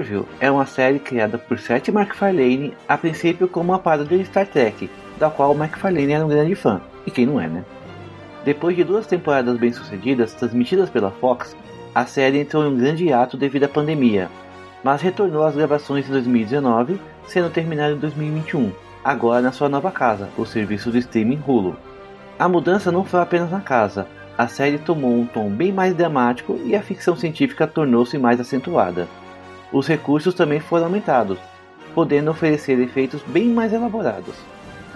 Orville é uma série criada por Seth MacFarlane, a princípio como uma paródia de Star Trek, da qual MacFarlane era um grande fã, e quem não é, né? Depois de duas temporadas bem-sucedidas, transmitidas pela Fox, a série entrou em um grande hiato devido à pandemia, mas retornou às gravações em 2019, sendo terminada em 2021, agora na sua nova casa, o serviço do streaming Hulu. A mudança não foi apenas na casa, a série tomou um tom bem mais dramático e a ficção científica tornou-se mais acentuada. Os recursos também foram aumentados, podendo oferecer efeitos bem mais elaborados.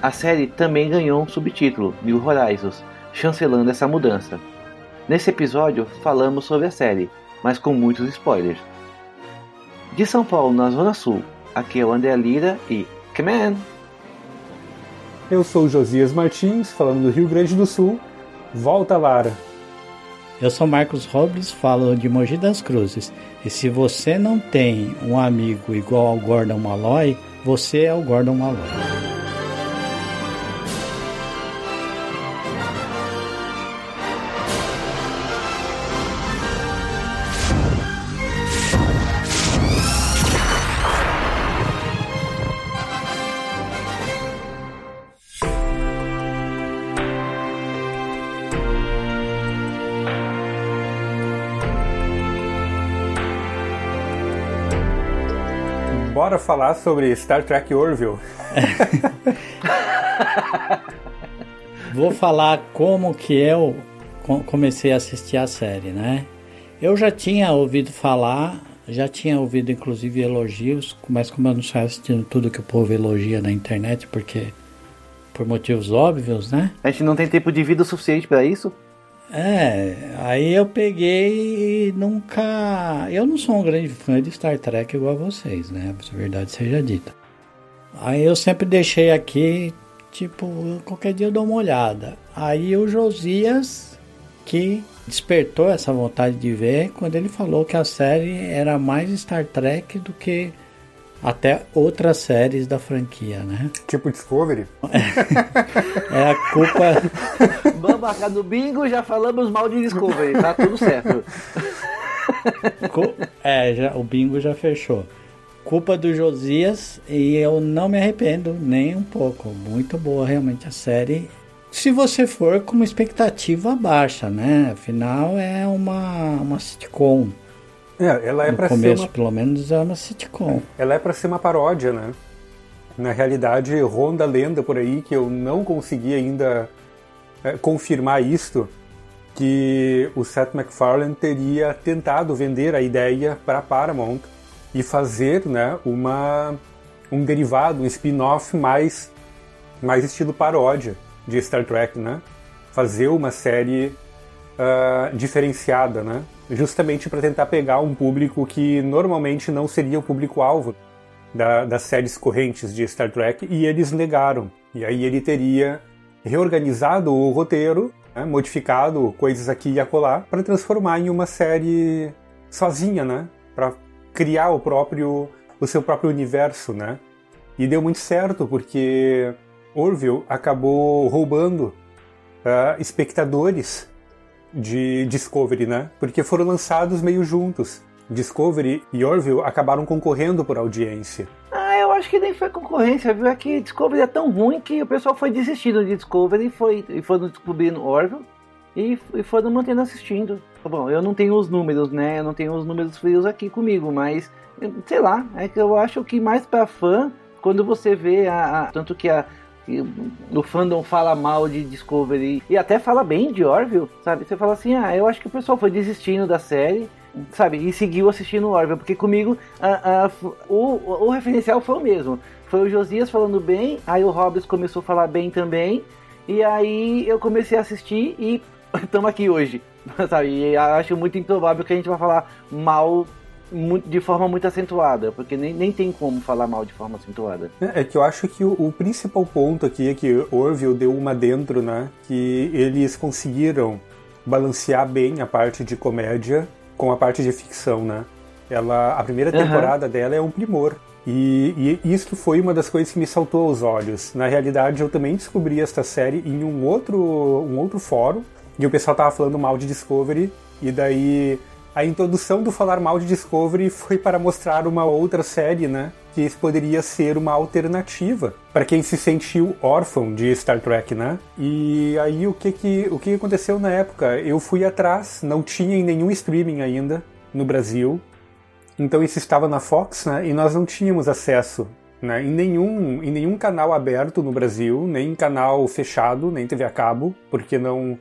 A série também ganhou um subtítulo, New Horizons, chancelando essa mudança. Nesse episódio falamos sobre a série, mas com muitos spoilers. De São Paulo, na Zona Sul, aqui é o André Lira e on! Eu sou Josias Martins, falando do Rio Grande do Sul. Volta, Lara! Eu sou Marcos Robles, falo de Mogi das Cruzes. E se você não tem um amigo igual ao Gordon Malloy, você é o Gordon Malloy. Bora falar sobre Star Trek Orville. Vou falar como que eu comecei a assistir a série, né? Eu já tinha ouvido falar, já tinha ouvido inclusive elogios, mas como eu não saio assistindo tudo que o povo elogia na internet, porque por motivos óbvios, né? A gente não tem tempo de vida suficiente para isso? É, aí eu peguei e nunca. Eu não sou um grande fã de Star Trek igual a vocês, né? Se a verdade seja dita. Aí eu sempre deixei aqui, tipo, qualquer dia eu dou uma olhada. Aí o Josias, que despertou essa vontade de ver, quando ele falou que a série era mais Star Trek do que até outras séries da franquia, né? Tipo Discovery? é a culpa. Vamos marcar no bingo, já falamos mal de Discovery, tá tudo certo. é, já, o bingo já fechou. Culpa do Josias e eu não me arrependo nem um pouco. Muito boa realmente a série. Se você for com uma expectativa baixa, né? Afinal é uma, uma sitcom. É, ela é no pra começo, ser uma... pelo menos, é uma sitcom. Ela é para ser uma paródia, né? Na realidade, ronda lenda por aí que eu não consegui ainda é, confirmar isto, que o Seth MacFarlane teria tentado vender a ideia para Paramount e fazer, né, uma um derivado, um spin-off mais mais estilo paródia de Star Trek, né? Fazer uma série uh, diferenciada, né? Justamente para tentar pegar um público que normalmente não seria o público-alvo da, das séries correntes de Star Trek, e eles negaram. E aí ele teria reorganizado o roteiro, né, modificado coisas aqui e acolá, para transformar em uma série sozinha, né? Para criar o próprio o seu próprio universo, né? E deu muito certo porque Orville acabou roubando uh, espectadores de Discovery, né? Porque foram lançados meio juntos. Discovery e Orville acabaram concorrendo por audiência. Ah, eu acho que nem foi concorrência, viu? É que Discovery é tão ruim que o pessoal foi desistindo de Discovery e, foi, e foram descobrindo Orville e, e foram mantendo assistindo. Bom, eu não tenho os números, né? Eu não tenho os números frios aqui comigo, mas sei lá, é que eu acho que mais para fã, quando você vê a, a tanto que a o fandom fala mal de Discovery e até fala bem de Orville, sabe? Você fala assim, ah, eu acho que o pessoal foi desistindo da série, sabe? E seguiu assistindo Orville, porque comigo a, a, o, o referencial foi o mesmo. Foi o Josias falando bem, aí o Hobbes começou a falar bem também, e aí eu comecei a assistir e estamos aqui hoje, sabe? E acho muito improvável que a gente vai falar mal de forma muito acentuada, porque nem, nem tem como falar mal de forma acentuada. É, é que eu acho que o, o, principal ponto aqui é que Orville deu uma dentro, né? Que eles conseguiram balancear bem a parte de comédia com a parte de ficção, né? Ela, a primeira temporada uhum. dela é um primor. E, e, isso foi uma das coisas que me saltou aos olhos. Na realidade, eu também descobri esta série em um outro, um outro fórum, e o pessoal tava falando mal de Discovery, e daí a introdução do falar mal de Discovery foi para mostrar uma outra série, né? Que isso poderia ser uma alternativa para quem se sentiu órfão de Star Trek, né? E aí o que que, o que aconteceu na época? Eu fui atrás, não tinha em nenhum streaming ainda no Brasil. Então isso estava na Fox, né? E nós não tínhamos acesso né, em, nenhum, em nenhum canal aberto no Brasil, nem em canal fechado, nem TV a cabo, porque não,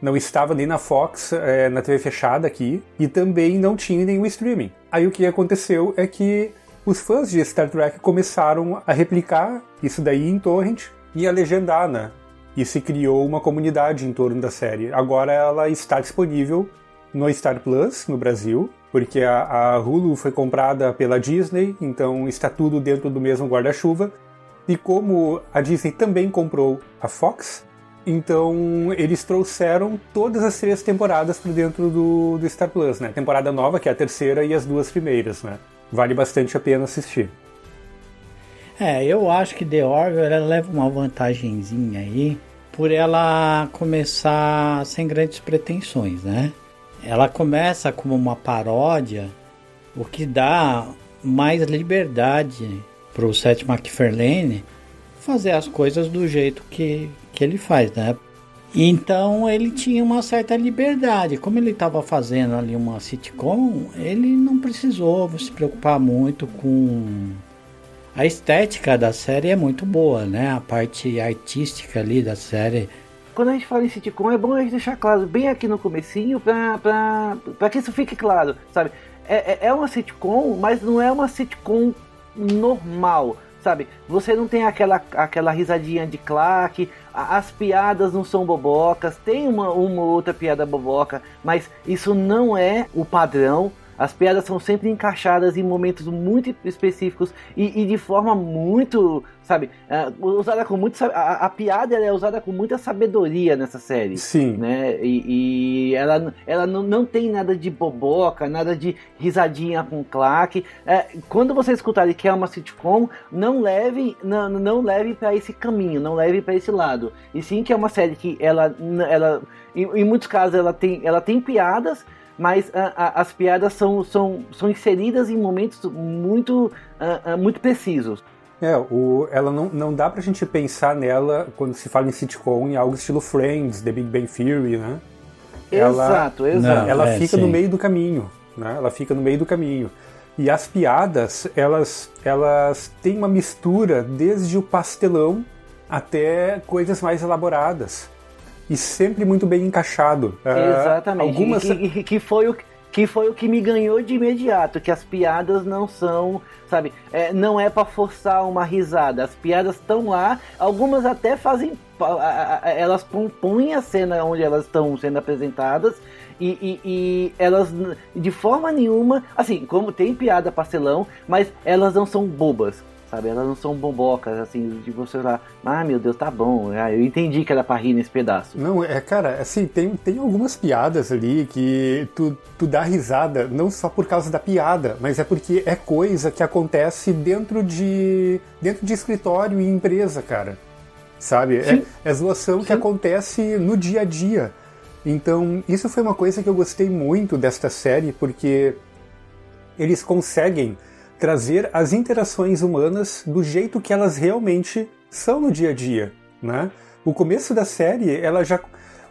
não estava nem na Fox, é, na TV fechada aqui, e também não tinha nenhum streaming. Aí o que aconteceu é que os fãs de Star Trek começaram a replicar isso daí em torrent e a legendar, né? E se criou uma comunidade em torno da série. Agora ela está disponível no Star Plus no Brasil, porque a, a Hulu foi comprada pela Disney, então está tudo dentro do mesmo guarda-chuva. E como a Disney também comprou a Fox, então eles trouxeram todas as três temporadas para dentro do, do Star Plus, né? Temporada nova, que é a terceira, e as duas primeiras, né? Vale bastante a pena assistir. É, eu acho que The Orville ela leva uma vantagenzinha aí por ela começar sem grandes pretensões, né? ela começa como uma paródia, o que dá mais liberdade para o Seth MacFarlane fazer as coisas do jeito que, que ele faz, né? Então ele tinha uma certa liberdade. Como ele estava fazendo ali uma sitcom, ele não precisou se preocupar muito com a estética da série é muito boa, né? A parte artística ali da série quando a gente fala em sitcom, é bom a gente deixar claro bem aqui no comecinho pra, pra, que isso fique claro, sabe? É, é, é uma sitcom, mas não é uma sitcom normal, sabe? Você não tem aquela, aquela risadinha de claque, as piadas não são bobocas, tem uma, uma outra piada boboca, mas isso não é o padrão as piadas são sempre encaixadas em momentos muito específicos e, e de forma muito, sabe, uh, usada com muito a, a, piada é usada com muita sabedoria nessa série. Sim. Né? E, e ela, ela não, não tem nada de boboca, nada de risadinha com claque. É, quando você escutar que é uma sitcom, não leve, não, não leve para esse caminho, não leve para esse lado. E sim que é uma série que ela, ela em, em muitos casos ela tem, ela tem piadas mas a, a, as piadas são, são, são inseridas em momentos muito, a, muito precisos. É, o, ela não, não dá pra gente pensar nela quando se fala em sitcom em algo estilo Friends, The Big Bang Theory, né? Exato, ela, exato. Ela é, fica sim. no meio do caminho, né? Ela fica no meio do caminho. E as piadas, elas, elas têm uma mistura desde o pastelão até coisas mais elaboradas e sempre muito bem encaixado. É, Exatamente. algumas... Que, que, foi o, que foi o que me ganhou de imediato, que as piadas não são, sabe, é, não é para forçar uma risada. As piadas estão lá, algumas até fazem, elas compõem a cena onde elas estão sendo apresentadas. E, e, e, elas de forma nenhuma, assim, como tem piada parcelão, mas elas não são bobas sabe? Elas não são bombocas, assim, de você lá, ah, meu Deus, tá bom, ah, eu entendi que era pra rir nesse pedaço. Não, é, cara, assim, tem, tem algumas piadas ali que tu, tu dá risada, não só por causa da piada, mas é porque é coisa que acontece dentro de, dentro de escritório e empresa, cara. Sabe? É, é zoação Sim. que acontece no dia a dia. Então, isso foi uma coisa que eu gostei muito desta série, porque eles conseguem trazer as interações humanas do jeito que elas realmente são no dia a dia, né? O começo da série, ela já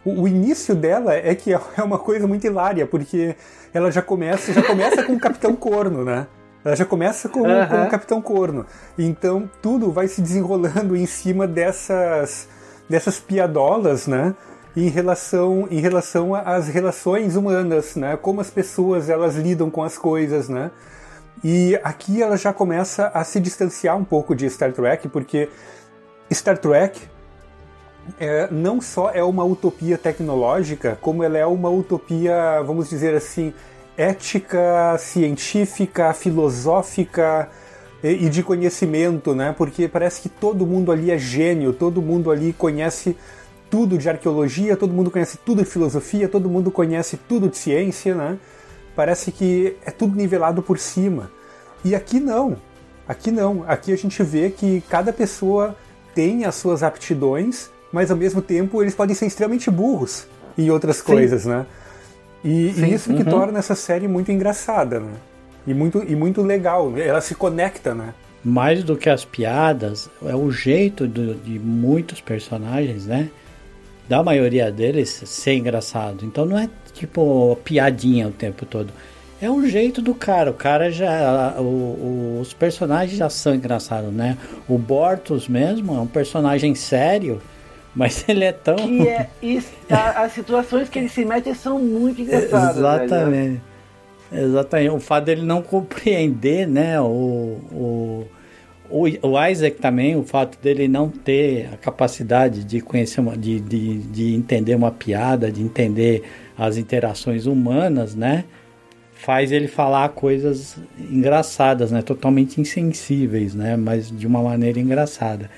o, início dela é que é uma coisa muito hilária, porque ela já começa, já começa com o Capitão Corno, né? Ela já começa com, uhum. com o Capitão Corno. Então tudo vai se desenrolando em cima dessas dessas piadolas, né? Em relação, em relação às relações humanas, né? Como as pessoas elas lidam com as coisas, né? E aqui ela já começa a se distanciar um pouco de Star Trek, porque Star Trek é, não só é uma utopia tecnológica, como ela é uma utopia, vamos dizer assim, ética, científica, filosófica e, e de conhecimento, né? Porque parece que todo mundo ali é gênio, todo mundo ali conhece tudo de arqueologia, todo mundo conhece tudo de filosofia, todo mundo conhece tudo de ciência, né? Parece que é tudo nivelado por cima. E aqui não. Aqui não. Aqui a gente vê que cada pessoa tem as suas aptidões, mas ao mesmo tempo eles podem ser extremamente burros em outras Sim. coisas, né? E, e isso que uhum. torna essa série muito engraçada, né? E muito, e muito legal. Ela se conecta, né? Mais do que as piadas, é o jeito do, de muitos personagens, né? Da maioria deles ser engraçado. Então não é tipo piadinha o tempo todo. É o jeito do cara. O cara já. O, o, os personagens já são engraçados, né? O Bortus mesmo é um personagem sério mas ele é tão. Que é, isso, a, as situações que ele se mete são muito engraçadas. Exatamente. Velho. Exatamente. O fato dele não compreender, né? O, o, o, Isaac também, o fato dele não ter a capacidade de conhecer, uma, de, de, de entender uma piada, de entender as interações humanas, né? Faz ele falar coisas engraçadas, né? Totalmente insensíveis, né? Mas de uma maneira engraçada.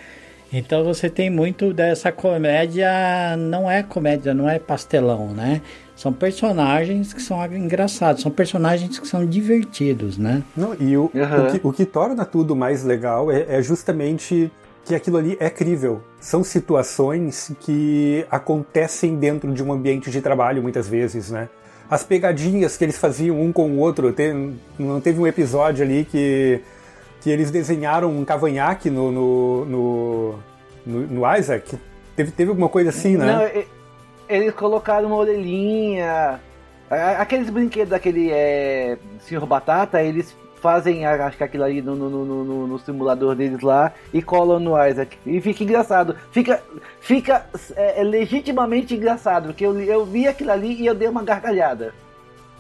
Então você tem muito dessa comédia, não é comédia, não é pastelão, né? São personagens que são engraçados, são personagens que são divertidos, né? Não, e o, uhum. o, que, o que torna tudo mais legal é, é justamente que aquilo ali é crível. São situações que acontecem dentro de um ambiente de trabalho muitas vezes, né? As pegadinhas que eles faziam um com o outro, tem, não teve um episódio ali que que eles desenharam um cavanhaque no, no, no, no, no Isaac. Teve, teve alguma coisa assim, né? Não, eles colocaram uma orelhinha. Aqueles brinquedos daquele é, Senhor Batata, eles fazem, acho que aquilo aí no, no, no, no, simulador deles lá e colam no Isaac. E fica engraçado. Fica, fica é, é legitimamente engraçado, porque eu, eu vi aquilo ali e eu dei uma gargalhada.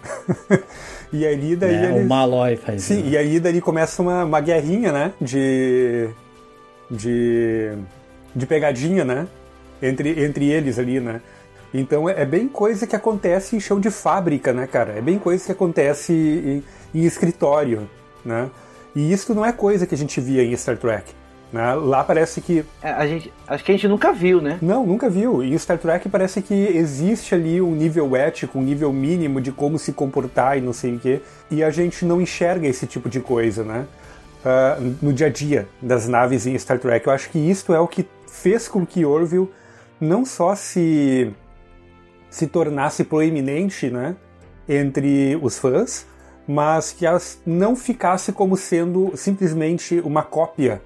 E aí daí é, eles... O Malloy faz Sim, né? e aí daí começa uma, uma guerrinha, né? De. De. De pegadinha, né? Entre, entre eles ali, né? Então é, é bem coisa que acontece em chão de fábrica, né, cara? É bem coisa que acontece em, em escritório, né? E isso não é coisa que a gente via em Star Trek. Né? Lá parece que. É, a gente, acho que a gente nunca viu, né? Não, nunca viu. E Star Trek parece que existe ali um nível ético, um nível mínimo de como se comportar e não sei o quê. E a gente não enxerga esse tipo de coisa, né? Uh, no dia a dia das naves em Star Trek. Eu acho que isto é o que fez com que Orville não só se se tornasse proeminente, né, entre os fãs, mas que ela não ficasse como sendo simplesmente uma cópia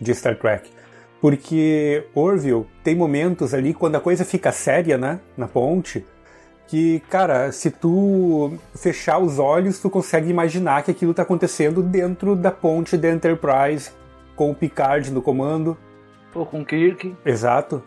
de Star Trek. Porque Orville tem momentos ali quando a coisa fica séria, né, na ponte, que, cara, se tu fechar os olhos, tu consegue imaginar que aquilo está acontecendo dentro da ponte da Enterprise, com o Picard no comando. Ou com Kirk. Exato.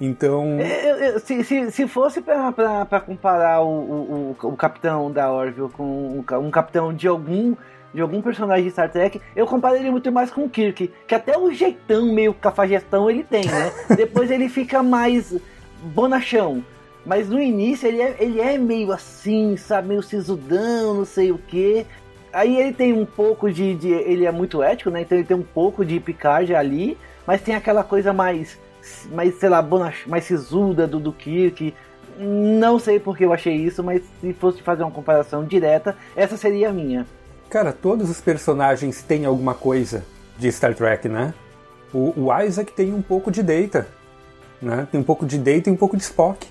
Então. É, se, se, se fosse para comparar o, o, o, capitão da Orville com um, capitão de algum de algum personagem de Star Trek, eu compararia muito mais com o Kirk, que até o jeitão meio cafajestão ele tem, né? Depois ele fica mais bonachão. Mas no início ele é, ele é meio assim, sabe? Meio sisudão, não sei o que. Aí ele tem um pouco de, de, Ele é muito ético, né? Então ele tem um pouco de picagem ali, mas tem aquela coisa mais. Mais sei lá, bonach, mais sisuda do, do Kirk. Não sei porque eu achei isso, mas se fosse fazer uma comparação direta, essa seria a minha. Cara, todos os personagens têm alguma coisa de Star Trek, né? O, o Isaac tem um pouco de Data, né? Tem um pouco de Data e um pouco de Spock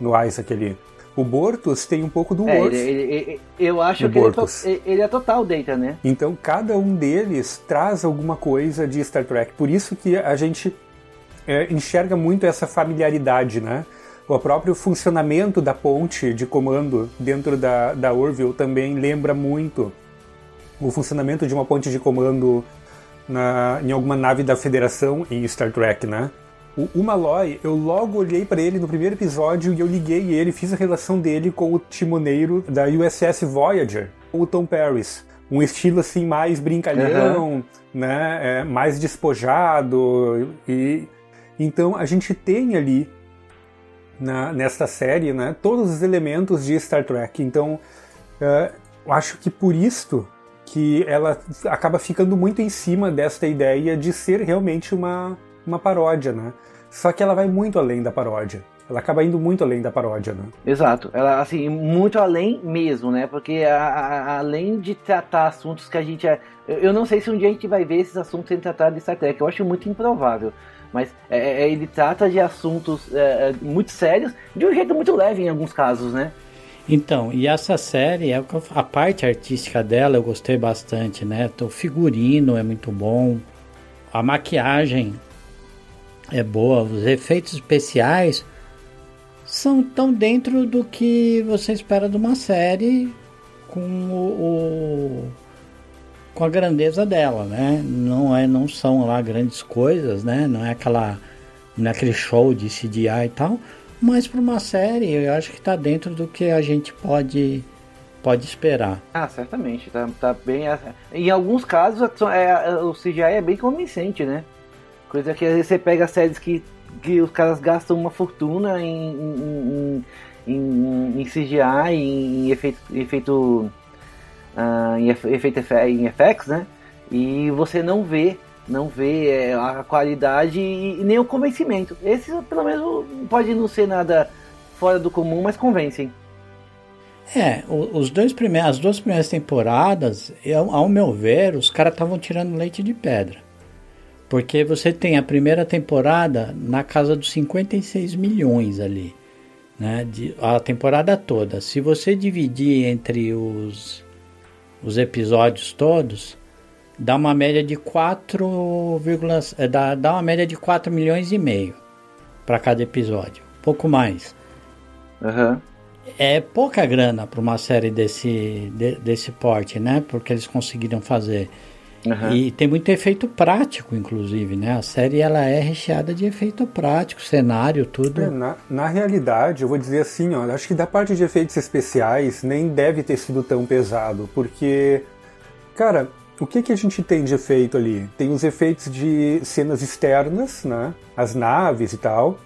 no Isaac ali. O Bortus tem um pouco do é. Ele, ele, ele, eu acho que ele é, ele é, total Data, né? Então cada um deles traz alguma coisa de Star Trek. Por isso que a gente é, enxerga muito essa familiaridade, né? O próprio funcionamento da ponte de comando dentro da, da Orville também lembra muito o funcionamento de uma ponte de comando na, em alguma nave da Federação em Star Trek, né? O, o Malloy, eu logo olhei para ele no primeiro episódio e eu liguei ele, fiz a relação dele com o timoneiro da USS Voyager, o Tom Paris. Um estilo assim mais brincalhão, uhum. né? É, mais despojado e então a gente tem ali na, nesta série, né, todos os elementos de Star Trek. Então, uh, acho que por isto que ela acaba ficando muito em cima desta ideia de ser realmente uma, uma paródia, né? Só que ela vai muito além da paródia. Ela acaba indo muito além da paródia, né? Exato. Ela, assim, muito além mesmo, né? Porque a, a, além de tratar assuntos que a gente... É, eu não sei se um dia a gente vai ver esses assuntos sendo tratados de Star Trek. Eu acho muito improvável. Mas é, é, ele trata de assuntos é, é, muito sérios de um jeito muito leve em alguns casos, né? Então, e essa série, é a parte artística dela eu gostei bastante, né? O figurino é muito bom, a maquiagem é boa, os efeitos especiais são tão dentro do que você espera de uma série com o, o com a grandeza dela, né? Não é, não são lá grandes coisas, né? Não é aquela, não é aquele show de CGI e tal, mas para uma série, eu acho que está dentro do que a gente pode pode esperar. Ah, certamente. Tá, tá bem. Em alguns casos, é, o CGI é bem convincente, né? Coisa que às vezes você pega séries que, que os caras gastam uma fortuna em, em, em, em CGI, em efeito, efeito, uh, em efeito em né? E você não vê não vê é, a qualidade e, nem o convencimento. Esse, pelo menos, pode não ser nada fora do comum, mas convencem. É, os dois primeiros, as duas primeiras temporadas, eu, ao meu ver, os caras estavam tirando leite de pedra. Porque você tem a primeira temporada na casa dos 56 milhões ali, né? De, a temporada toda. Se você dividir entre os, os episódios todos, dá uma média de 4, é, dá, dá uma média de 4 milhões e meio para cada episódio, pouco mais. Uhum. É pouca grana para uma série desse, de, desse porte, né? Porque eles conseguiram fazer. Uhum. E tem muito efeito prático, inclusive, né? A série ela é recheada de efeito prático, cenário, tudo. É, na, na realidade, eu vou dizer assim, ó, acho que da parte de efeitos especiais nem deve ter sido tão pesado, porque, cara, o que, que a gente tem de efeito ali? Tem os efeitos de cenas externas, né? As naves e tal.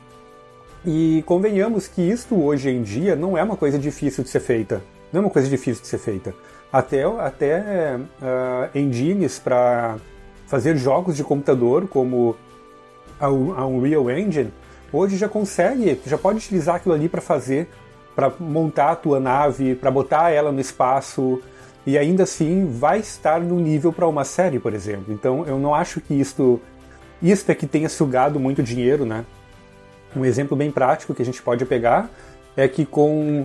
E convenhamos que isto hoje em dia não é uma coisa difícil de ser feita. Não é uma coisa difícil de ser feita. Até, até uh, engines para fazer jogos de computador, como a, a Unreal Engine, hoje já consegue, já pode utilizar aquilo ali para fazer, para montar a tua nave, para botar ela no espaço, e ainda assim vai estar no nível para uma série, por exemplo. Então eu não acho que isto, isto é que tenha sugado muito dinheiro, né? Um exemplo bem prático que a gente pode pegar é que com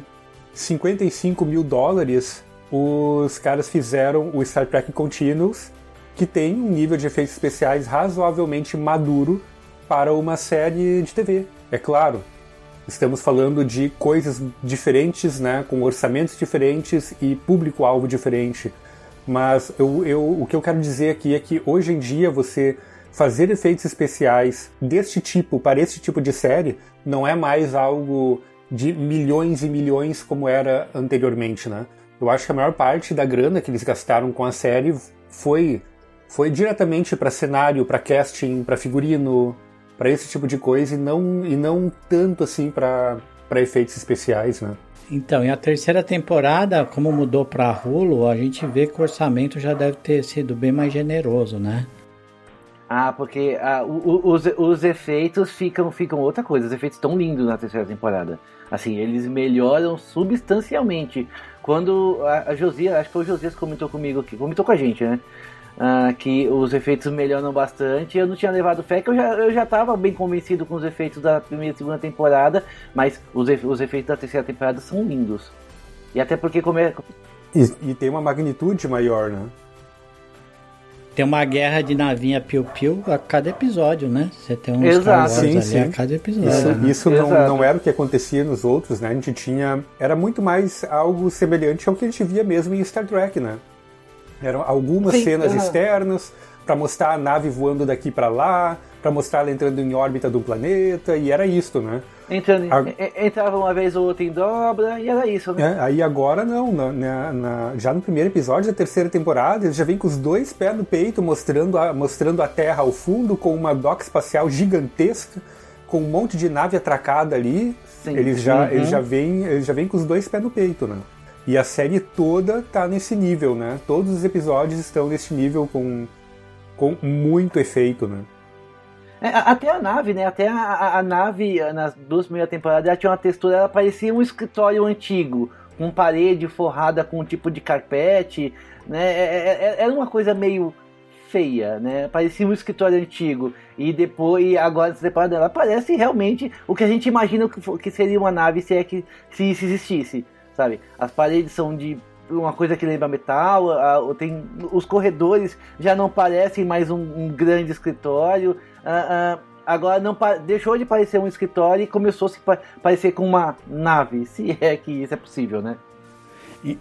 55 mil dólares os caras fizeram o Star Trek Continuous, que tem um nível de efeitos especiais razoavelmente maduro para uma série de TV. É claro, Estamos falando de coisas diferentes, né, com orçamentos diferentes e público-alvo diferente. Mas eu, eu, o que eu quero dizer aqui é que hoje em dia você fazer efeitos especiais deste tipo para este tipo de série não é mais algo de milhões e milhões como era anteriormente, né? Eu acho que a maior parte da grana que eles gastaram com a série foi foi diretamente para cenário, para casting, para figurino, para esse tipo de coisa e não, e não tanto assim para efeitos especiais, né? Então, e a terceira temporada, como mudou para Hulu, a gente vê que o orçamento já deve ter sido bem mais generoso, né? Ah, porque ah, os, os efeitos ficam, ficam outra coisa. Os efeitos estão lindos na terceira temporada. Assim, eles melhoram substancialmente. Quando a, a Josias, acho que foi o Josias que comentou comigo aqui, comentou com a gente, né? uh, que os efeitos melhoram bastante. Eu não tinha levado fé, que eu já, eu já tava bem convencido com os efeitos da primeira e segunda temporada, mas os, os efeitos da terceira temporada são lindos. E até porque como e, e tem uma magnitude maior, né? Tem uma guerra de navinha piu-piu a cada episódio, né? Você tem uns Exato. Sim, sim. a cada episódio. Isso, né? isso não, não, era o que acontecia nos outros, né? A gente tinha. Era muito mais algo semelhante ao que a gente via mesmo em Star Trek, né? Eram algumas Sim, cenas uhum. externas para mostrar a nave voando daqui para lá, para mostrar ela entrando em órbita do planeta, e era isso, né? Entrando, a... Entrava uma vez ou outra em dobra, e era isso, né? É, aí agora não, na, na, já no primeiro episódio da terceira temporada, eles já vem com os dois pés no peito, mostrando a, mostrando a Terra ao fundo, com uma dock espacial gigantesca, com um monte de nave atracada ali. Sim. Eles já, uhum. eles já vêm eles já vêm com os dois pés no peito, né? E a série toda tá nesse nível, né? Todos os episódios estão nesse nível com, com muito efeito, né? É, até a nave, né? Até a, a, a, nave, nas duas primeiras temporadas, ela tinha uma textura, ela parecia um escritório antigo, com parede forrada com um tipo de carpete, né? É, é, é, era uma coisa meio feia, né? Parecia um escritório antigo. E depois, agora essa temporada, ela parece realmente o que a gente imagina que, que seria uma nave se é que se isso existisse sabe? As paredes são de uma coisa que lembra metal, a, tem, os corredores já não parecem mais um, um grande escritório. A, agora não deixou de parecer um escritório e começou a se parecer com uma nave, se é que isso é possível, né?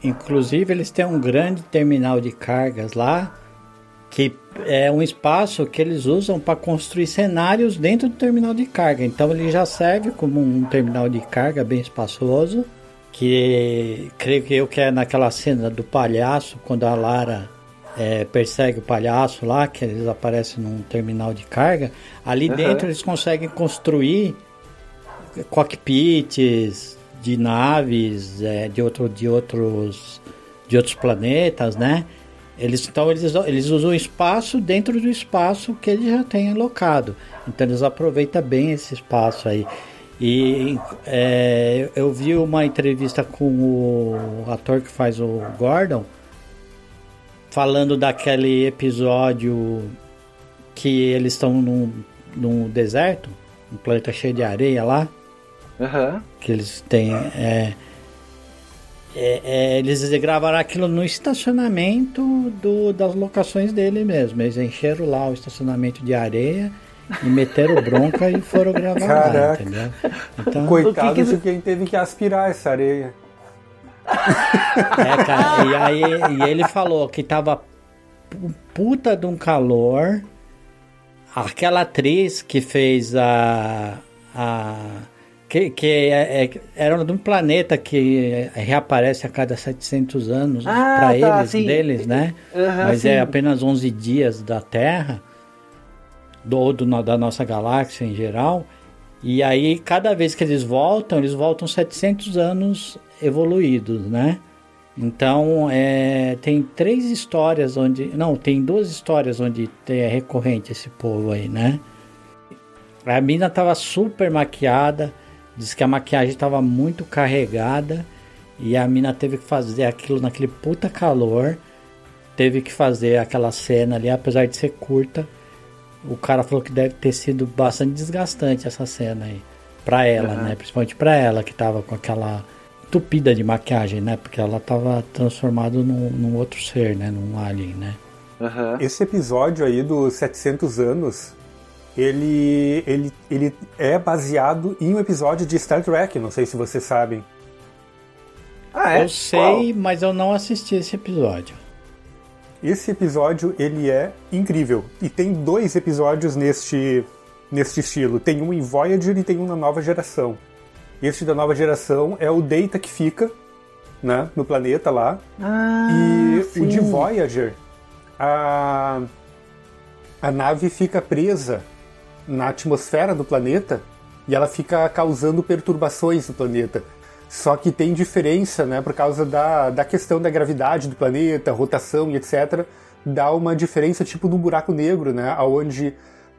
Inclusive eles têm um grande terminal de cargas lá, que é um espaço que eles usam para construir cenários dentro do terminal de carga. Então ele já serve como um terminal de carga bem espaçoso que creio que eu que é naquela cena do palhaço, quando a Lara é, persegue o palhaço lá, que eles aparecem num terminal de carga, ali uhum. dentro eles conseguem construir cockpits de naves é, de, outro, de, outros, de outros planetas, né? Eles, então eles, eles usam espaço dentro do espaço que eles já têm alocado. Então eles aproveitam bem esse espaço aí. E é, eu vi uma entrevista com o ator que faz o Gordon, falando daquele episódio que eles estão num, num deserto, um planeta cheio de areia lá. Uhum. Que eles têm. É, é, é, eles gravaram aquilo no estacionamento do, das locações dele mesmo. Eles encheram lá o estacionamento de areia e meteram bronca e foram gravar Caraca. lá, entendeu? Então, Coitado que que... de quem teve que aspirar essa areia. É, cara, e aí e ele falou que tava puta de um calor. Aquela atriz que fez a. a que, que é, é, era de um planeta que reaparece a cada 700 anos ah, para tá, eles, sim. deles, né? Uhum, Mas sim. é apenas 11 dias da Terra do, do, da nossa galáxia em geral. E aí, cada vez que eles voltam, eles voltam 700 anos evoluídos, né? Então, é, tem três histórias onde. Não, tem duas histórias onde é recorrente esse povo aí, né? A mina tava super maquiada, diz que a maquiagem estava muito carregada e a mina teve que fazer aquilo naquele puta calor. Teve que fazer aquela cena ali, apesar de ser curta o cara falou que deve ter sido bastante desgastante essa cena aí. Pra ela, uhum. né? Principalmente pra ela, que tava com aquela tupida de maquiagem, né? Porque ela tava transformada num, num outro ser, né? Num alien, né? Uhum. Esse episódio aí dos 700 anos, ele, ele, ele é baseado em um episódio de Star Trek, não sei se vocês sabem. Ah, é? Eu sei, Qual? mas eu não assisti esse episódio. Esse episódio ele é incrível e tem dois episódios neste neste estilo. Tem um em Voyager e tem um na nova geração. Este da nova geração é o Data que fica, né, no planeta lá. Ah, e sim. o de Voyager, a a nave fica presa na atmosfera do planeta e ela fica causando perturbações no planeta. Só que tem diferença, né, por causa da, da questão da gravidade do planeta, rotação e etc. Dá uma diferença tipo no buraco negro, né, onde uh,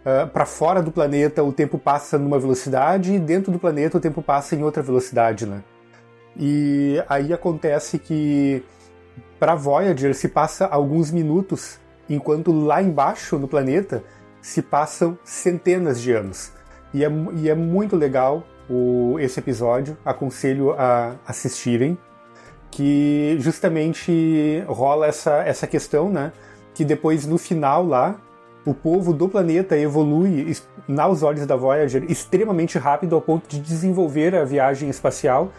ah, para fora do planeta o tempo passa numa velocidade e dentro do planeta o tempo passa em outra velocidade, né. E aí acontece que para Voyager se passa alguns minutos, enquanto lá embaixo no planeta se passam centenas de anos. E é, e é muito legal o, esse episódio, aconselho a assistirem, que justamente rola essa, essa questão, né? Que depois no final lá, o povo do planeta evolui, aos olhos da Voyager, extremamente rápido ao ponto de desenvolver a viagem espacial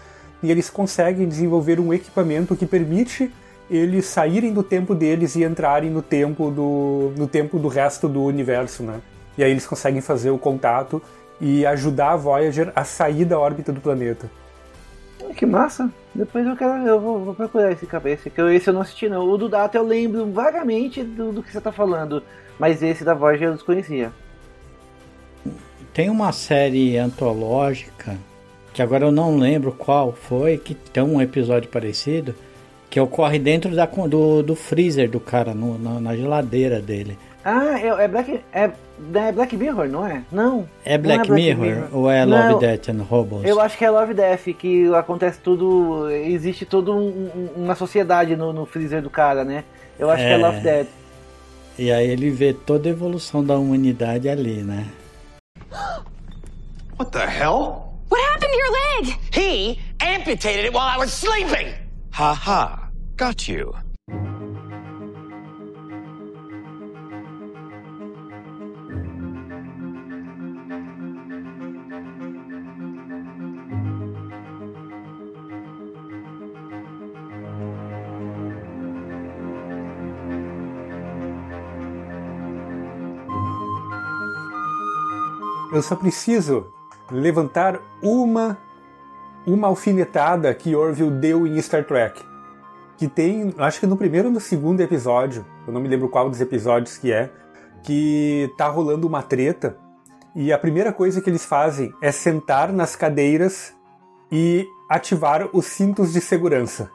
e eles conseguem desenvolver um equipamento que permite eles saírem do tempo deles e entrarem no tempo do, no tempo do resto do universo, né? E aí eles conseguem fazer o contato e ajudar a Voyager a sair da órbita do planeta. Que massa! Depois eu quero, eu vou, vou procurar esse cabeça, que eu, esse eu não assisti não. O do Data eu lembro vagamente do, do que você está falando, mas esse da Voyager eu desconhecia. Tem uma série antológica, que agora eu não lembro qual foi, que tem um episódio parecido, que ocorre dentro da, do, do freezer do cara, no, na, na geladeira dele. Ah, é, é, Black, é, é Black Mirror, não é? Não. É Black, é Black Mirror, Mirror, ou é Love, não, Death and Robots? Eu acho que é Love Death, que acontece tudo. Existe toda um, uma sociedade no, no, freezer do cara, né? Eu acho é, que é Love Death. E aí ele vê toda a evolução da humanidade ali, né? What the hell? What happened to your leg? He amputated it while I was sleeping. Ha ha. Got you. Eu só preciso levantar uma uma alfinetada que Orville deu em Star Trek. Que tem, acho que no primeiro ou no segundo episódio, eu não me lembro qual dos episódios que é, que tá rolando uma treta e a primeira coisa que eles fazem é sentar nas cadeiras e ativar os cintos de segurança.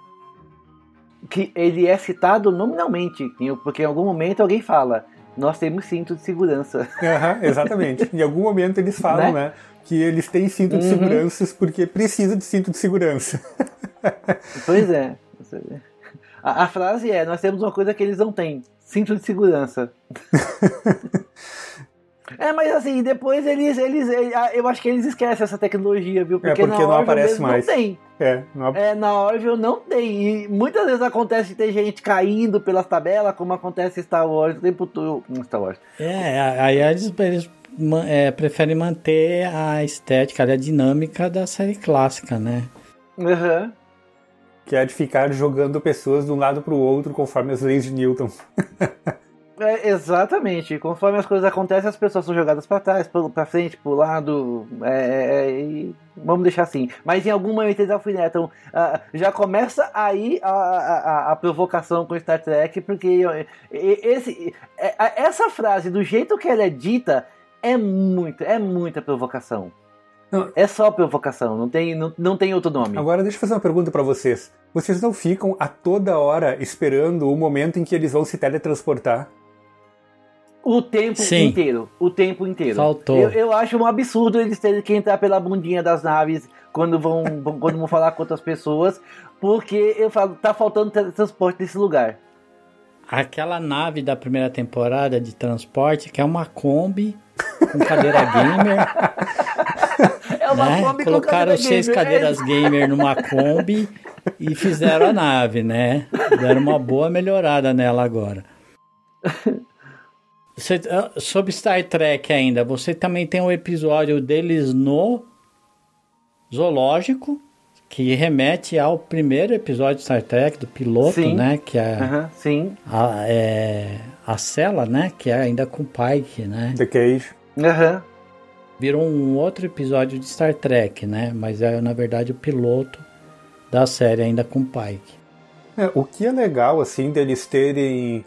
Que ele é citado nominalmente, porque em algum momento alguém fala: Nós temos cinto de segurança. Uhum, exatamente. em algum momento eles falam, né? né que eles têm cinto de uhum. segurança porque precisa de cinto de segurança. pois é. A, a, frase é: Nós temos uma coisa que eles não têm: cinto de segurança. É, mas assim, depois eles, eles, ah, eu acho que eles esquecem essa tecnologia, viu? Porque, é porque não aparece mais. Não tem. É, não... é, na Orville não tem. E muitas vezes acontece de ter gente caindo pelas tabelas, como acontece em Star Wars o tempo todo. Star Wars. É, aí eles, eles é, preferem manter a estética, a dinâmica da série clássica, né? Uhum. Que é de ficar jogando pessoas de um lado para o outro conforme as leis de Newton. É, exatamente. Conforme as coisas acontecem, as pessoas são jogadas para trás, para frente, para o lado. É, é, é vamos deixar assim. Mas em algum momento eles alfinetam. Uh, já começa aí a, a, a, provocação com Star Trek, porque esse, é, essa frase, do jeito que ela é dita, é muito, é muita provocação. Não. É só provocação, não tem, não, não tem outro nome. Agora deixa eu fazer uma pergunta para vocês. Vocês não ficam a toda hora esperando o momento em que eles vão se teletransportar? O tempo Sim. inteiro. O tempo inteiro. Faltou. Eu, eu, acho um absurdo eles terem que entrar pela bundinha das naves quando vão, quando vão falar com outras pessoas, porque eu falo, tá faltando transporte nesse lugar. Aquela nave da primeira temporada de transporte, que é uma Kombi com cadeira gamer. É uma né? Kombi Colocaram com seis gamer. cadeiras gamer numa Kombi e fizeram a nave, né? Deram uma boa melhorada nela agora. Você, ah, sobre Star Trek ainda, você também tem um episódio deles no zoológico, que remete ao primeiro episódio de Star Trek, do piloto, sim. né? Que é, uh -huh, sim. A, é a cela, né? Que é ainda com Pike, né? The Cage. Aham. Uh -huh. Virou um outro episódio de Star Trek, né? Mas é, na verdade, o piloto da série ainda com Pike. É, o que é legal, assim, deles terem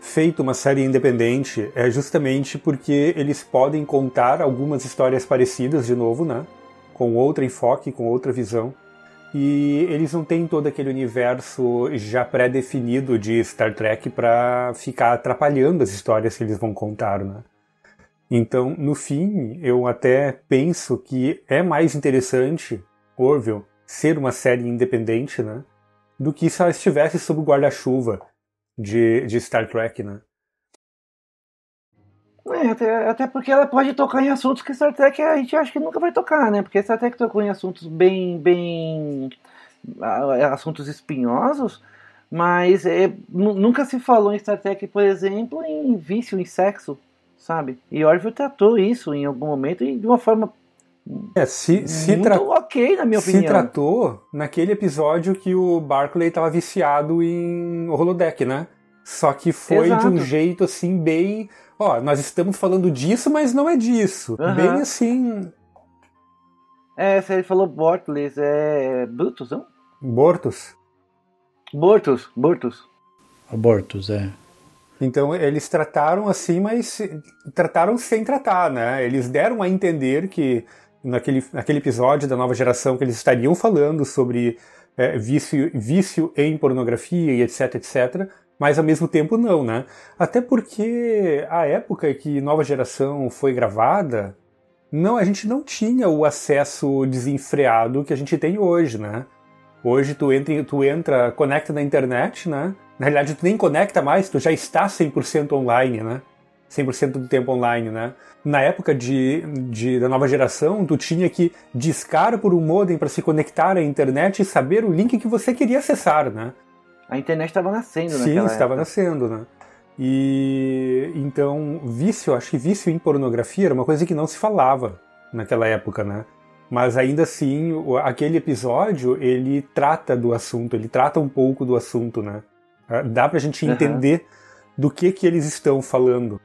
feito uma série independente é justamente porque eles podem contar algumas histórias parecidas de novo, né? Com outro enfoque, com outra visão. E eles não têm todo aquele universo já pré-definido de Star Trek para ficar atrapalhando as histórias que eles vão contar, né? Então, no fim, eu até penso que é mais interessante Orville ser uma série independente, né? Do que se ela estivesse sob o guarda-chuva de, de Star Trek, né? É, até, até porque ela pode tocar em assuntos que Star Trek a gente acha que nunca vai tocar, né? Porque Star Trek tocou em assuntos bem, bem assuntos espinhosos, mas é, nunca se falou em Star Trek, por exemplo, em vício, em sexo, sabe? E Orville tratou isso em algum momento e de uma forma é, se, se muito ok, na minha opinião. Se tratou naquele episódio que o Barclay estava viciado em holodeck, né? Só que foi Exato. de um jeito assim bem, ó, nós estamos falando disso, mas não é disso. Uhum. Bem assim. É, se ele falou Bortles, é Brutus, não? Bortus. Bortus, Bortus. Bortus, é. Então eles trataram assim, mas trataram sem tratar, né? Eles deram a entender que naquele, naquele episódio da nova geração que eles estariam falando sobre é, vício, vício em pornografia e etc, etc, mas ao mesmo tempo não, né? Até porque a época que nova geração foi gravada, não, a gente não tinha o acesso desenfreado que a gente tem hoje, né? Hoje tu entra, tu entra, conecta na internet, né? Na realidade tu nem conecta mais, tu já está 100% online, né? 100% do tempo online, né? Na época de, de, da nova geração, tu tinha que discar por um modem para se conectar à internet e saber o link que você queria acessar, né? A internet estava nascendo, Sim, naquela estava época. nascendo, né? E então, vício, acho que vício em pornografia era uma coisa que não se falava naquela época, né? Mas ainda assim, aquele episódio, ele trata do assunto, ele trata um pouco do assunto, né? Ah, Dá pra gente entender do que que eles estão falando.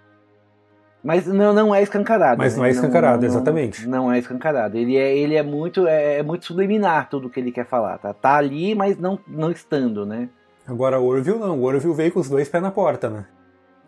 Mas não, não é escancarado. Mas né? não é escancarado, exatamente. Não é escancarado. Ele é, ele é muito é, é muito subliminar tudo que ele quer falar. Tá, tá ali, mas não, não estando, né? Agora, o Orville não, o Orville veio com os dois pés na porta, né?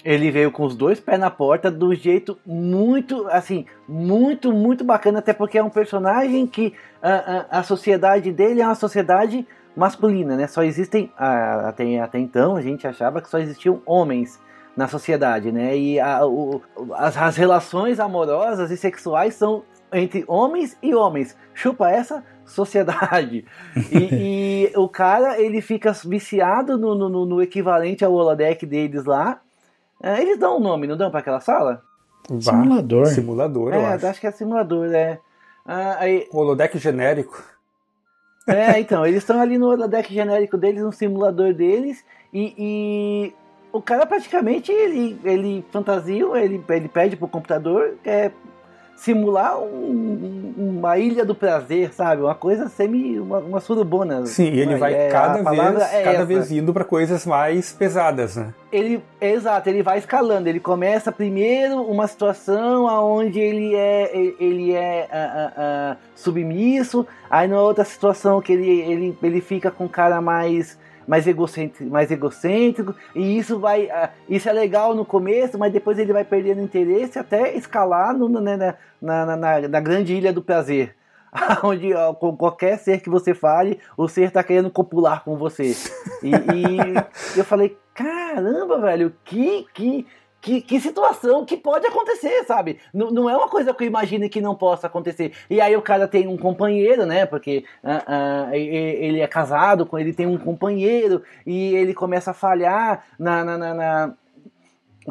Ele veio com os dois pés na porta do jeito muito, assim, muito, muito bacana, até porque é um personagem que a, a, a sociedade dele é uma sociedade masculina, né? Só existem, ah, até, até então a gente achava que só existiam homens na sociedade, né? E a- o- as, as relações amorosas e sexuais são entre homens e homens. Chupa essa sociedade. E, e o cara, ele fica viciado no, no, no equivalente ao holodeck deles lá. É, eles dão um nome, não dão pra aquela sala? Simulador. Simulador, eu é, acho. acho que é simulador, né? Ah, aí, Holodeck genérico. é, então, eles estão ali no holodeck genérico deles, no simulador deles, e, e o cara praticamente, ele, ele fantasia, ele, ele pede pro computador é, simular um- um- uma ilha do prazer, sabe? Uma coisa semi, uma, uma surubona. Sim, e ele vai é, cada vez, é cada essa. vez indo pra coisas mais pesadas, né? ele exato ele vai escalando ele começa primeiro uma situação aonde ele é ele é ah, ah, ah, submisso aí na outra situação que ele, ele, ele fica com um cara mais mais egocêntrico, mais egocêntrico e isso vai ah, isso é legal no começo mas depois ele vai perdendo interesse até escalar no, né, na, na, na, na, na grande ilha do prazer. Onde ó, com qualquer ser que você fale o ser tá querendo copular com você. E, e eu falei, caramba, velho, que, que, que, que situação que pode acontecer, sabe? Não, não é uma coisa que eu imagine que não possa acontecer. E aí o cara tem um companheiro, né? Porque e- e- ele é casado, com ele tem um companheiro, e ele começa a falhar na- na- na- na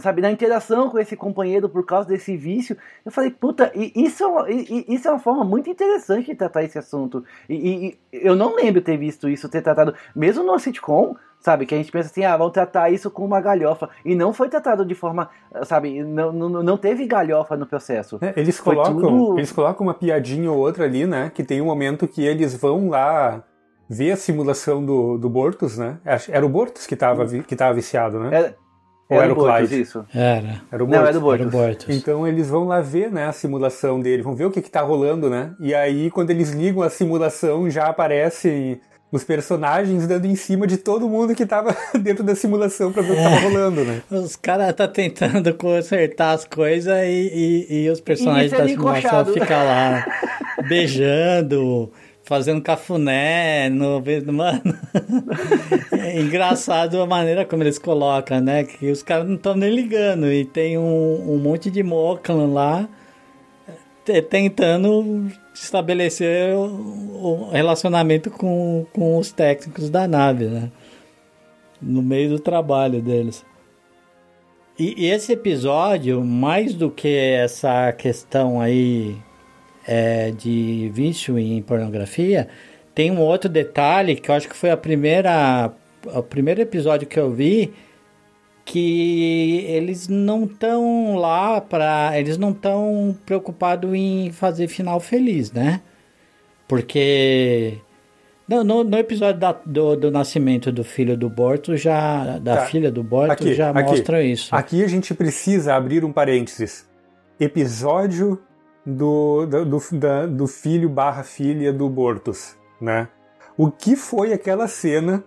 sabe, interação com esse companheiro por causa desse vício. Eu falei, puta, isso é isso é uma forma muito interessante de tratar esse assunto. E- e eu não lembro ter visto isso, ter tratado, mesmo no sitcom, sabe, que a gente pensa assim, ah, vamos tratar isso com uma galhofa. E não foi tratado de forma, sabe, não, não, não teve galhofa no processo. É, Eles colocam, tudo- eles colocam uma piadinha ou outra ali, né? Que tem um momento que eles vão lá ver a simulação do, do Bortus, né? Era o Bortus que tava, vi- que tava viciado, né? Era, Ou era era o Bortus, Clyde? isso. Era. Era o Não, era Bortus. o Era o Bortus. Bortus. Então eles vão lá ver, né, a simulação dele, vão ver o que que tá rolando, né? E aí quando eles ligam a simulação já aparecem os personagens dando em cima de todo mundo que tava dentro da simulação pra ver o que tava rolando, né? Os caras tá tentando consertar as coisas e, e, e os personagens é da simulação ficam lá beijando, fazendo cafuné, no, mano. É engraçado a maneira como eles colocam, né? Que os caras não estão nem ligando e tem um, um monte de Moclan lá te- tentando estabelecer o, relacionamento com, com os técnicos da nave, né? No meio do trabalho deles. E, e esse episódio, mais do que essa questão aí é, de vício em pornografia, tem um outro detalhe que eu acho que foi a primeira, o primeiro episódio que eu vi que eles não estão lá para, eles não estão preocupados em fazer final feliz, né? Porque no, no, no episódio da- do, do nascimento do filho do Borto já da Tá. filha do Borto já mostra isso. Aqui a gente precisa abrir um parênteses. Episódio do, do, do, da- do filho barra filha do Bortus, né? O que foi aquela cena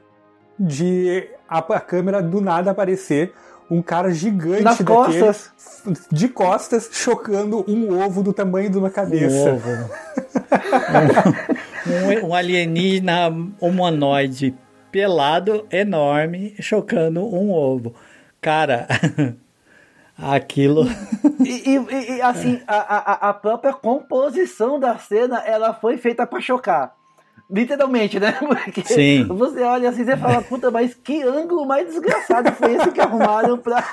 de a, a câmera do nada aparecer um cara gigante Nas daquele, costas. de costas chocando um ovo do tamanho de uma Um cabeça. ovo. um, um alienígena humanoide pelado, enorme, chocando um ovo. Cara, aquilo. E, e- e, assim, a, a, a própria composição da cena, ela foi feita pra chocar. Literalmente, né? Porque Sim. você olha assim e fala, puta, mas que ângulo mais desgraçado foi esse que arrumaram pra,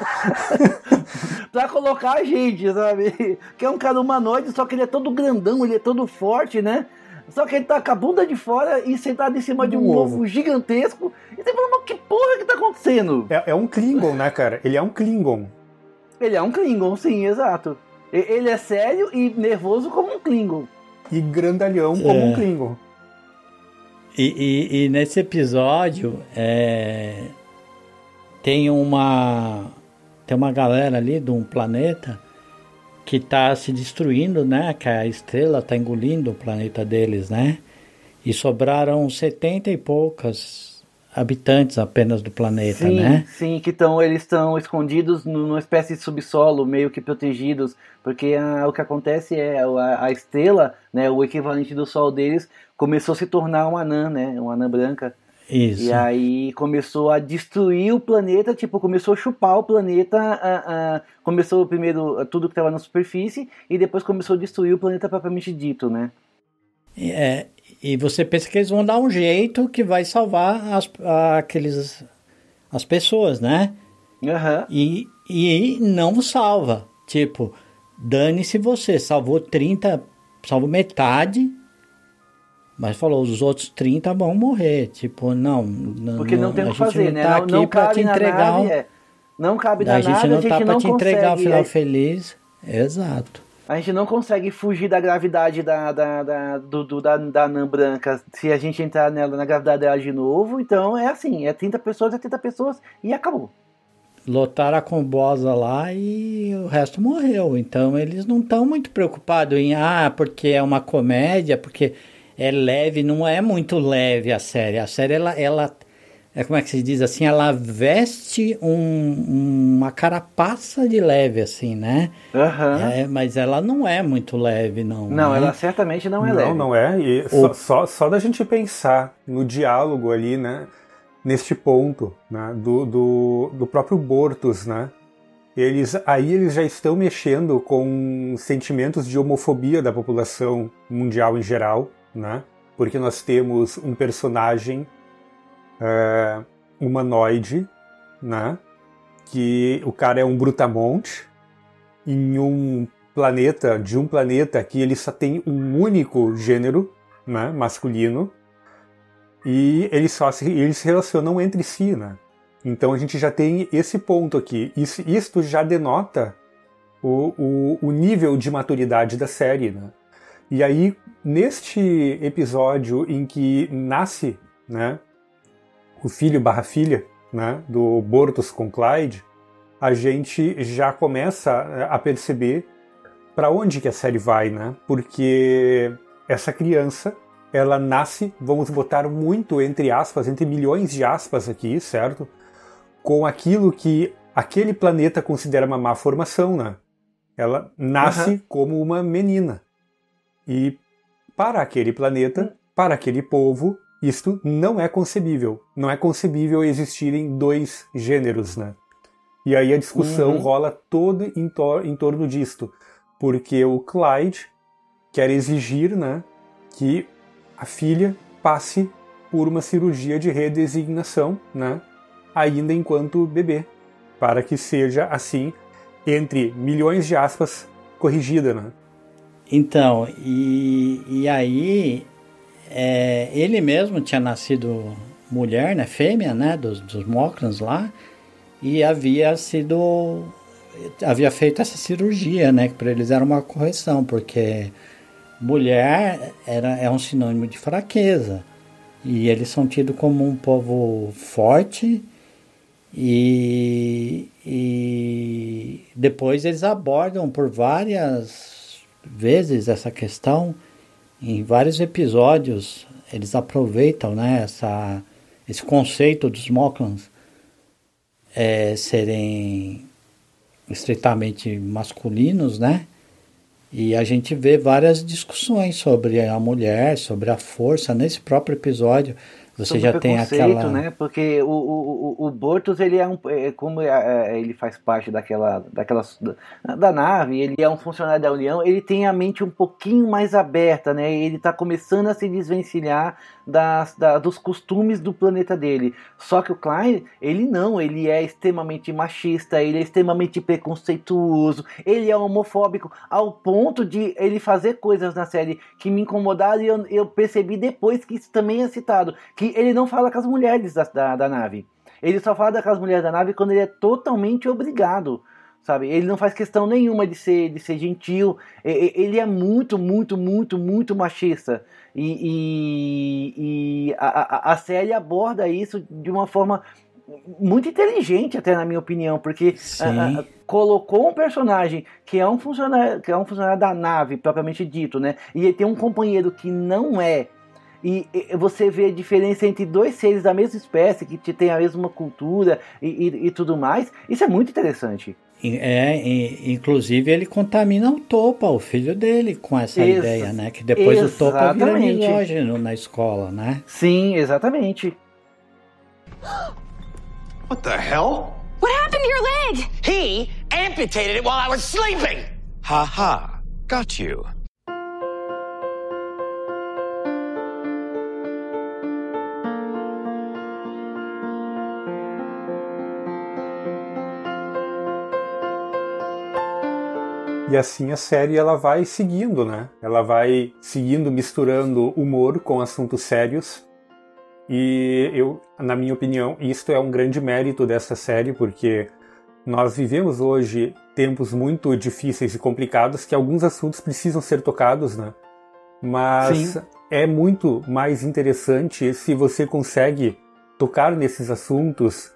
pra colocar a gente, sabe? Que é um cara humanoide, só que ele é todo grandão, ele é todo forte, né? Só que ele tá com a bunda de fora e sentado em cima de um ovo ovo. gigantesco. E você fala, mas que porra que tá acontecendo? É, é um Klingon, né, cara? Ele é um Klingon. Ele é um Klingon, sim, exato. Ele é sério e nervoso como um Klingon. E grandalhão como É. um Klingon. E, e- e nesse episódio é, tem uma tem uma galera ali de um planeta que tá se destruindo, né? Que a estrela tá engolindo o planeta deles, né? E sobraram 70 e poucas habitantes apenas do planeta, Sim, né? sim, que tão, eles estão escondidos nu- numa espécie de subsolo, meio que protegidos, porque ah, o que acontece é a, a estrela, né, o equivalente do Sol deles, começou a se tornar um anã, né, um anã branca, Isso. e aí começou a destruir o planeta, tipo, começou a chupar o planeta, ah, ah, começou primeiro tudo que estava na superfície, e depois começou a destruir o planeta propriamente dito, né. É, e você pensa que eles vão dar um jeito que vai salvar as, aqueles, as pessoas, né? Aham. E, e não salva. Tipo, dane-se você, salvou 30, salvou metade, mas falou, os outros 30 vão morrer. Tipo, não. Porque não tem o que fazer, não né? Tá não, aqui não cabe te entregar. nave, um- é. Não cabe na a gente nave, não a gente tá pra não te entregar o consegue, final é, feliz. Exato. A gente não consegue fugir da gravidade da, da, da, do, do- da, da anã branca se a gente entrar nela na gravidade dela de novo. Então é assim, é 30 pessoas, é 30 pessoas e acabou. Lotaram a combosa lá e o resto morreu. Então eles não estão muito preocupados em, ah, porque é uma comédia, porque é leve. Não é muito leve a série. A série, ela, ela é como é que se diz assim, ela veste um- uma carapaça de leve, assim, né? Aham. É, mas ela não é muito leve, não. Não, né? ela certamente não é não, leve. não é. E só, só, só da gente pensar no diálogo ali, né? Neste ponto, né? Do, do, do próprio Bortus, né? Eles, aí eles já estão mexendo com sentimentos de homofobia da população mundial em geral, né? Porque nós temos um personagem é, humanoide, né? Que o cara é um brutamonte em um planeta, de um planeta que ele só tem um único gênero, né, masculino, e eles só se, eles se relacionam entre si, né? Então a gente já tem esse ponto aqui. Isso, isto já denota o, o, o nível de maturidade da série, né? E aí, neste episódio em que nasce, né, o filho barra filha, né, do Bortus com Clyde, a gente já começa eh, a perceber para onde que a série vai, né? Porque essa criança, ela nasce, vamos botar muito entre aspas, entre milhões de aspas aqui, certo? Com aquilo que aquele planeta considera uma má formação, né? Ela nasce Aham. como uma menina. E para aquele planeta, para aquele povo, isto não é concebível. Não é concebível existirem dois gêneros, né? E aí a discussão Uhum. rola toda em, tor- em torno disto. Porque o Clyde quer exigir né, que a filha passe por uma cirurgia de redesignação, né, ainda enquanto bebê, para que seja assim, entre milhões de aspas, corrigida. Né? Então, e, e aí, é, ele mesmo tinha nascido mulher, né, fêmea, né, dos, dos lá, e havia sido, havia feito essa cirurgia, né, que para eles era uma correção, porque mulher era, é um sinônimo de fraqueza, e eles são tidos como um povo forte, e, e depois eles abordam por várias vezes essa questão em vários episódios eles aproveitam né, essa, esse conceito dos Moklans é, serem estritamente masculinos, né? E a gente vê várias discussões sobre a mulher, sobre a força. Nesse próprio episódio, você já tem aquela. né? Porque o, o, o Bortos, ele é um. É, como é, é, ele faz parte daquela, daquela. da nave, ele é um funcionário da União, ele tem a mente um pouquinho mais aberta, né? Ele tá começando a se desvencilhar das, da, dos costumes do planeta dele. Só que o Klein, ele não, ele é extremamente machista, ele é extremamente preconceituoso, ele é homofóbico, ao ponto de ele fazer coisas na série que me incomodaram e eu, eu percebi depois que isso também é citado que ele não fala com as mulheres da, da, da nave. Ele só fala com as mulheres da nave quando ele é totalmente obrigado sabe? Ele não faz questão nenhuma de ser, de ser gentil. Ele é muito, muito, muito, muito machista. E, e, e a, a, a, série aborda isso de uma forma muito inteligente, até na minha opinião, porque a, a, colocou um personagem que é um funcionário, que é um funcionário da nave propriamente dito, né? E ele tem um companheiro que não é e, e, você vê a diferença entre dois seres da mesma espécie, que tem a mesma cultura e, e, e tudo mais, isso é muito interessante. É, inclusive ele contamina o Topa, o filho dele, com essa Ex ideia, né? Que depois exatamente. o Topa vira misógino na escola, né? Sim, exatamente. What the hell? What happened to your leg? He amputated it while I was sleeping. Ha ha. Got you. E assim a série ela vai seguindo, né? Ela vai seguindo misturando humor com assuntos sérios. E eu, na minha opinião, isto é um grande mérito dessa série, porque nós vivemos hoje tempos muito difíceis e complicados que alguns assuntos precisam ser tocados, né? Mas Sim. é muito mais interessante se você consegue tocar nesses assuntos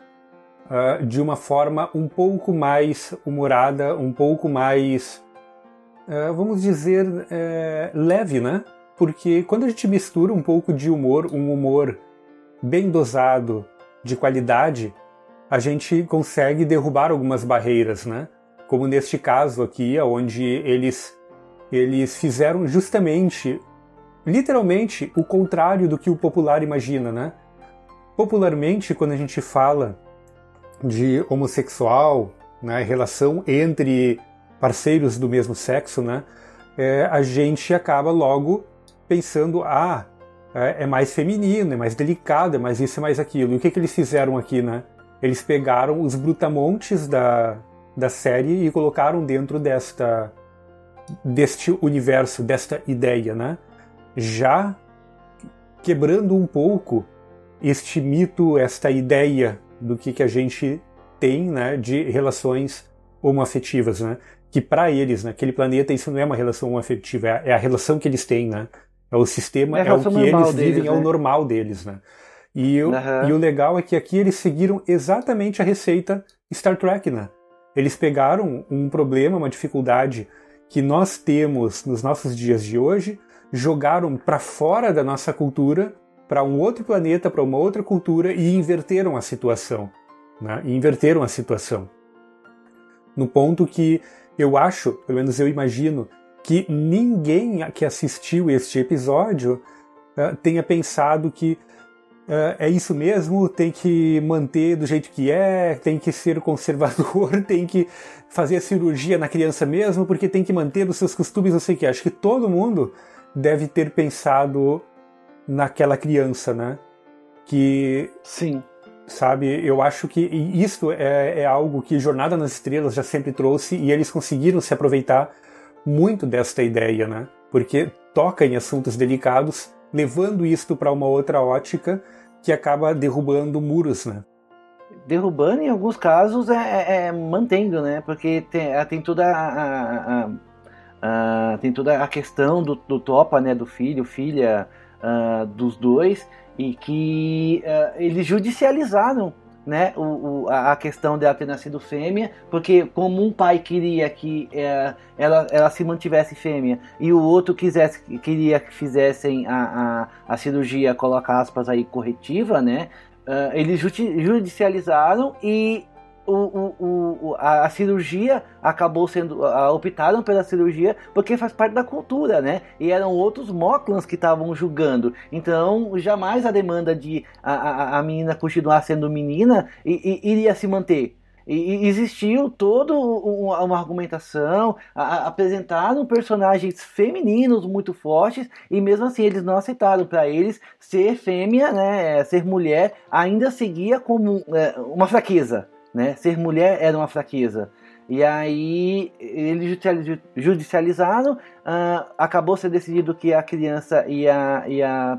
uh, de uma forma um pouco mais humorada, um pouco mais vamos dizer, é, leve, né? Porque quando a gente mistura um pouco de humor, um humor bem dosado, de qualidade, a gente consegue derrubar algumas barreiras, né? Como neste caso aqui, onde eles, eles fizeram justamente, literalmente, o contrário do que o popular imagina, né? Popularmente, quando a gente fala de homossexual, né, relação entre parceiros do mesmo sexo, né, é, a gente acaba logo pensando, ah, é, é, mais feminino, é mais delicado, é mais isso, é mais aquilo. E o que, que eles fizeram aqui, né? Eles pegaram os brutamontes da, da série e colocaram dentro desta deste universo, desta ideia, né? Já quebrando um pouco este mito, esta ideia do que, que a gente tem, né, de relações homoafetivas, né? Que para eles, naquele planeta, isso não é uma relação afetiva, é, é a relação que eles têm, né? É o sistema, é, é o que eles vivem, é o né? normal deles, né? E, o, uhum. e o legal é que aqui eles seguiram exatamente a receita Star Trek, né? Eles pegaram um problema, uma dificuldade que nós temos nos nossos dias de hoje, jogaram para fora da nossa cultura, para um outro planeta, para uma outra cultura e inverteram a situação, né? E inverteram a situação. No ponto que eu acho, pelo menos eu imagino, que ninguém que assistiu este episódio uh, tenha pensado que uh, é isso mesmo, tem que manter do jeito que é, tem que ser conservador, tem que fazer a cirurgia na criança mesmo, porque tem que manter os seus costumes, não sei o que. Acho que todo mundo deve ter pensado naquela criança, né? Que. Sim sabe? Eu acho que isso é, é, algo que Jornada nas Estrelas já sempre trouxe e eles conseguiram se aproveitar muito desta ideia, né? Porque toca em assuntos delicados, levando isto para uma outra ótica que acaba derrubando muros, né? Derrubando, em alguns casos, é, é, é mantendo, né? Porque tem, tem toda a, a, a, tem toda a questão do, do topa, né? Do filho, filha uh, dos dois e que uh, eles judicializaram né, o, o, a questão dela ter nascido fêmea, porque como um pai queria que uh, ela, ela se mantivesse fêmea e o outro quisesse, queria que fizessem a, a, a cirurgia, coloca aspas aí, corretiva, né, uh, eles judicializaram e o, o, o, a, a, cirurgia acabou sendo. A, optaram pela cirurgia porque faz parte da cultura, né? E eram outros Moclans que estavam julgando. Então, jamais a demanda de a, a, a menina continuar sendo menina iria se manter. E, existiu toda uma argumentação, apresentaram personagens femininos muito fortes e mesmo assim eles não aceitaram. Para eles, ser fêmea, né, ser mulher, ainda seguia como é, uma fraqueza né? Ser mulher era uma fraqueza. E aí eles judicializaram, uh, acabou sendo decidido que a criança ia, ia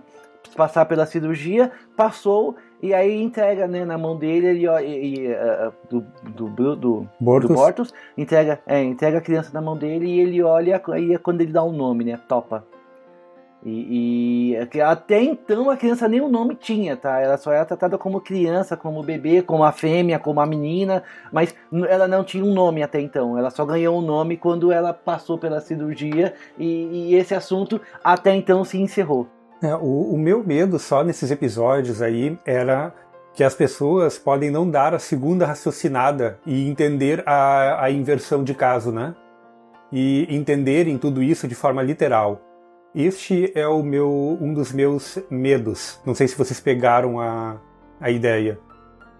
passar pela cirurgia, passou e aí entrega né, na mão dele ele, e, uh, do, do, do, Bortus. do Bortus, entrega, é, entrega a criança na mão dele e ele olha e é quando ele dá o um nome, né? Topa. E, e, até então a criança nem o nome tinha, tá? Ela só era tratada como criança, como bebê, como a fêmea, como a menina, mas ela não tinha um nome até então. Ela só ganhou um nome quando ela passou pela cirurgia e, e esse assunto até então se encerrou. É, o, o meu medo só nesses episódios aí era que as pessoas podem não dar a segunda raciocinada e entender a, a inversão de caso, né? E entenderem tudo isso de forma literal. Este é o meu um dos meus medos. Não sei se vocês pegaram a, a ideia.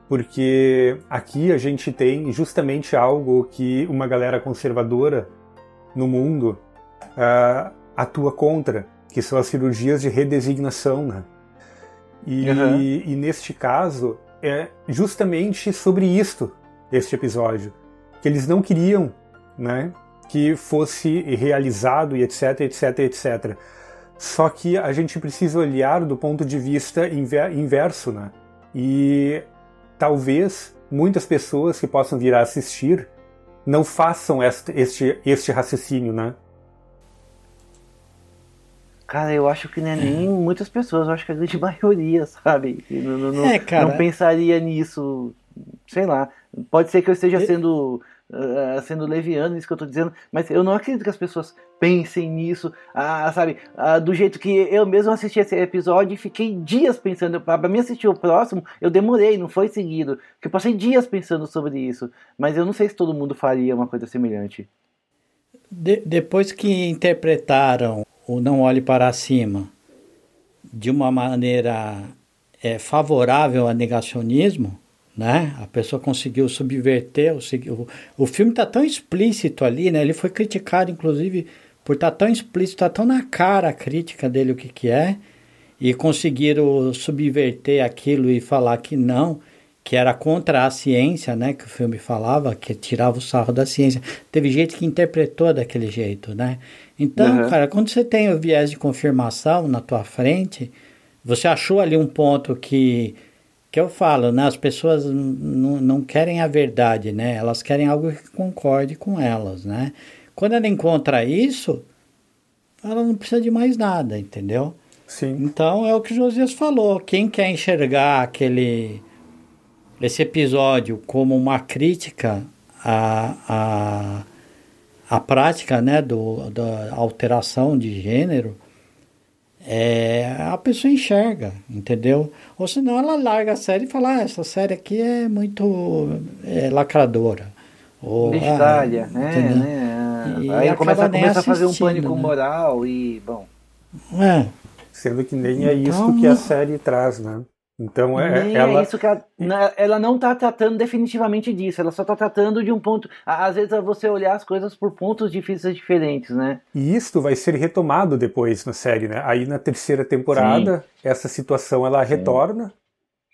Porque aqui a gente tem justamente algo que uma galera conservadora no mundo uh, atua contra, que são as cirurgias de redesignação. Né? E, uhum. e neste caso, é justamente sobre isto, este episódio. Que eles não queriam né, que fosse realizado e etc, etc, etc. Só que a gente precisa olhar do ponto de vista inverso, né? E talvez muitas pessoas que possam vir a assistir não façam este, este, este raciocínio, né? Cara, eu acho que não é nem muitas pessoas, eu acho que a grande maioria, sabe? Não, não, é, não pensaria nisso, sei lá. Pode ser que eu esteja sendo uh, sendo leviano nisso que eu estou dizendo, mas eu não acredito que as pessoas pensem nisso, uh, sabe? Uh, do jeito que eu mesmo assisti esse episódio e fiquei dias pensando. Para mim assistir o próximo, eu demorei, não foi seguido. Porque eu passei dias pensando sobre isso. Mas eu não sei se todo mundo faria uma coisa semelhante. De, depois que interpretaram o Não Olhe Para Cima de uma maneira é, favorável ao negacionismo, né? A pessoa conseguiu subverter o, o, filme está tão explícito ali, né? Ele foi criticado inclusive por estar tá tão explícito, tá tão na cara a crítica dele o que que é e conseguiram subverter aquilo e falar que não, que era contra a ciência, né, que o filme falava, que tirava o sarro da ciência. Teve gente que interpretou daquele jeito, né? Então, uhum. cara, quando você tem o viés de confirmação na tua frente, você achou ali um ponto que que eu falo, né? As pessoas não querem a verdade, né? Elas querem algo que concorde com elas, né? Quando ela encontra isso, ela não precisa de mais nada, entendeu? Sim. Então é o que Josias falou. Quem quer enxergar aquele esse episódio como uma crítica à, à, à prática né, do, da alteração de gênero, é, a pessoa enxerga, entendeu? Ou senão ela larga a série e fala, ah, essa série aqui é muito é, lacradora. Ou, Bestalha, ah, né? né? E Aí começa, começa a fazer um pânico né? moral e, bom... É. Sendo que nem é então, isso que a série traz, né? Então é, é ela... É isso que ela, ela não está tratando definitivamente disso, ela só está tratando de um ponto. Às vezes é você olhar as coisas por pontos vista diferentes, né? E isto vai ser retomado depois na série, né? Aí na terceira temporada, Sim. essa situação ela Sim. retorna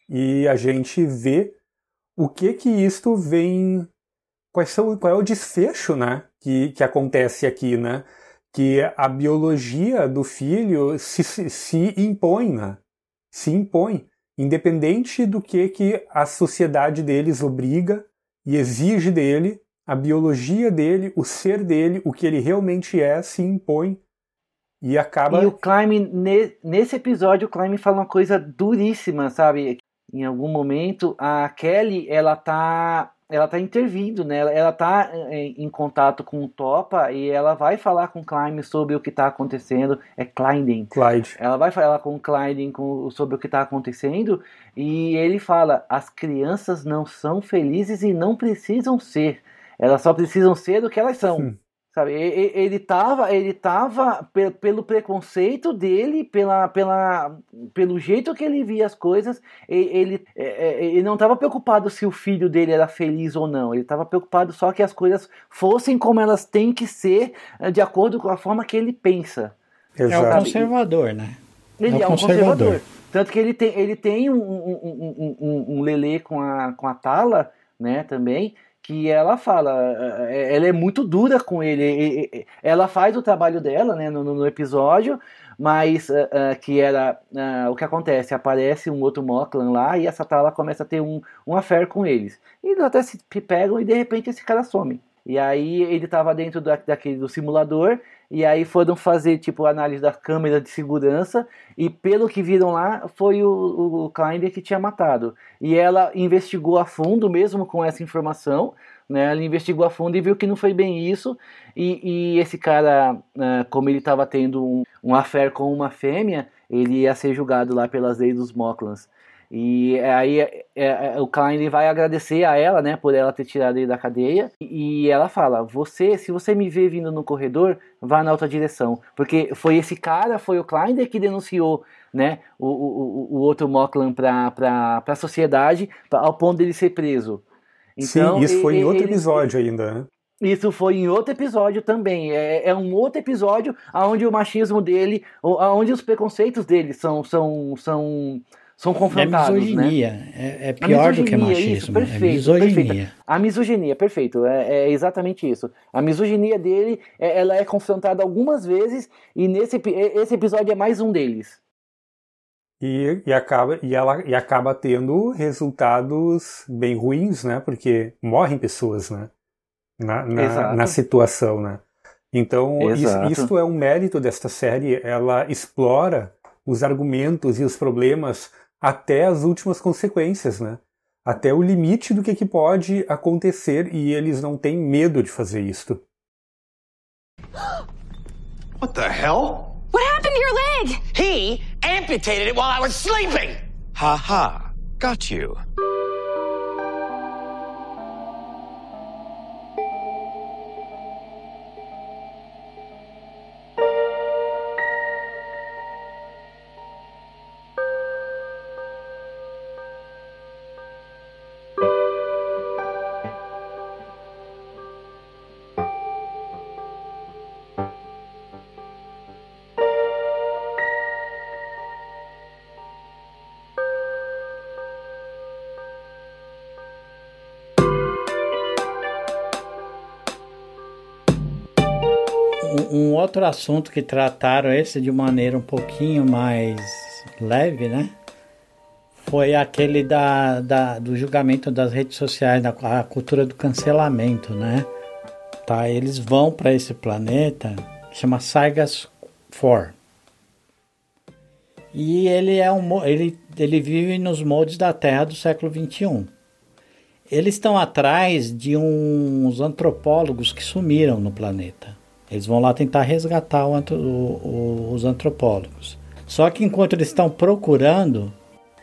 e a gente vê o que que isto vem. Quais são, qual é o desfecho, né? Que, que acontece aqui, né? Que a biologia do filho se, se, se impõe, né? Se impõe independente do que, que a sociedade deles obriga e exige dele, a biologia dele, o ser dele, o que ele realmente é, se impõe e acaba. E o Climb, nesse episódio, o Climb fala uma coisa duríssima, sabe? Em algum momento, a Kelly, ela tá ela tá intervindo, né? Ela, tá em, em, contato com o Topa e ela vai falar com o Klein sobre o que tá acontecendo. É Kleinen. Clyde. Ela vai falar com o Klein com, sobre o que tá acontecendo e ele fala: as crianças não são felizes e não precisam ser. Elas só precisam ser o que elas são. Hum. Sabe, ele estava ele tava pelo preconceito dele, pela, pela, pelo jeito que ele via as coisas, ele, é, é, ele não estava preocupado se o filho dele era feliz ou não. Ele estava preocupado só que as coisas fossem como elas têm que ser, eh, de acordo com a forma que ele pensa. Exato. É o conservador, né? Ele é, é um conservador. conservador. Tanto que ele tem, ele tem um, um, um, um, um lelê com a, com a Tala, né, também, que ela fala, é, ela é muito dura com ele. Ela faz o trabalho dela, né, no, no episódio, mas uh, que era uh, o que acontece, aparece um outro Moklan lá e essa Tala começa a ter um, um affair com eles. E eles até se pegam e de repente esse cara some. E aí ele estava dentro da, daquele do simulador e aí foram fazer tipo análise da câmera de segurança e pelo que viram lá foi o, o Kleiner que tinha matado. E ela investigou a fundo mesmo com essa informação, né? Ela investigou a fundo e viu que não foi bem isso e, e esse cara, uh, como ele estava tendo um, um affair com uma fêmea, ele ia ser julgado lá pelas leis dos Moklans. E aí é, é, o Klein vai agradecer a ela, né, por ela ter tirado ele da cadeia. E ela fala: "Você, se você me vê vindo no corredor, vá na outra direção, porque foi esse cara, foi o Klein que denunciou, né, o, o, o outro Moklan para para a sociedade, pra, ao ponto dele ser preso." Então, Sim, isso foi em outro ele, episódio ainda, né? Isso foi em outro episódio também. É, é, um outro episódio onde o machismo dele, onde os preconceitos dele são, são, são são confrontados. É misoginia. Né? É, é pior misoginia, do que machismo. Isso, é perfeito, é misoginia. Perfeito. A misoginia, perfeito. É, é, exatamente isso. A misoginia dele, é, ela é confrontada algumas vezes e nesse esse episódio é mais um deles. E, e, acaba, e, ela, e acaba tendo resultados bem ruins, né? Porque morrem pessoas, né? Na, na, na situação, né? Então, isso, isto é um mérito desta série. Ela explora os argumentos e os problemas até as últimas consequências, né? Até o limite do que, que pode acontecer e eles não têm medo de fazer isto. What the hell? What happened to your leg? He amputated it while I was sleeping. Ha ha. Got you. Outro assunto que trataram esse de maneira um pouquinho mais leve, né? Foi aquele da, da do julgamento das redes sociais, da a cultura do cancelamento, né? Tá, eles vão para esse planeta chama Sargas 4. E ele é um ele, ele vive nos moldes da Terra do século 21. Eles estão atrás de uns antropólogos que sumiram no planeta. Eles vão lá tentar resgatar o, o, os antropólogos. Só que enquanto eles estão procurando,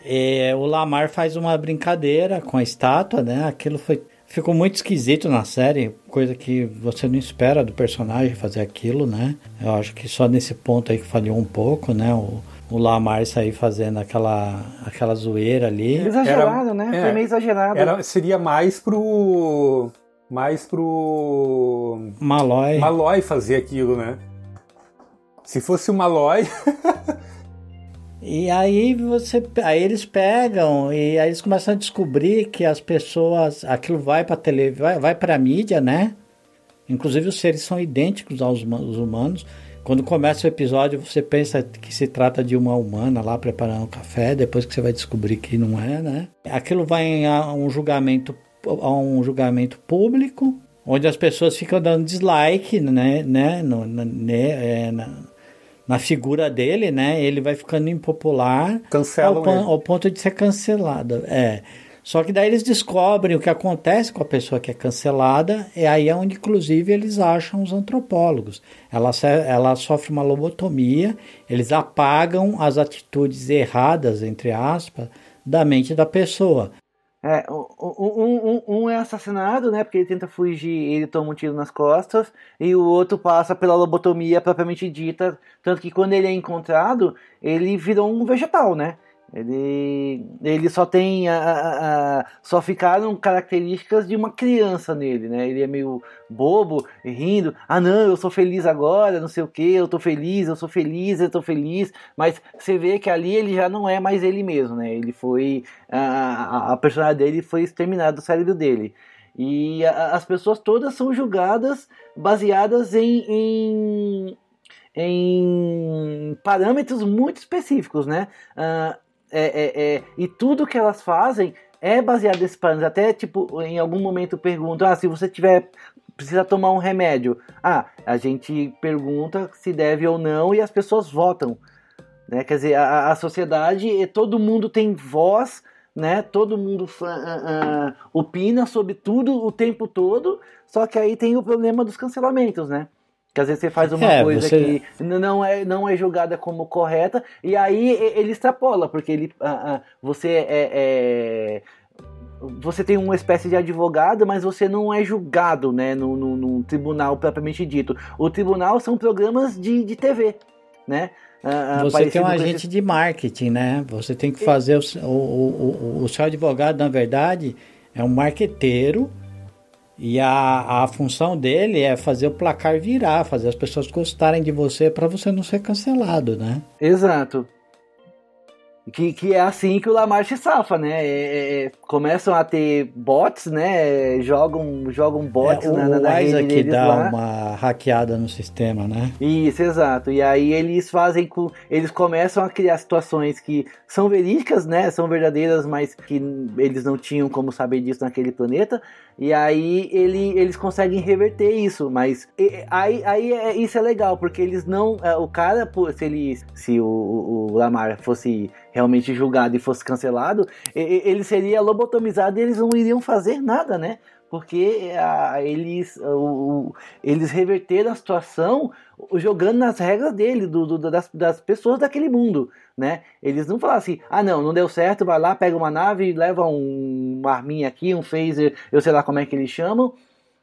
é, o Lamar faz uma brincadeira com a estátua, né? Aquilo foi, ficou muito esquisito na série, coisa que você não espera do personagem fazer aquilo, né? Eu acho que só nesse ponto aí que falhou um pouco, né? O, o Lamar sair fazendo aquela, aquela zoeira ali. Exagerado, era, né? É, Foi meio exagerado. Era, seria mais pro mais pro. Malloy. Malloy fazer aquilo, né? Se fosse o Malloy. e aí você. Aí eles pegam e aí eles começam a descobrir que as pessoas. Aquilo vai pra televisão, vai, vai pra mídia, né? Inclusive os seres são idênticos aos humanos. Quando começa o episódio, você pensa que se trata de uma humana lá preparando café, depois que você vai descobrir que não é, né? Aquilo vai a um julgamento a um julgamento público, onde as pessoas ficam dando dislike, né, né, no, né é, na, na, figura dele, né, ele vai ficando impopular Cancelam ao, ao ponto de ser cancelado, é. Só que daí eles descobrem o que acontece com a pessoa que é cancelada, e aí é onde, inclusive, eles acham os antropólogos. Ela, ela sofre uma lobotomia, eles apagam as atitudes erradas, entre aspas, da mente da pessoa. É, um, um, um, é assassinado, né? Porque ele tenta fugir, ele toma um tiro nas costas, e o outro passa pela lobotomia propriamente dita, tanto que quando ele é encontrado, ele virou um vegetal, né? Ele, ele só tem a, a, a, só ficaram características de uma criança nele, né? Ele é meio bobo, rindo. Ah, não, eu sou feliz agora, não sei o que, eu tô feliz, eu sou feliz, eu tô feliz. Mas você vê que ali ele já não é mais ele mesmo, né? Ele foi a, a personagem dele foi exterminada do cérebro dele. E as pessoas todas são julgadas baseadas em, em em parâmetros muito específicos, né? Uh, é, é, é, e tudo que elas fazem é baseado nesse parâmetro. Até, tipo, em algum momento perguntam, ah, se você tiver precisa tomar um remédio. Ah, a gente pergunta se deve ou não e as pessoas votam. Né? Quer dizer, a, a sociedade, todo mundo tem voz, né? todo mundo uh, uh, opina sobre tudo o tempo todo, só que aí tem o problema dos cancelamentos, né? Que às vezes você faz uma é, coisa você... que não é, não é julgada como correta, e aí ele extrapola, porque ele, uh, uh, você é, é, Você tem uma espécie de advogado, mas você não é julgado né, no tribunal propriamente dito. O tribunal são programas de, de TV, né? Uh, você tem um agente esse... de marketing, né? Você tem que fazer o, o, o, o seu advogado, na verdade, é um marqueteiro e a, a função dele é fazer o placar virar, fazer as pessoas gostarem de você para você não ser cancelado, né? Exato. Que, que é assim que o Lamar se safa, né? É, é, é começam a ter bots, né? Jogam, jogam bots é, na, na, na rede que dá lá. uma hackeada no sistema, né? Isso, exato. E aí eles fazem com. Eles começam a criar situações que são verídicas, né? São verdadeiras, mas que eles não tinham como saber disso naquele planeta. E aí ele, eles conseguem reverter isso, mas e, aí, aí é, isso é legal, porque eles não. É, o cara, se ele. Se o, o Lamar fosse realmente julgado e fosse cancelado, ele seria lobotomizado e eles não iriam fazer nada, né? Porque a, eles, o, eles reverteram a situação jogando nas regras dele, do, do, das, das pessoas daquele mundo, né? Eles não falaram assim, ah não, não deu certo, vai lá, pega uma nave, leva um, uma arminha aqui, um phaser, eu sei lá como é que eles chamam.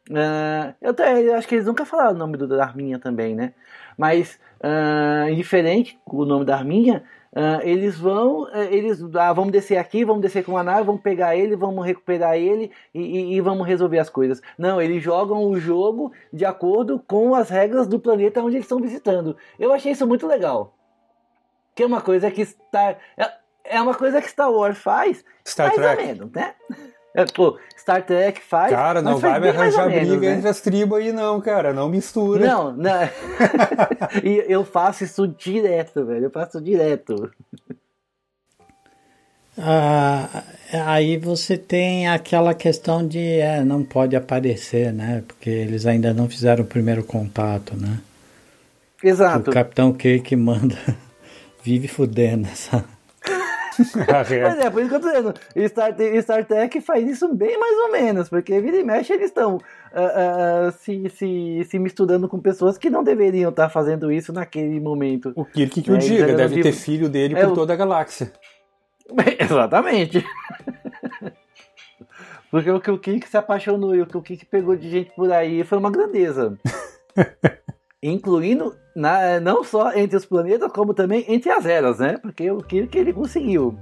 Uh, eu, até, eu acho que eles nunca falaram o nome do, da arminha também, né? Mas, uh, indiferente o nome da arminha, Uh, eles vão, uh, eles ah, vamos descer aqui, vamos descer com uma nave, vamos pegar ele, vamos recuperar ele e, e, e, vamos resolver as coisas. Não, eles jogam o jogo de acordo com as regras do planeta onde eles estão visitando. Eu achei isso muito legal. Que é uma coisa que Star é, é uma coisa que Star Wars faz, Star mais Trek. ou menos, né? É, pô, Star Trek faz. Cara, não vai me arranjar menos, briga né? entre as tribos aí, não, cara. Não mistura. Não, não. e eu faço isso direto, velho. Eu faço direto. Ah, aí você tem aquela questão de é, não pode aparecer, né? Porque eles ainda não fizeram o primeiro contato, né? Exato. O Capitão Kirk manda vive fudendo essa Mas é, por isso que eu tô dizendo. Star, Star Trek faz isso bem mais ou menos, porque vira e mexe eles estão uh, uh, se, se, se misturando com pessoas que não deveriam estar fazendo isso naquele momento. O Kirk que o é, diga, deve ter filho dele é, por toda a galáxia. Exatamente. Porque o que o Kirk se apaixonou e o que o Kirk pegou de gente por aí foi uma grandeza. Incluindo na, não só entre os planetas, como também entre as eras, né? Porque o que ele conseguiu.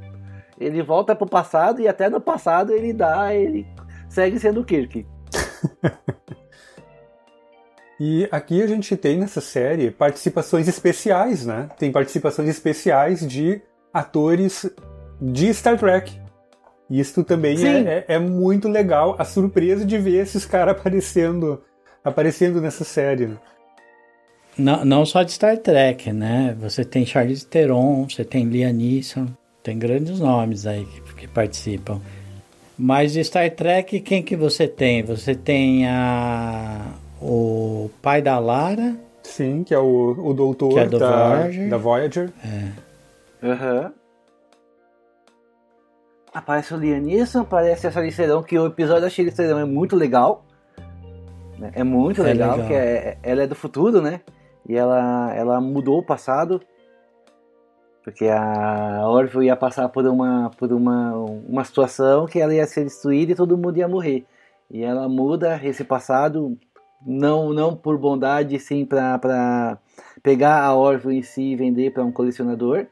Ele volta pro passado e até no passado ele dá, ele segue sendo o Kirk. e aqui a gente tem nessa série participações especiais, né? Tem participações especiais de atores de Star Trek. Isso também é, é, é, muito legal, a surpresa de ver esses caras aparecendo, aparecendo nessa série. Né? Não, não só de Star Trek, né? Você tem Charlize Theron, você tem Liam Neeson, tem grandes nomes aí que, que participam. Mas de Star Trek, quem que você tem? Você tem a, o pai da Lara. Sim, que é o, o doutor é da, Voyager. Da Voyager. É. Uhum. Aparece o Liam Neeson, aparece a Charlize Theron, que o episódio da Charlize Theron é muito legal. É muito É legal, legal. porque é- ela é do futuro, né? E ela, ela mudou o passado. Porque a Orville ia passar por uma, por uma, uma situação que ela ia ser destruída e todo mundo ia morrer. E ela muda esse passado, não, não por bondade, sim para pegar a Orville em si e vender para um colecionador.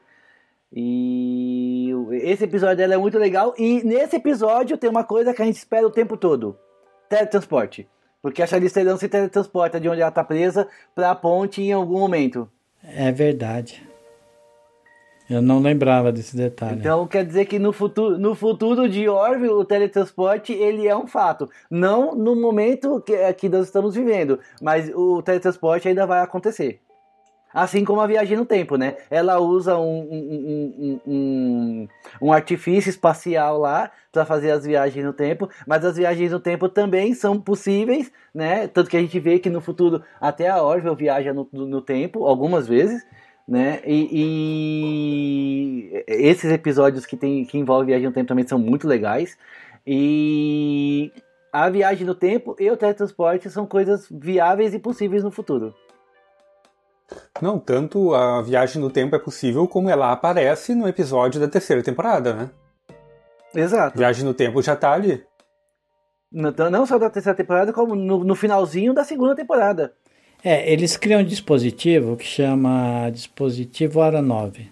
E esse episódio dela é muito legal. E nesse episódio tem uma coisa que a gente espera o tempo todo: teletransporte. Porque a Charlize Theron se teletransporta de onde ela está presa para a ponte em algum momento. É verdade. Eu não lembrava desse detalhe. Então quer dizer que no futuro, no futuro de Orville, o teletransporte ele é um fato. Não no momento que, que nós estamos vivendo, mas o teletransporte ainda vai acontecer. Assim como a viagem no tempo, né? Ela usa um, um, um, um, um artifício espacial lá para fazer as viagens no tempo, mas as viagens no tempo também são possíveis, né? Tanto que a gente vê que no futuro até a Orville viaja no, no tempo algumas vezes, né? E, e esses episódios que, tem, que envolvem viagem no tempo também são muito legais. E a viagem no tempo e o teletransporte são coisas viáveis e possíveis no futuro. Não, tanto a viagem no tempo é possível como ela aparece no episódio da terceira temporada, né? Exato. Viagem no tempo já tá ali. Não, não só da terceira temporada, como no, no finalzinho da segunda temporada. É, eles criam um dispositivo que chama dispositivo Hora 9.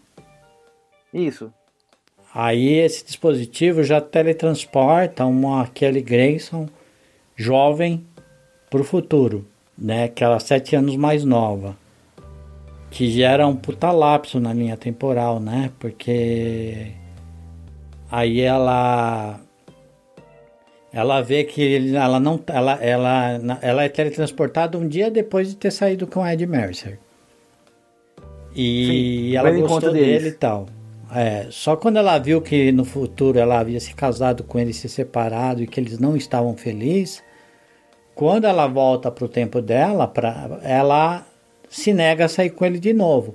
Isso. Aí esse dispositivo já teletransporta uma Kelly Grayson jovem para o futuro, né? Que ela é sete anos mais nova. Que gera um puta lapso na linha temporal, né? Porque aí ela ela vê que ela não ela, ela, ela é teletransportada um dia depois de ter saído com Ed Mercer. E Sim, ela gostou deles. dele e tal. É, só quando ela viu que no futuro ela havia se casado com ele, se separado e que eles não estavam felizes, quando ela volta para o tempo dela, pra, ela se nega a sair com ele de novo.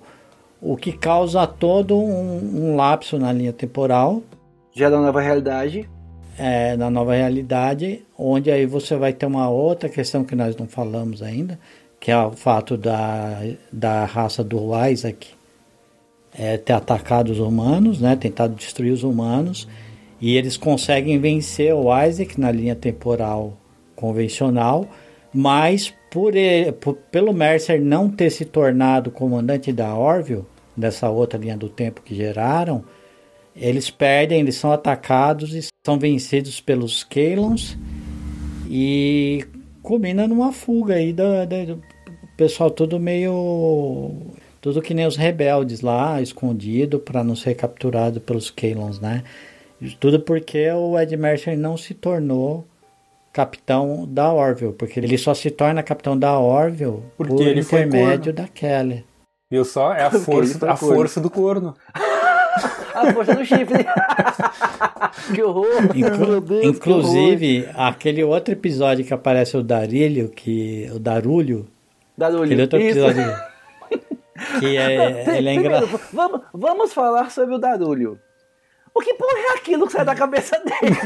O que causa todo um, um lapso na linha temporal, Já da nova realidade. é, na nova realidade, onde aí você vai ter uma outra questão que nós não falamos ainda, que é o fato da, da raça do Isaac é, ter atacado os humanos, né, tentado destruir os humanos, e eles conseguem vencer o Isaac na linha temporal convencional, mas por ele, por- pelo Mercer não ter se tornado comandante da Orville, dessa outra linha do tempo que geraram, eles perdem, eles são atacados e são vencidos pelos Kalons e culmina numa fuga aí da, da- do pessoal todo meio tudo que nem os rebeldes lá, escondido para não ser capturado pelos Kalons, né? Tudo porque o Ed Mercer não se tornou capitão da Orville, porque ele só se torna capitão da Orville Porque por ele foi intermédio da Kelly. Viu só? É a força, a força do corno. A força do chifre. que horror. Inclu- Meu Deus, que Inclusive, aquele outro episódio que aparece o Darilho, que o Darulho, horror. Barulho. aquele outro Isso. episódio que é, ele é engraçado. vamos, vamos falar sobre o Darulho. O que porra é aquilo que sai da cabeça dele?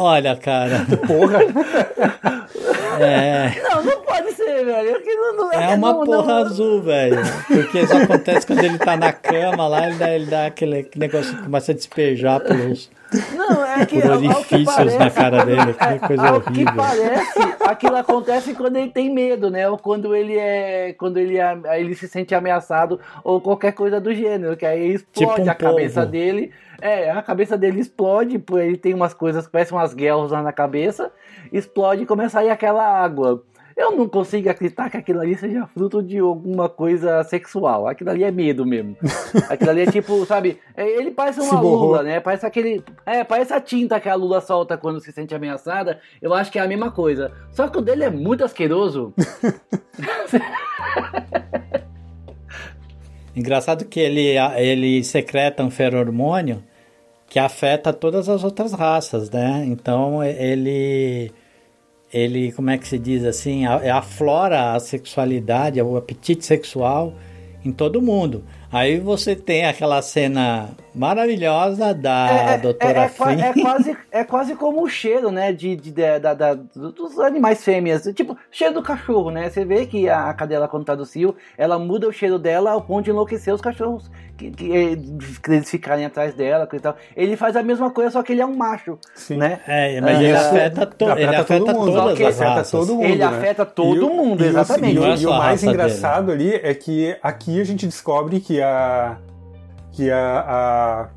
Olha, cara, Porra! é, Não, não pode ser, velho. Aquilo não, é uma não, porra não, azul, velho. Porque isso acontece quando ele tá na cama lá, ele dá, ele dá aquele negócio que começa a despejar pelos, Não, é que por ao que orifícios parece- na cara dele. Que coisa Ao que horrível. parece, aquilo acontece quando ele tem medo, né? Ou quando ele é. Quando ele, é, ele se sente ameaçado, ou qualquer coisa do gênero. Que aí explode Tipo um a cabeça polvo. dele. É, a cabeça dele explode, ele tem umas coisas que parecem umas guerras lá na cabeça, explode e começa a ir aquela água. Eu não consigo acreditar que aquilo ali seja fruto de alguma coisa sexual. Aquilo ali é medo mesmo. Aquilo ali é tipo, sabe? é- Ele parece uma lula, né? Parece aquele. É, parece a tinta que a lula solta quando se sente ameaçada. Eu acho que é a mesma coisa. Só que o dele é muito asqueroso. Engraçado que ele, ele secreta um feromônio que afeta todas as outras raças, né? Então ele, ele como é que se diz assim, aflora a sexualidade, o apetite sexual em todo mundo. Aí você tem aquela cena maravilhosa da é, doutora é, é, Flynn. É quase, é quase como o cheiro, né, de, de, de da, da, dos animais fêmeas. Tipo, cheiro do cachorro, né? Você vê que a cadela, quando tá do cio, ela muda o cheiro dela ao ponto de enlouquecer os cachorros. Que, que, que eles ficarem atrás dela e tal. Ele faz a mesma coisa, só que ele é um macho, Sim. né? É, mas Ah, ele afeta, to afeta ele afeta todo mundo, todas ok, as afeta raças. todo mundo. Ele né? afeta todo E mundo, e o- exatamente. E, é e o a mais raça engraçado ali é que aqui a gente descobre que a que a, a,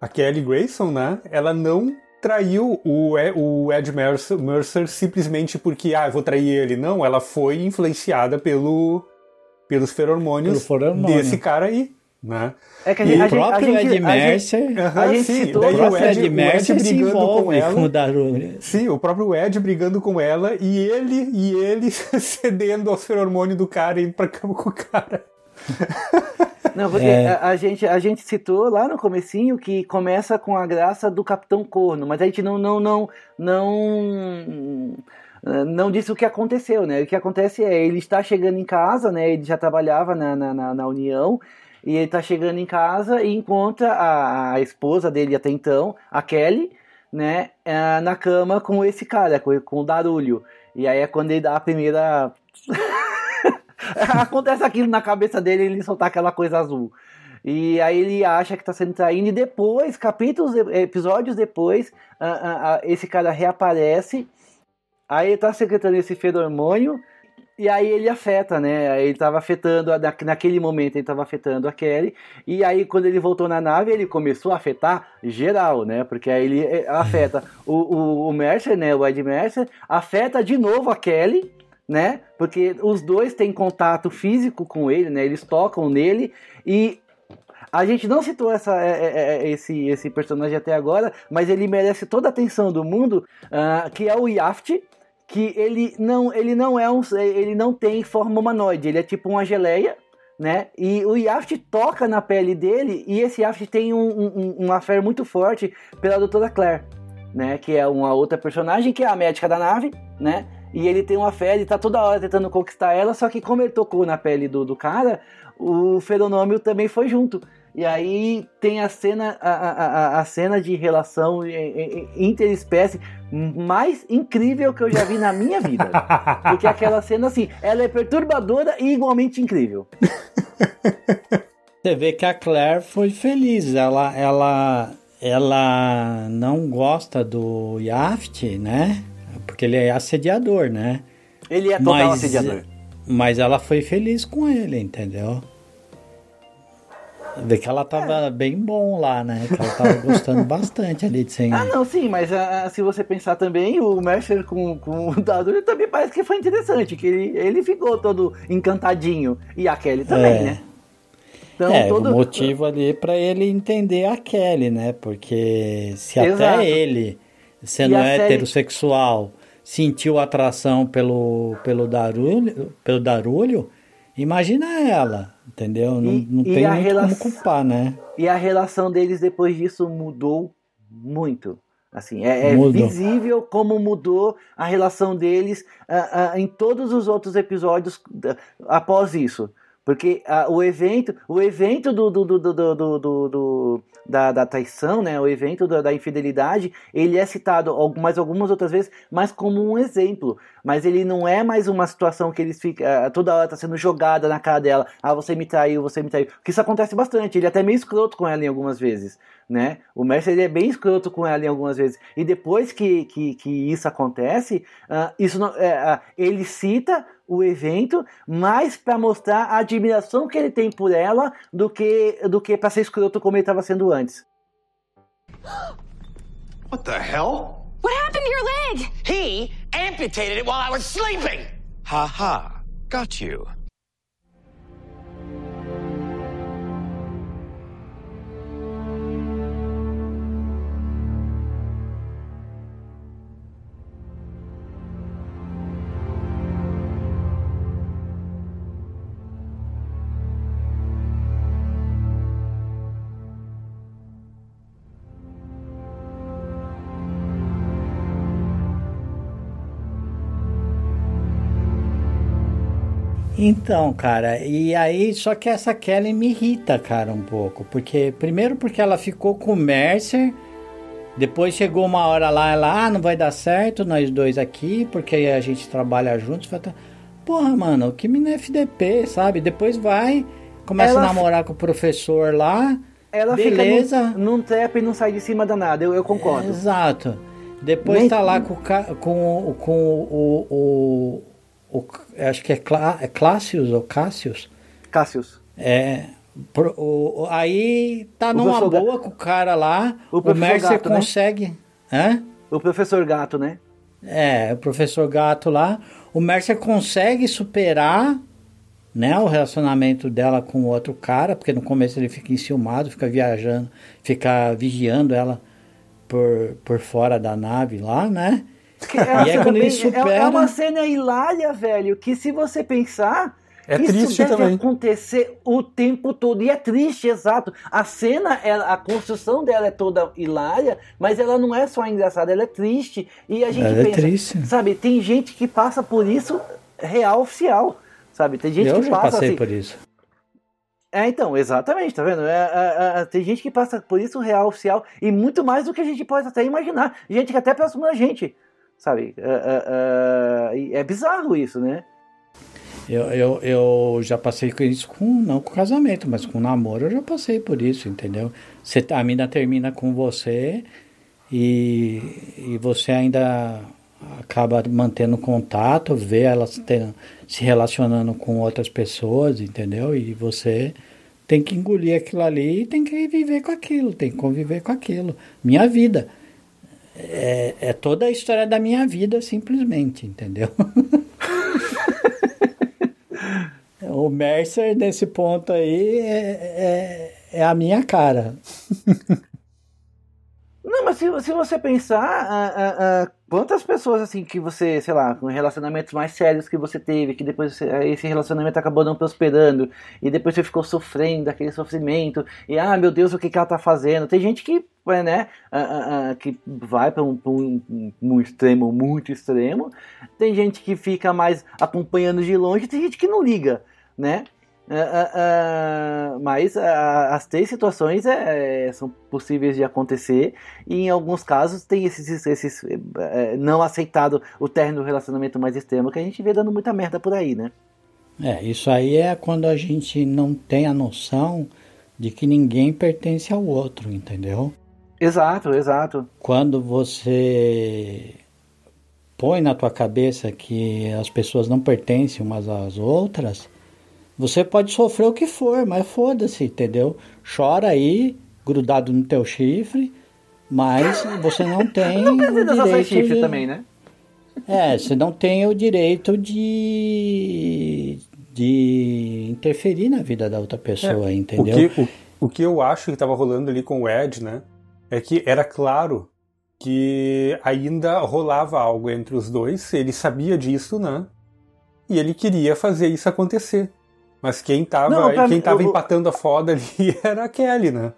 a Kelly Grayson, né? Ela não traiu o, o Ed Mercer, Mercer simplesmente porque ah, eu vou trair ele. Não, ela foi influenciada pelo pelos feromônios Pelo desse cara aí, né? É que a E gente, O a próprio gente- Ed a gente- Mercer, Aham, A gente sim, citou- daí o Ed, Ed Mercer se brigando com envolve ela. com o Darulho. Sim, o próprio Ed brigando com ela e ele e ele cedendo aos feromônios do cara e indo pra cama com o cara. Não, porque É. a, a gente, a gente citou lá no comecinho que começa com a graça do Capitão Corno, mas a gente não não não não não disse o que aconteceu, né? O que acontece é ele está chegando em casa, né? Ele já trabalhava na, na, na- União e ele está chegando em casa e encontra a, a esposa dele até então, a Kelly, né? eh, Na cama com esse cara, com, com o Darulho. E aí é quando ele dá a primeira Acontece aquilo na cabeça dele, ele soltar aquela coisa azul. E aí ele acha que tá sendo traído, e depois, capítulos, episódios depois, ah, ah, ah, esse cara reaparece, aí ele tá secretando esse feromônio, e aí ele afeta, né? Ele tava afetando, naquele momento ele tava afetando a Kelly, e aí quando ele voltou na nave, ele começou a afetar geral, né? Porque aí ele eh, afeta o, o, o Mercer, né? O Ed Mercer, afeta de novo a Kelly, né? Porque os dois têm contato físico com ele, né? Eles tocam nele e a gente não citou essa, é, é, é, esse, esse personagem até agora, mas ele merece toda a atenção do mundo, ah, que é o Yaft, que ele não, ele não é um, ele não tem forma humanoide, ele é tipo uma geleia, né? E o Yaft toca na pele dele e esse Yaft tem um, um, um affair muito forte pela Doutora Claire, né? Que é uma outra personagem que é a médica da nave, né? E ele tem uma fé, ele tá toda hora tentando conquistar ela, só que como ele tocou na pele do, do cara, o feronômio também foi junto. E aí tem a cena, a, a, a- cena de relação interespécie mais incrível que eu já vi na minha vida. Porque aquela cena, assim, ela é perturbadora e igualmente incrível. Você vê que a Claire foi feliz. Ela, ela, ela não gosta do Yaft, né? Porque ele é assediador, né? Ele é total assediador. Mas ela foi feliz com ele, entendeu? Vê que ela tava É. bem bom lá, né? Que ela tava gostando bastante ali de ser. Ah, não, sim, mas ah, se você pensar também, o Mercer com, com o Dador também parece que foi interessante, que ele, ele ficou todo encantadinho. E a Kelly também, É. né? Então, é, todo... o motivo ali pra ele entender a Kelly, né? Porque se Exato. até ele, sendo E a série- heterossexual, sentiu atração pelo, pelo, darulho, pelo darulho, imagina ela, entendeu? Não, E- não e tem muito relação- como culpar, né? E a relação deles depois disso mudou muito. Assim, é, é visível como mudou a relação deles ah, ah, em todos os outros episódios ah, após isso. Porque ah, o evento, o evento do, do, do, do, do, do- da, da traição, né, o evento da, da infidelidade, ele é citado mais algumas outras vezes, mas como um exemplo. Mas ele não é mais uma situação que eles ficam ah, toda hora tá sendo jogada na cara dela. Ah, você me traiu, você me traiu. Porque isso acontece bastante. Ele é até meio escroto com ela em algumas vezes, né? O Mercer é bem escroto com ela em algumas vezes. E depois que, que, que isso acontece, ah, isso não, ah, ele cita o evento mais para mostrar a admiração que ele tem por ela do que do que para ser escroto como ele estava sendo antes. What the hell? What happened to your leg? He amputated it while I was sleeping. Ha ha. Got you. Então, cara, e aí, só que essa Kelly me irrita, cara, um pouco. Porque, primeiro, porque ela ficou com o Mercer. Depois chegou uma hora lá, ela, ah, não vai dar certo, nós dois aqui, porque a gente trabalha juntos. Porra, mano, que mina FDP, sabe? Depois vai, começa ela a namorar com o professor lá. Ela beleza. fica num, num trap e não sai de cima da nada, eu, eu concordo. É, exato. Depois Nem... tá lá com, com, com o, o, o, Acho que é, Clá, é Clássius ou Cássius? Cássius. É. Pro, o, aí tá o numa boa Gato. com o cara lá. O, o Mercer Gato, né? consegue. Né? O professor Gato, né? É, o professor Gato lá. O Mercer consegue superar né, o relacionamento dela com o outro cara, porque no começo ele fica enciumado, fica viajando, fica vigiando ela por, por fora da nave lá, né? É, e é quando ele supera... É uma cena hilária, velho, que se você pensar, é Isso triste deve também. acontecer o tempo todo. E é triste, exato. A cena, ela, a construção dela é toda hilária, mas ela não é só engraçada, ela é triste. E a gente ela é pensa, é triste. sabe, tem gente que passa por isso real oficial. Sabe, tem gente Eu que já passa passei assim, por isso. É, então, exatamente, tá vendo? É, é, é, tem gente que passa por isso real oficial e muito mais do que a gente pode até imaginar. Gente que até próximo da gente, sabe? É, é, é, bizarro isso, né? Eu, eu, eu já passei com isso com, não com casamento, mas com namoro eu já passei por isso, entendeu? Você, a mina termina com você e, e você ainda acaba mantendo contato, vê elas tendo, se relacionando com outras pessoas, entendeu? E você tem que engolir aquilo ali e tem que viver com aquilo, tem que conviver com aquilo. Minha vida. É, é toda a história da minha vida, simplesmente, entendeu? o Mercer, nesse ponto aí, é, é, é a minha cara. Não, mas se, se você pensar, quantas pessoas assim que você, sei lá, com relacionamentos mais sérios que você teve, que depois esse relacionamento acabou não prosperando, e depois você ficou sofrendo aquele sofrimento, e ah, meu Deus, o que, que ela tá fazendo? Tem gente que, né, que vai para um, um, um extremo muito extremo, tem gente que fica mais acompanhando de longe, tem gente que não liga, né? Uh, uh, uh, mas as três situações é, é, são possíveis de acontecer e em alguns casos tem esses, esses é, não aceitado o término do relacionamento mais extremo que a gente vê dando muita merda por aí, né? É, isso aí é quando a gente não tem a noção de que ninguém pertence ao outro, entendeu? Exato, exato. Quando você põe na tua cabeça que as pessoas não pertencem umas às outras, você pode sofrer o que for, mas foda-se, entendeu? Chora aí, grudado no teu chifre, mas você não tem não o direito chifre de... também, né? É, você não tem o direito de de interferir na vida da outra pessoa, é, entendeu? O que, o, o que eu acho que estava rolando ali com o Ed, né? É que era claro que ainda rolava algo entre os dois, ele sabia disso, né? E ele queria fazer isso acontecer. Mas quem tava, não, quem tava eu, empatando a foda ali era a Kelly, né?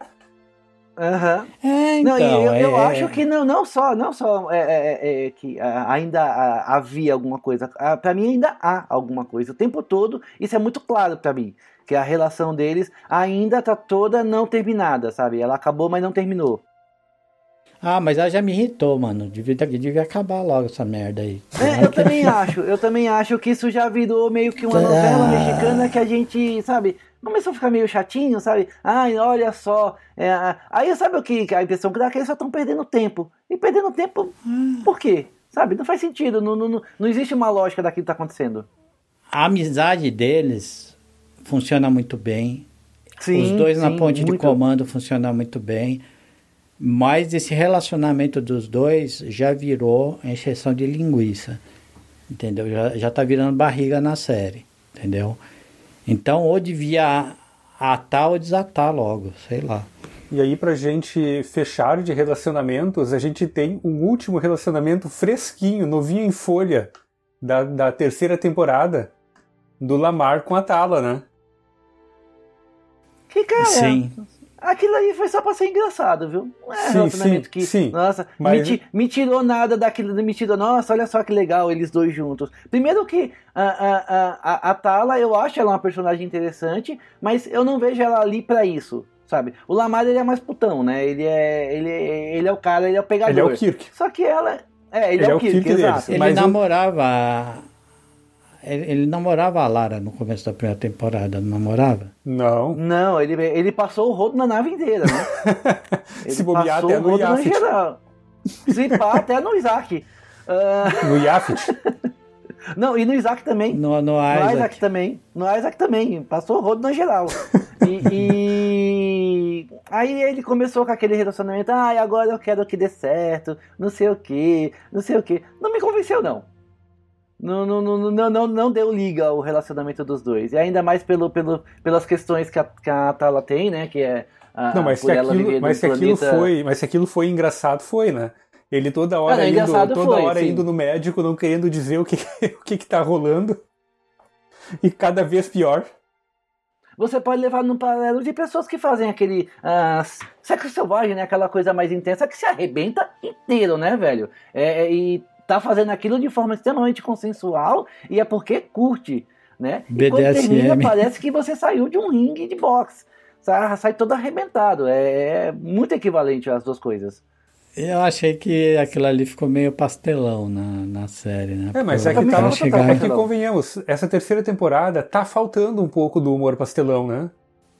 Aham. Uhum. É, então, não, eu, eu é... acho que não, não só, não só é, é, é que ainda havia alguma coisa. Para mim ainda há alguma coisa o tempo todo. Isso é muito claro para mim que a relação deles ainda tá toda não terminada, sabe? Ela acabou, mas não terminou. Ah, mas ela já me irritou, mano. Devia, devia acabar logo essa merda aí. É, eu também acho. Eu também acho que isso já virou meio que uma novela ah. mexicana que a gente, sabe, começou a ficar meio chatinho, sabe? Ai, olha só. É, aí sabe o que a impressão que dá? Que eles só estão perdendo tempo. E perdendo tempo, hum. por quê? Sabe? Não faz sentido. Não, não, não existe uma lógica daquilo que tá acontecendo. A amizade deles funciona muito bem. Sim, Os dois sim, na ponte muito. de comando funcionam muito bem. Mas esse relacionamento dos dois já virou encheção de linguiça, entendeu? Já, já tá virando barriga na série, entendeu? Então, ou devia atar ou desatar logo, sei lá. E aí, pra gente fechar de relacionamentos, a gente tem um último relacionamento fresquinho, novinho em folha, da, da terceira temporada, do Lamar com a Tala, né? Que cara? Sim. Aquilo aí foi só pra ser engraçado, viu? Não é Sim, relacionamento sim, que. sim. Nossa, Mas- me, me tirou nada daquilo. Me tirou, nossa, olha só que legal eles dois juntos. Primeiro que a, a, a, a, a Tala, eu acho ela uma personagem interessante, mas eu não vejo ela ali pra isso, sabe? O Lamar, ele é mais putão, né? Ele é, ele, é- ele é o cara, ele é o pegador. Ele é o Kirk. Só que ela. É, ele, é, o Kirk, Kirk deles. exato. Ele Mas o- namorava. Ele, ele namorava a Lara no começo da primeira temporada, não namorava? Não. Não, ele, ele passou o rodo na nave inteira, né? Ele Se bobear passou até o no Yafit. geral. Se pá, até no Isaac. Ah, No Yafit. não, e no Isaac também. No, no No Isaac. Isaac também. No Isaac também. Passou o rodo na geral. E, e- aí ele começou com aquele relacionamento. Ai, agora eu quero que dê certo. Não sei o que. Não sei o que. Não me convenceu, não. Não, não, não, não, não, não deu liga o relacionamento dos dois. E ainda mais pelo, pelo, pelas questões que a, que a Tala tem, né? Que é. A, Não, mas se aquilo, mas se aquilo foi, mas se aquilo foi engraçado, foi, né? Ele toda hora Ah, indo, toda foi, hora sim. indo no médico, não querendo dizer o que o que, que tá rolando. E cada vez pior. Você pode levar num paralelo de pessoas que fazem aquele ah, sexo selvagem, né? Aquela coisa mais intensa que se arrebenta inteiro, né, velho? É, é, e tá fazendo aquilo de forma extremamente consensual e é porque curte, né? E quando BDSM. termina, parece que você saiu de um ringue de boxe. Sai, sai todo arrebentado. É, é muito equivalente às duas coisas. Eu achei que aquilo ali ficou meio pastelão na, na série, né? É, mas é que tá, chegar- é que convenhamos, essa terceira temporada tá faltando um pouco do humor pastelão, né?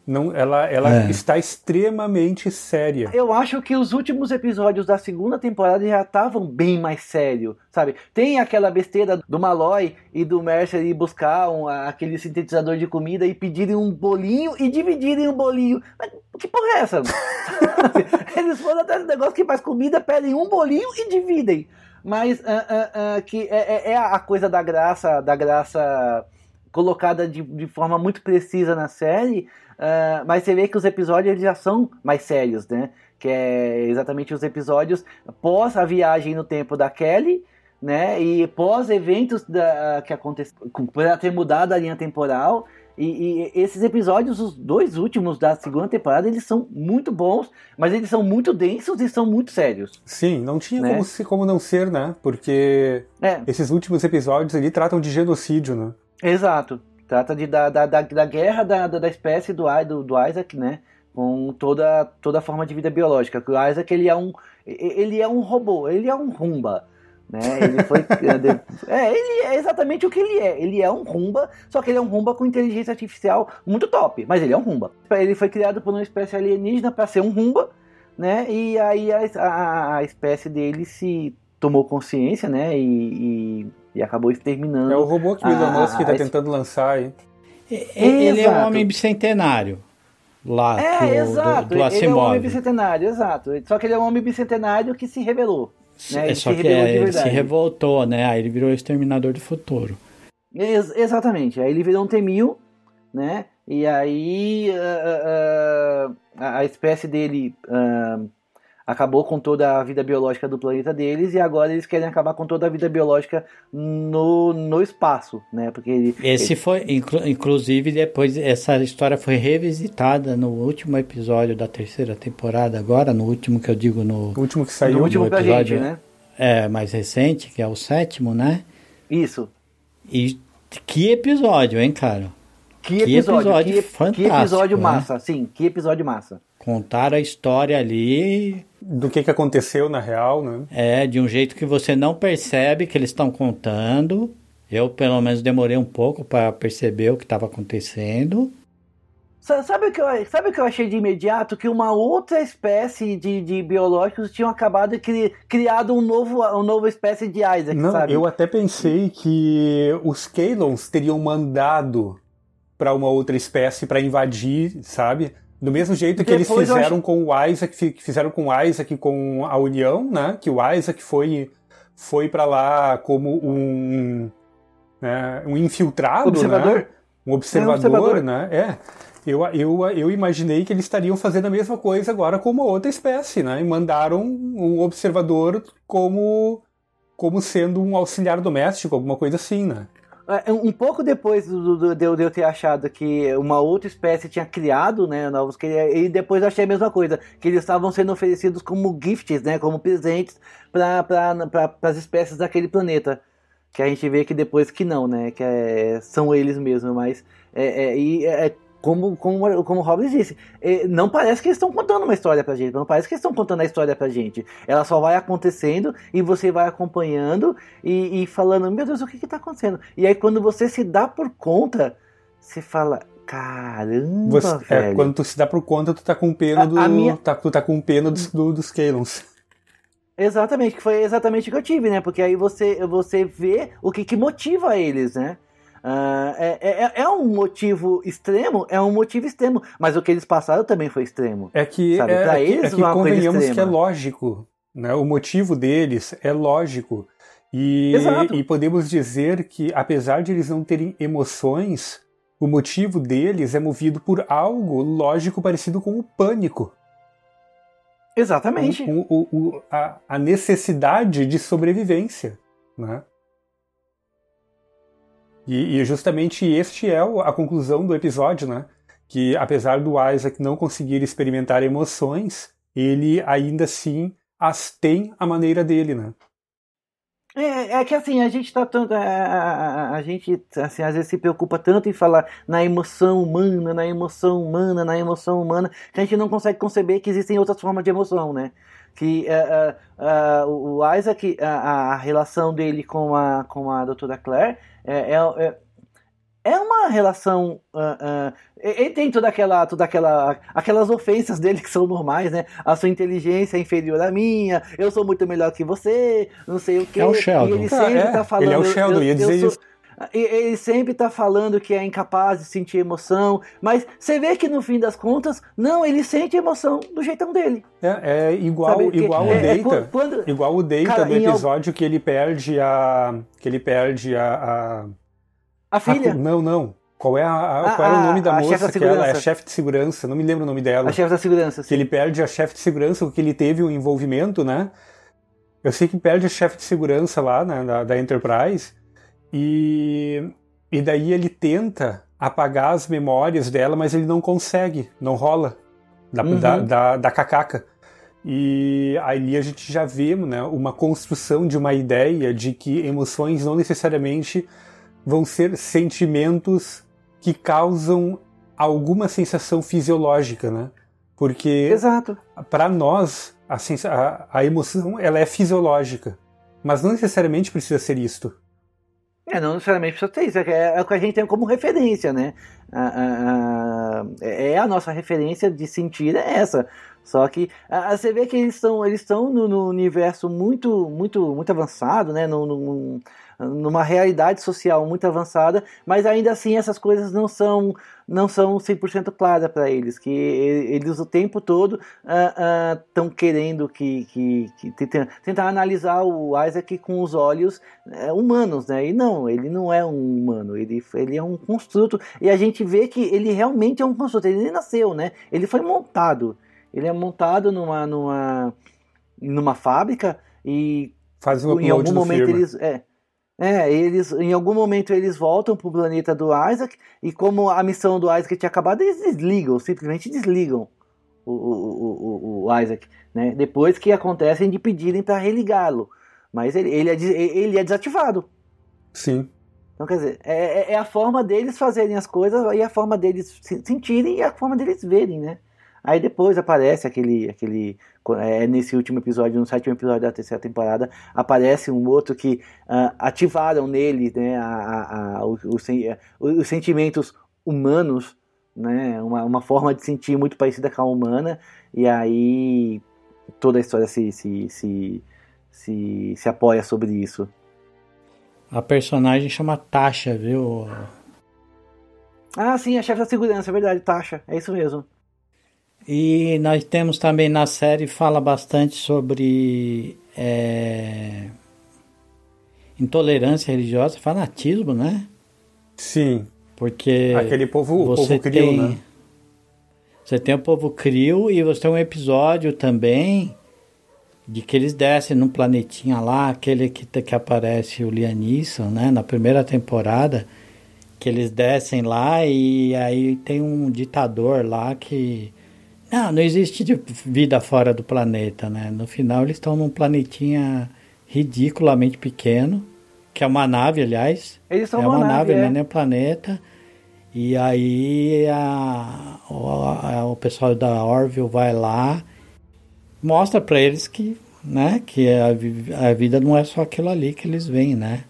Não, ela ela É. está extremamente séria. Eu acho que os últimos episódios da segunda temporada já estavam bem mais sério, sabe? Tem aquela besteira do Malloy e do Mercer ir buscar um, aquele sintetizador de comida e pedirem um bolinho e dividirem um bolinho. Mas que porra é essa? Eles foram até esse negócio que faz comida, pedem um bolinho e dividem. Mas ah, ah, ah, que é, é- é a coisa da graça, da graça colocada de, de forma muito precisa na série, ah, mas você vê que os episódios eles já são mais sérios, né? Que é exatamente os episódios pós a viagem no tempo da Kelly, né? E pós eventos da, que aconteceram, por ela ter mudado a linha temporal. E, e esses episódios, os dois últimos da segunda temporada, eles são muito bons, mas eles são muito densos e são muito sérios. Sim, não tinha Né? como, se, como não ser, né? Porque É, esses últimos episódios ali tratam de genocídio, né? Exato. Trata de, da, da, da, da guerra da, da, espécie do, do, do Isaac, né? Com toda, toda a forma de vida biológica. O Isaac ele é um, ele é um robô, ele é um rumba. Né? Ele foi. é, ele é exatamente o que ele é. Ele é um rumba, só que ele é um rumba com inteligência artificial muito top. Mas ele é um rumba. Ele foi criado por uma espécie alienígena para ser um rumba, né? E aí a, a, a espécie dele se tomou consciência, né? E, e, e acabou exterminando. É o robô que o Elon Musk está esse- tentando lançar aí. Ele é um homem bicentenário. Lá, É, do, do- exato. do, ele é um homem bicentenário, exato. Só que ele é um homem bicentenário que se rebelou. Né? É Ele só se que é, de ele se revoltou, né? Aí ele virou o exterminador do futuro. Ex- exatamente. Aí ele virou um T-1000, né? E aí ah, ah, ah, a espécie dele acabou com toda a vida biológica do planeta deles e agora eles querem acabar com toda a vida biológica no, no espaço, né? Porque ele, Esse foi, inclu- inclusive, depois essa história foi revisitada no último episódio da terceira temporada, agora, no último que eu digo no O último que ele, saiu. no último no pra episódio, gente, né? é, mais recente, que é o sétimo, né? Isso. E que episódio, hein, cara? Que Que episódio, episódio que, fantástico, que episódio né? massa, sim, que episódio massa. Contaram a história ali Do que, que aconteceu na real, né? É, de um jeito que você não percebe que eles estão contando. Eu, pelo menos, demorei um pouco para perceber o que estava acontecendo. Sa- Sabe o, que eu, sabe o que eu achei de imediato? Que uma outra espécie de, de biológicos tinham acabado de cri, criado um novo, uma nova espécie de Isaac, Não, sabe? eu até pensei que os Kalons teriam mandado para uma outra espécie para invadir, sabe? Do mesmo jeito que eles Depois eu fizeram achei- com o Isaac, que fizeram com o Isaac com a União, né? Que o Isaac foi foi para lá como um né, um infiltrado, Observador? né? Um observador, É, um observador. né? É. Eu, eu, eu imaginei que eles estariam fazendo a mesma coisa agora com uma outra espécie, né? E mandaram um observador como como sendo um auxiliar doméstico, alguma coisa assim, né? É, um pouco depois do, do, de, eu, ter achado que uma outra espécie tinha criado, né, novos e depois achei a mesma coisa, que eles estavam sendo oferecidos como gifts, né, como presentes para pra, as espécies daquele planeta. Que a gente vê que depois que não, né, que é, são eles mesmos, mas é, é, e é, como, como, como o Robles disse, é, não parece que eles estão contando uma história pra gente, não parece que eles estão contando a história pra gente. Ela só vai acontecendo e você vai acompanhando e, e falando, meu Deus, o que que tá acontecendo? E aí quando você se dá por conta, você fala, caramba, você, é, quando tu se dá por conta, tu tá com pena do. A, a minha... tá, tu tá com pena dos, do, dos Kalons. Exatamente, que foi exatamente o que eu tive, né? Porque aí você, você vê o que, que motiva eles, né? Uh, é, é, é, um motivo extremo, é um motivo extremo, mas o que eles passaram também foi extremo. É que, sabe? É, pra é eles, é que convenhamos que é lógico, né? O motivo deles é lógico. E, e podemos dizer que, apesar de eles não terem emoções, o motivo deles é movido por algo lógico parecido com o pânico. Exatamente. O, o, o, a, a necessidade de sobrevivência. Né? E, e justamente este é a conclusão do episódio, né? Que apesar do Isaac não conseguir experimentar emoções, ele ainda assim as tem à maneira dele, né? É, é que assim, a gente tá tanto. A, a, a, gente assim, às vezes se preocupa tanto em falar na emoção humana, na emoção humana, na emoção humana, que a gente não consegue conceber que existem outras formas de emoção, né? Que uh, uh, uh, o Isaac, a, a relação dele com a, com a doutora Claire é, é, é, uma relação. Uh, uh, ele tem toda aquela, toda aquela, aquelas ofensas dele que são normais, né? A sua inteligência é inferior à minha, eu sou muito melhor que você, não sei o que. É o Sheldon. E ele sempre ah, é. tá falando. Ele é o Sheldon, eu, ia dizer sou, isso. Ele sempre tá falando que é incapaz de sentir emoção, mas você vê que no fim das contas, não, ele sente emoção do jeitão dele. É, é igual, igual o é, é Data. Quando, igual o Data cara, do episódio que ele perde a. que ele perde a. A, a filha? A, não, não. Qual, é a, a, qual era o nome da moça que ela é chefe de segurança? Não me lembro o nome dela. A chefe da segurança. Sim. Que ele perde a chefe de segurança, porque ele teve um envolvimento, né? Eu sei que perde a chefe de segurança lá, né, da, da Enterprise. E, e daí ele tenta apagar as memórias dela, mas ele não consegue, não rola da, uhum. da, da, da cacaca. E ali a gente já vê né, uma construção de uma ideia de que emoções não necessariamente vão ser sentimentos que causam alguma sensação fisiológica, né? Porque para nós a, a, a emoção ela é fisiológica, mas não necessariamente precisa ser isto. É, não necessariamente precisa ter isso, é, é, o que a gente tem como referência, né? A, a, a, é a nossa referência de sentir é essa. Só que você vê que eles estão eles estão no, no, universo muito muito muito avançado, né? No, no, numa realidade social muito avançada, mas ainda assim essas coisas não são não são 100% claras para eles, que eles o tempo todo estão uh, uh, querendo que, que, que tentar, analisar o Isaac com os olhos uh, humanos, né? E não, ele não é um humano, ele, ele é um construto, e a gente vê que ele realmente é um construto, ele nasceu, né? Ele foi montado, ele é montado numa, numa, numa fábrica e Faz um em algum momento firma. eles... É, é, eles em algum momento eles voltam pro planeta do Isaac e como a missão do Isaac tinha acabado, eles desligam, simplesmente desligam o, o, o, o Isaac, né? Depois que acontecem de pedirem para religá-lo, mas ele, ele, é, ele é desativado. Sim. Então, quer dizer, é, é, é a forma deles fazerem as coisas e a forma deles sentirem e a forma deles verem, né? Aí depois aparece aquele, aquele é, nesse último episódio, no sétimo episódio da terceira temporada, aparece um outro que uh, ativaram nele né, a, a, a, os, os, sentimentos humanos, né, uma, uma forma de sentir muito parecida com a humana, e aí toda a história se, se, se, se, se apoia sobre isso. A personagem chama Tasha, viu? Ah, sim, a chefe da segurança, é verdade, Tasha, é isso mesmo. E nós temos também na série fala bastante sobre é, intolerância religiosa, fanatismo, né? Sim. Porque aquele povo, você povo crio, tem, né? Você tem o povo crio e você tem um episódio também de que eles descem num planetinha lá, aquele que, que aparece o Liam Neeson, né, na primeira temporada, que eles descem lá e aí tem um ditador lá que não, não existe vida fora do planeta, né? No final eles estão num planetinha ridiculamente pequeno, que é uma nave, aliás. Eles são é uma, uma nave, nave, é. não é um planeta. E aí a, a- o pessoal da Orville vai lá, mostra pra eles que, né, que a, a vida não é só aquilo ali que eles veem, né?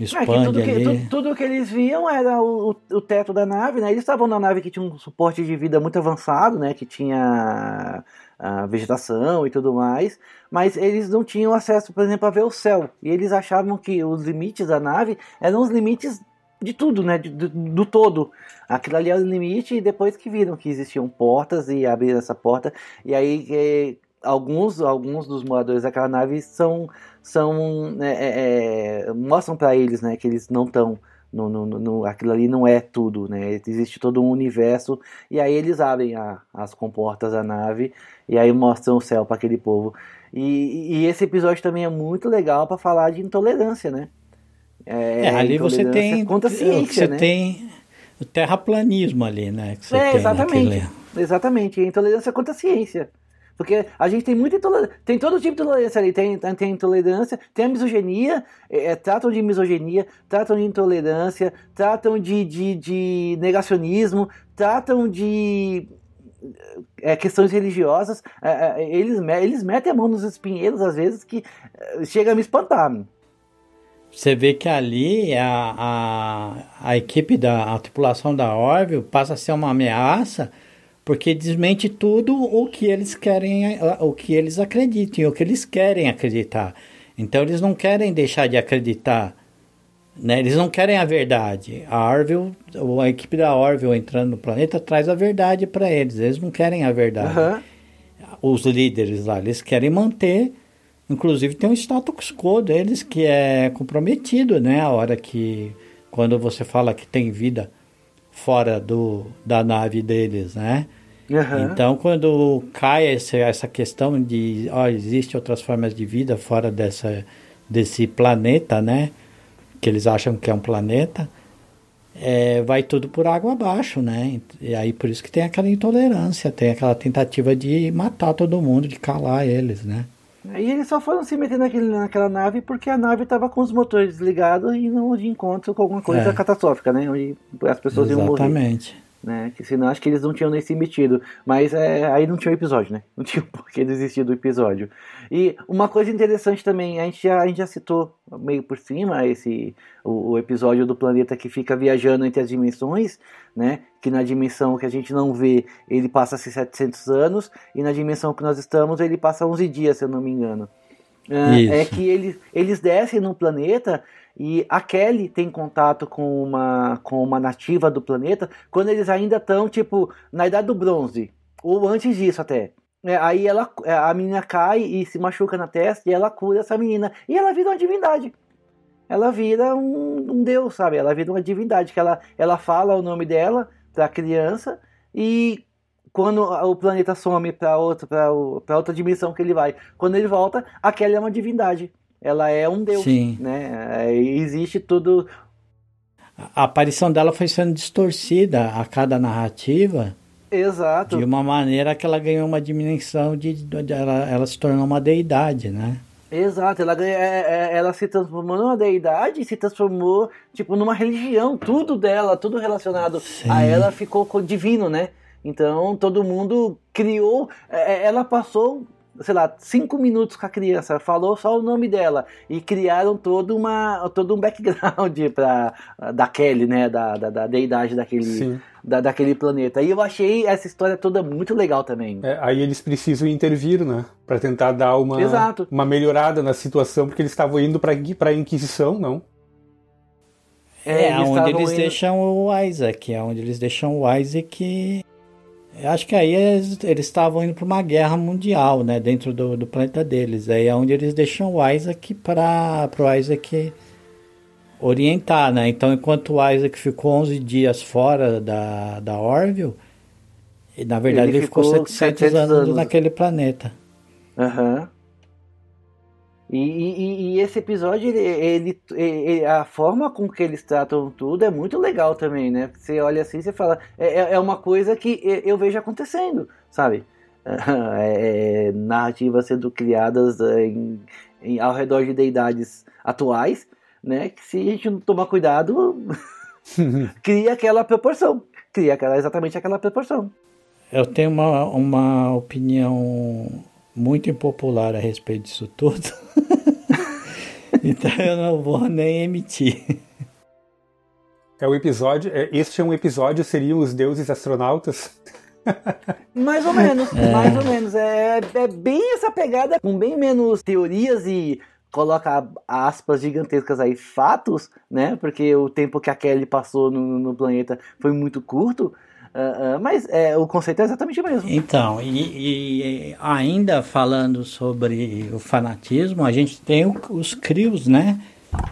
É, que Expande tudo, que, ali. tu- tudo que eles viam era o, o- teto da nave, né? Eles estavam na nave que tinha um suporte de vida muito avançado, né? Que tinha a vegetação e tudo mais, mas eles não tinham acesso, por exemplo, a ver o céu. E eles achavam que os limites da nave eram os limites de tudo, né? Do, do todo. Aquilo ali era o limite e depois que viram que existiam portas e abriram essa porta, e aí eh, alguns, alguns dos moradores daquela nave são são né, é, é, mostram para eles né que eles não estão no, no, no- aquilo ali não é tudo né existe todo um universo e aí eles abrem a- as comportas da nave e aí mostram o céu para aquele povo e, e esse episódio também é muito legal para falar de intolerância né É, ali você tem. contra a ciência você né tem o terraplanismo ali, né? É, exatamente. naquele- Exatamente. Intolerância contra a ciência. Porque a gente tem muita intolerância. Tem todo tipo de intolerância ali. Tem, tem intolerância, tem a misoginia, é, é, tratam de misoginia, tratam de intolerância, tratam de, de, de negacionismo, tratam de é, questões religiosas. É, é, eles, eles metem a mão nos espinheiros, às vezes, que é, chega a me espantar. Você vê que ali a, a, a equipe da a tripulação da Orville passa a ser uma ameaça porque desmente tudo o que eles querem, o que eles acreditam, o que eles querem acreditar. Então eles não querem deixar de acreditar, né? Eles não querem a verdade. A Orville, a equipe da Orville entrando no planeta traz a verdade para eles. Eles não querem a verdade Aham. os líderes lá, eles querem manter, inclusive tem um status quo deles que é comprometido, né? A hora que, quando você fala que tem vida fora do, da nave deles, né? Aham. Então, quando cai essa, questão de, ó, existe outras formas de vida fora dessa, desse planeta, né? Que eles acham que é um planeta, é, vai tudo por água abaixo, né? E aí por isso que tem aquela intolerância, tem aquela tentativa de matar todo mundo, de calar eles, né? E eles só foram se meter naquele, naquela nave porque a nave estava com os motores desligados e não de encontro com alguma coisa É. catastrófica, né? Onde as pessoas iam morrer. Exatamente. Né? Que senão acho que eles não tinham nem se metido. Mas é, aí não tinha o episódio, né? Não tinha por que desistir do episódio. E uma coisa interessante também, a gente já, a gente já citou meio por cima esse o, o episódio do planeta que fica viajando entre as dimensões, né? Que na dimensão que a gente não vê, ele passa-se 700 anos, e na dimensão que nós estamos, ele passa 11 dias, se eu não me engano. Ah, é que eles, eles descem no planeta e a Kelly tem contato com uma, com uma nativa do planeta quando eles ainda estão, tipo, na idade do bronze. Ou antes disso até. É, aí ela, a menina cai e se machuca na testa e ela cura essa menina. E ela vira uma divindade. Ela vira um, um deus, sabe? Ela vira uma divindade. que ela, ela fala o nome dela pra criança e quando o planeta some para outra, outra dimensão que ele vai, quando ele volta, a Kelly é uma divindade. Ela é um deus, Sim. né? É, existe tudo. A aparição dela foi sendo distorcida a cada narrativa Exato. de uma maneira que ela ganhou uma dimensão de, de- ela, ela se tornou uma deidade, né? Exato, ela, é- é- ela se transformou numa deidade e se transformou, tipo, numa religião. Tudo dela, tudo relacionado Sim. a ela ficou co- divino, né? Então todo mundo criou. Ela passou, sei lá, cinco minutos com a criança, falou só o nome dela e criaram todo, uma, todo um background pra, da Kelly, né? Da, da, da deidade daquele, Sim. da, daquele planeta. E eu achei essa história toda muito legal também. É, aí eles precisam intervir, né? Pra tentar dar uma, Exato. uma melhorada na situação, porque eles estavam indo pra, pra Inquisição, não? É, eles onde eles indo- deixam o Isaac, é onde eles deixam o Isaac. Eu acho que aí eles eles estavam indo para uma guerra mundial, né, dentro do, do planeta deles. Aí é onde eles deixam o Isaac para o Isaac orientar, né? Então, enquanto o Isaac ficou 11 dias fora da, da Orville, na verdade Ele ele, ficou, ficou 700, 700 anos, anos. naquele planeta. Aham. E, e, e esse episódio, ele, ele, ele, a forma com que eles tratam tudo é muito legal também, né? Você olha assim e fala, é, é, é uma coisa que eu vejo acontecendo, sabe? É, é, narrativas sendo criadas em, em, ao redor de deidades atuais, né? Que se a gente não tomar cuidado, cria aquela proporção. Cria aquela, exatamente aquela proporção. Eu tenho uma, uma opinião muito impopular a respeito disso tudo. então eu não vou nem emitir. É o episódio. É, este é um episódio, seriam os deuses astronautas? mais ou menos, é. mais ou menos. É, é bem essa pegada, com bem menos teorias e coloca aspas gigantescas aí, fatos, né? Porque o tempo que a Kelly passou no, no planeta foi muito curto. Uh, uh, mas é, o conceito é exatamente o mesmo. Então, e, e, ainda falando sobre o fanatismo, a gente tem o, os crios, né?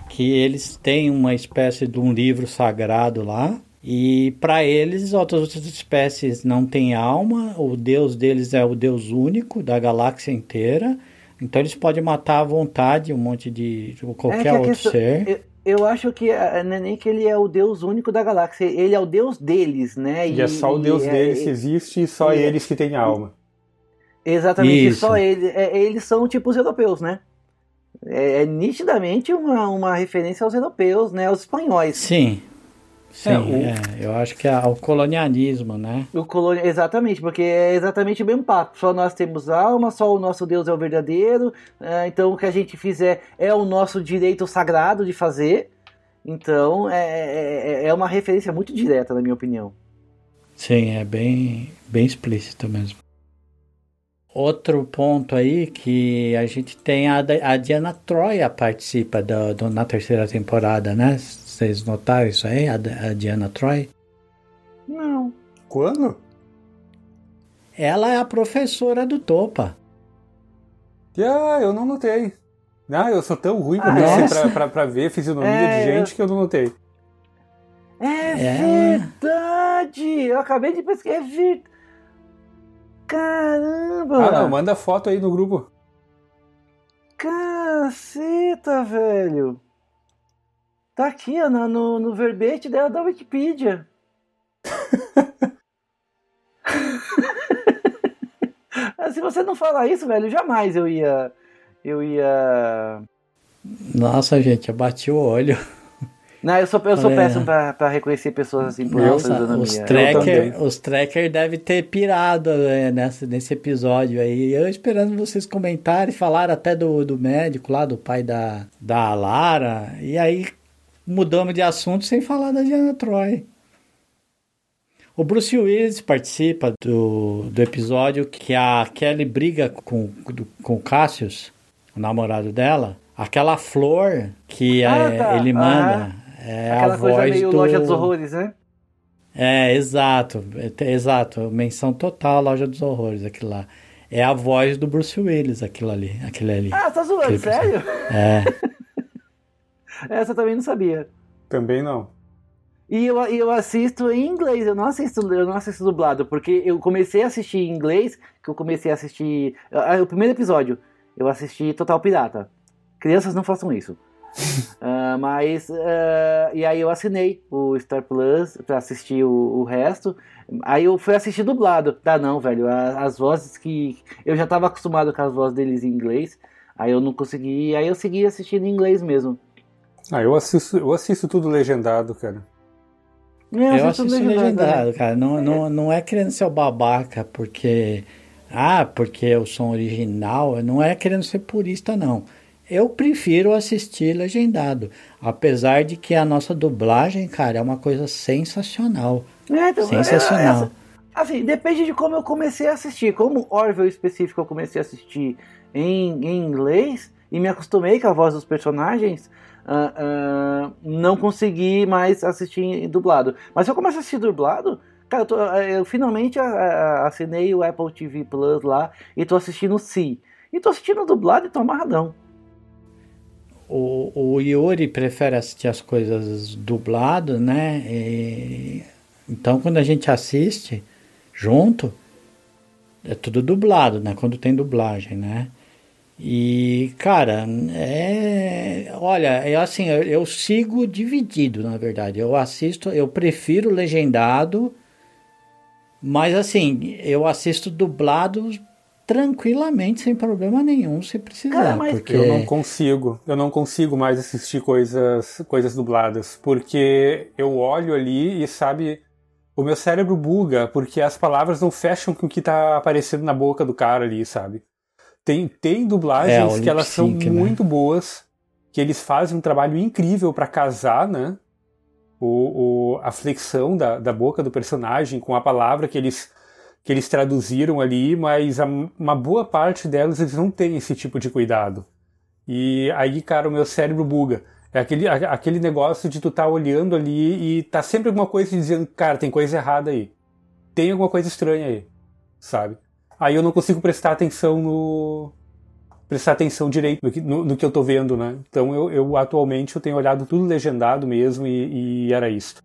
Que eles têm uma espécie de um livro sagrado lá. E para eles, outras, outras espécies não têm alma. O deus deles é o deus único da galáxia inteira. Então eles podem matar à vontade um monte de qualquer é outro questão, ser. Eu, eu acho que é, não é nem que ele é o deus único da galáxia, ele é o deus deles, né? E, e é só o deus deles que existe e só eles que têm alma. Exatamente, Isso. só ele, é, eles são tipo os europeus, né? É, é, nitidamente uma, uma referência aos europeus, né? Aos espanhóis. Sim. Sim, é, o... é, eu acho que é o colonialismo, né? O coloni... Exatamente, porque é exatamente o mesmo papo. Só nós temos alma, só o nosso Deus é o verdadeiro. É, então o que a gente fizer é o nosso direito sagrado de fazer. Então é, é, é, é uma referência muito direta, na minha opinião. Sim, é bem, bem explícito mesmo. Outro ponto aí que a gente tem a, a Diana Troia participa do, do, na terceira temporada, né? Vocês notaram isso aí, a, Diana Troy? Não. Quando? Ela é a professora do Topa. Ah, eu não notei. Ah, eu sou tão ruim pra, ah, pra, pra, pra, ver fisionomia é, de gente que eu não notei. É, é, verdade! Eu acabei de pesquisar. É verdade. Caramba! Ah, não, manda foto aí no grupo. Caceta, velho! Tá aqui, ó, no, no verbete dela da Wikipedia. Se você não falar isso, velho, jamais eu ia. Eu ia. Nossa, gente, eu bati o olho. Não, eu sou, eu sou péssimo pra, pra reconhecer pessoas assim por Nossa, Os tracker, os tracker devem ter pirado né, nessa, nesse episódio aí. Eu esperando vocês comentarem, falaram até do, do médico lá, do pai da, da Lara. E aí mudamos de assunto sem falar da Diana Troy. O Bruce Willis participa do, do episódio que a Kelly briga com, com o Cassius, o namorado dela. Aquela flor que ah, é, tá. ele manda é Aquela a voz meio do... Loja dos Horrores, né? É, exato, é, exato. Menção total Loja dos Horrores, aquilo lá. É a voz do Bruce Willis, aquilo ali, aquele ali. Ah, tá zoando, sério? É. Essa também não sabia. Também não. E eu, eu assisto em inglês, eu não assisto, eu não assisto dublado, porque eu comecei a assistir em inglês, que eu comecei a assistir. Uh, o primeiro episódio, eu assisti Total Pirata. Crianças não façam isso. uh, mas. Uh, e aí eu assinei o Star Plus pra assistir o, o, resto. Aí eu fui assistir dublado. Tá, não, velho. As, as vozes que. Eu já tava acostumado com as vozes deles em inglês. Aí eu não consegui. Aí eu segui assistindo em inglês mesmo. Ah, eu assisto, eu assisto tudo legendado, cara. Eu, eu assisto legendado, legendado cara. Não, não, não é querendo ser o babaca, porque. Ah, porque o som original. Não é querendo ser purista, não. Eu prefiro assistir legendado. Apesar de que a nossa dublagem, cara, é uma coisa sensacional. É, então, sensacional. É, é, assim, depende de como eu comecei a assistir. Como Orville específico eu comecei a assistir em, em inglês e me acostumei com a voz dos personagens uh, não consegui mais assistir dublado. Mas se eu começo a assistir dublado, cara, eu, tô, eu finalmente assinei o Apple TV Plus lá e tô assistindo Si. E tô assistindo dublado e tô amarradão. O, o Yuri prefere assistir as coisas dublado, né? E, então quando a gente assiste junto, é tudo dublado, né? Quando tem dublagem, né? E, cara, é. Olha, é assim, eu, eu, sigo dividido, na verdade. Eu assisto, eu prefiro legendado, mas assim, eu assisto dublado tranquilamente, sem problema nenhum, se precisar. Cara, mas porque... Eu não consigo, eu não consigo mais assistir coisas, coisas dubladas, porque eu olho ali e sabe, o meu cérebro buga, porque as palavras não fecham com o que tá aparecendo na boca do cara ali, sabe? Tem, tem dublagens é, que elas são né? muito boas, que eles fazem um trabalho incrível para casar, né? O, o, a flexão da, da boca do personagem com a palavra que eles que eles traduziram ali, mas a, uma boa parte delas eles não têm esse tipo de cuidado. E aí, cara, o meu cérebro buga. É aquele, aquele negócio de tu tá olhando ali e tá sempre alguma coisa dizendo, cara, tem coisa errada aí. Tem alguma coisa estranha aí, sabe? Aí eu não consigo prestar atenção no. prestar atenção direito no que, no, no que eu tô vendo, né? Então eu, eu, atualmente eu tenho olhado tudo legendado mesmo e, e era isso.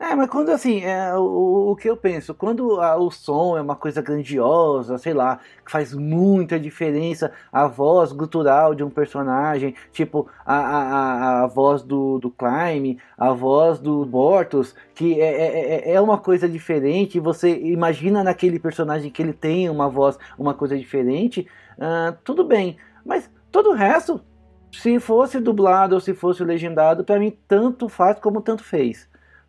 É, mas quando assim, é, o, o que eu penso, quando a, o som é uma coisa grandiosa, sei lá, que faz muita diferença, a voz gutural de um personagem, tipo a, a, a voz do, do Climb, a voz do Bortos, que é, é, é, é uma coisa diferente, você imagina naquele personagem que ele tem uma voz, uma coisa diferente, uh, tudo bem, mas todo o resto, se fosse dublado ou se fosse legendado, para mim tanto faz como tanto fez.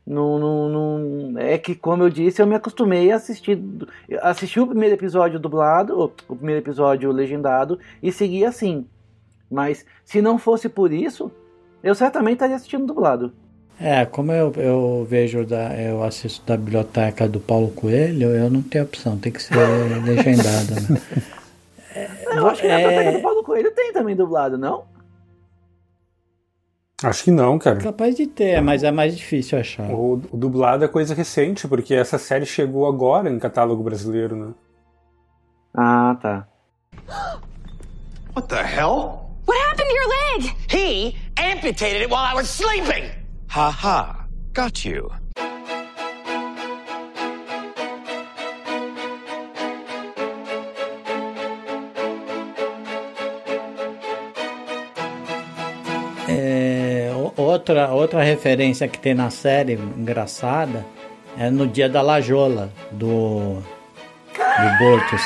Não, não, não, é que, como eu disse, eu me acostumei a assistir, assistir o primeiro episódio dublado, o primeiro episódio legendado, e seguir assim. Mas se não fosse por isso, eu certamente estaria assistindo dublado. É, como eu, eu vejo, da, eu assisto da biblioteca do Paulo Coelho, eu não tenho opção, tem que ser legendado. Né? É, eu acho que na biblioteca do Paulo Coelho tem também dublado, não? Acho que não, cara. Capaz de ter, mas é mais difícil achar. O, o, dublado é coisa recente, porque essa série chegou agora em catálogo brasileiro, né? Ah, tá. What the hell? What happened to your leg? He amputated it while I was sleeping. Ha ha. Got you. Outra, outra referência que tem na série engraçada é no dia da Lajola, do, do Bortos.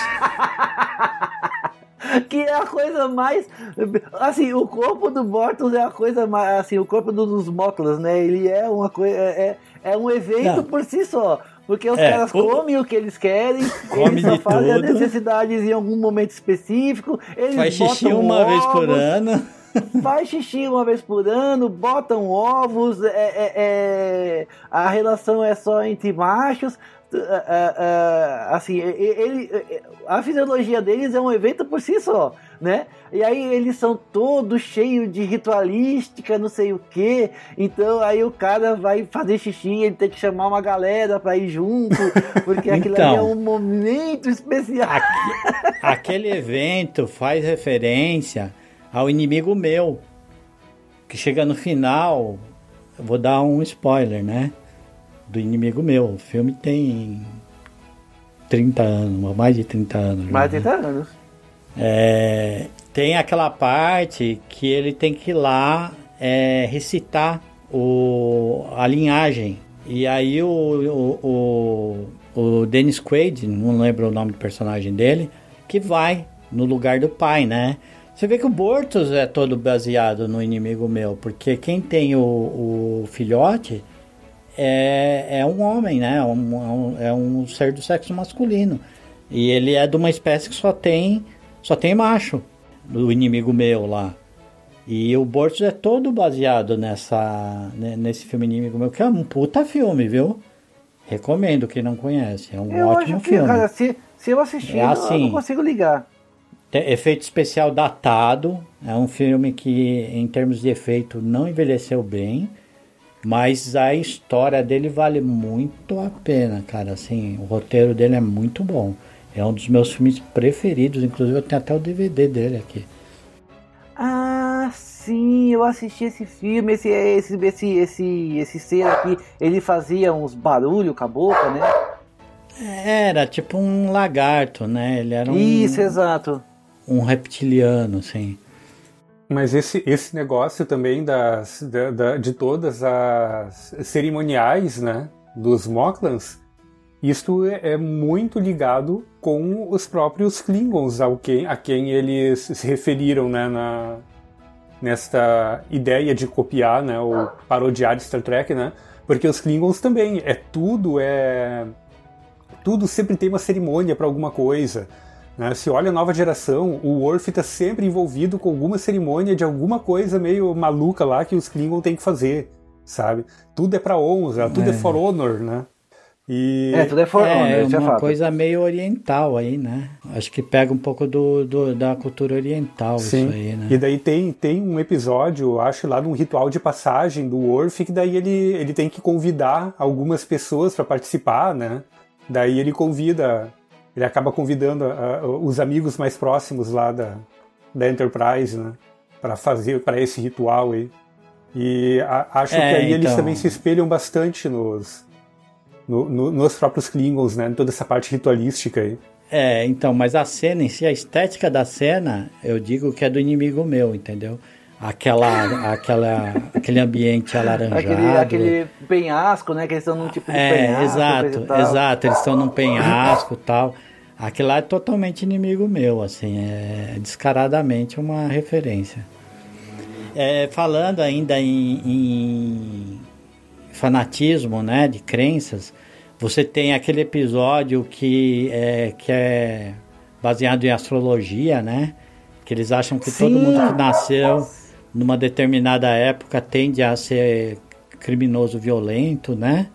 que é a coisa mais. Assim, o corpo do Bortos é a coisa mais. Assim, o corpo dos Motlas, né? Ele é uma coisa. É, é, é um evento Não. por si só. Porque os é, caras comem o que eles querem, come eles só fazem tudo. as necessidades em algum momento específico. Eles Faz xixi uma ovos, vez por ano faz xixi uma vez por ano, botam ovos, é, é, é a relação é só entre machos. É, é, é, assim, ele, a fisiologia deles é um evento por si só, né? E aí eles são todos cheios de ritualística, não sei o que. Então aí o cara vai fazer xixi, ele tem que chamar uma galera para ir junto, porque aquilo então, ali é um momento especial. Aqui, aquele evento faz referência ao inimigo meu. Que chega no final, eu vou dar um spoiler, né? Do inimigo meu. O filme tem 30 anos, mais de 30 anos. Mais de 30 né? anos. É, tem aquela parte que ele tem que ir lá é, recitar o, a linhagem. E aí o, o, o, o Dennis Quaid, não lembro o nome do personagem dele, que vai no lugar do pai, né? Você vê que o Bortos é todo baseado no inimigo meu, porque quem tem o, o filhote é, é um homem, né? É um, é um ser do sexo masculino. E ele é de uma espécie que só tem, só tem macho, do inimigo meu lá. E o Bortos é todo baseado nessa, nesse filme Inimigo Meu, que é um puta filme, viu? Recomendo quem não conhece. É um eu ótimo que, filme. Cara, se, se eu assistir, é assim, eu não consigo ligar efeito especial datado. É um filme que, em termos de efeito, não envelheceu bem. Mas a história dele vale muito a pena, cara. Assim, o roteiro dele é muito bom. É um dos meus filmes preferidos. Inclusive, eu tenho até o DVD dele aqui. Ah, sim, eu assisti esse filme. Esse, esse, esse, esse, esse ser aqui, ele fazia uns barulhos com a boca, né? Era tipo um lagarto, né? Ele era um. Isso, exato. Um reptiliano, assim. Mas esse, esse negócio também das, da, da, de todas as cerimoniais, né, dos Moklans, isto é, é muito ligado com os próprios Klingons, ao que, a quem eles se referiram, né, na, nesta ideia de copiar, né, ou parodiar Star Trek, né, porque os Klingons também, é tudo, é... Tudo sempre tem uma cerimônia para alguma coisa. Né? Se olha a nova geração, o Worf está sempre envolvido com alguma cerimônia de alguma coisa meio maluca lá que os Klingons têm que fazer, sabe? Tudo é para honra, tudo é. é for honor, né? E... É, tudo é for é, honor, é uma é coisa meio oriental aí, né? Acho que pega um pouco do, do da cultura oriental Sim. isso aí, né? E daí tem, tem um episódio, acho lá, de um ritual de passagem do Worf, que daí ele, ele tem que convidar algumas pessoas para participar, né? Daí ele convida ele acaba convidando uh, os amigos mais próximos lá da, da Enterprise, né? Para fazer, para esse ritual aí. E a, acho é, que aí então... eles também se espelham bastante nos, no, no, nos próprios Klingons, né? Em toda essa parte ritualística aí. É, então, mas a cena em si, a estética da cena, eu digo que é do inimigo meu, entendeu? Aquela, aquela, aquele ambiente alaranjado. Aquele, aquele penhasco, né? Que eles estão num tipo de é, penhasco. Exato, exato. Eles estão num penhasco tal. Aquilo lá é totalmente inimigo meu, assim, é descaradamente uma referência. É, falando ainda em, em fanatismo, né, de crenças, você tem aquele episódio que é, que é baseado em astrologia, né? Que eles acham que Sim. todo mundo que nasceu numa determinada época tende a ser criminoso violento, né?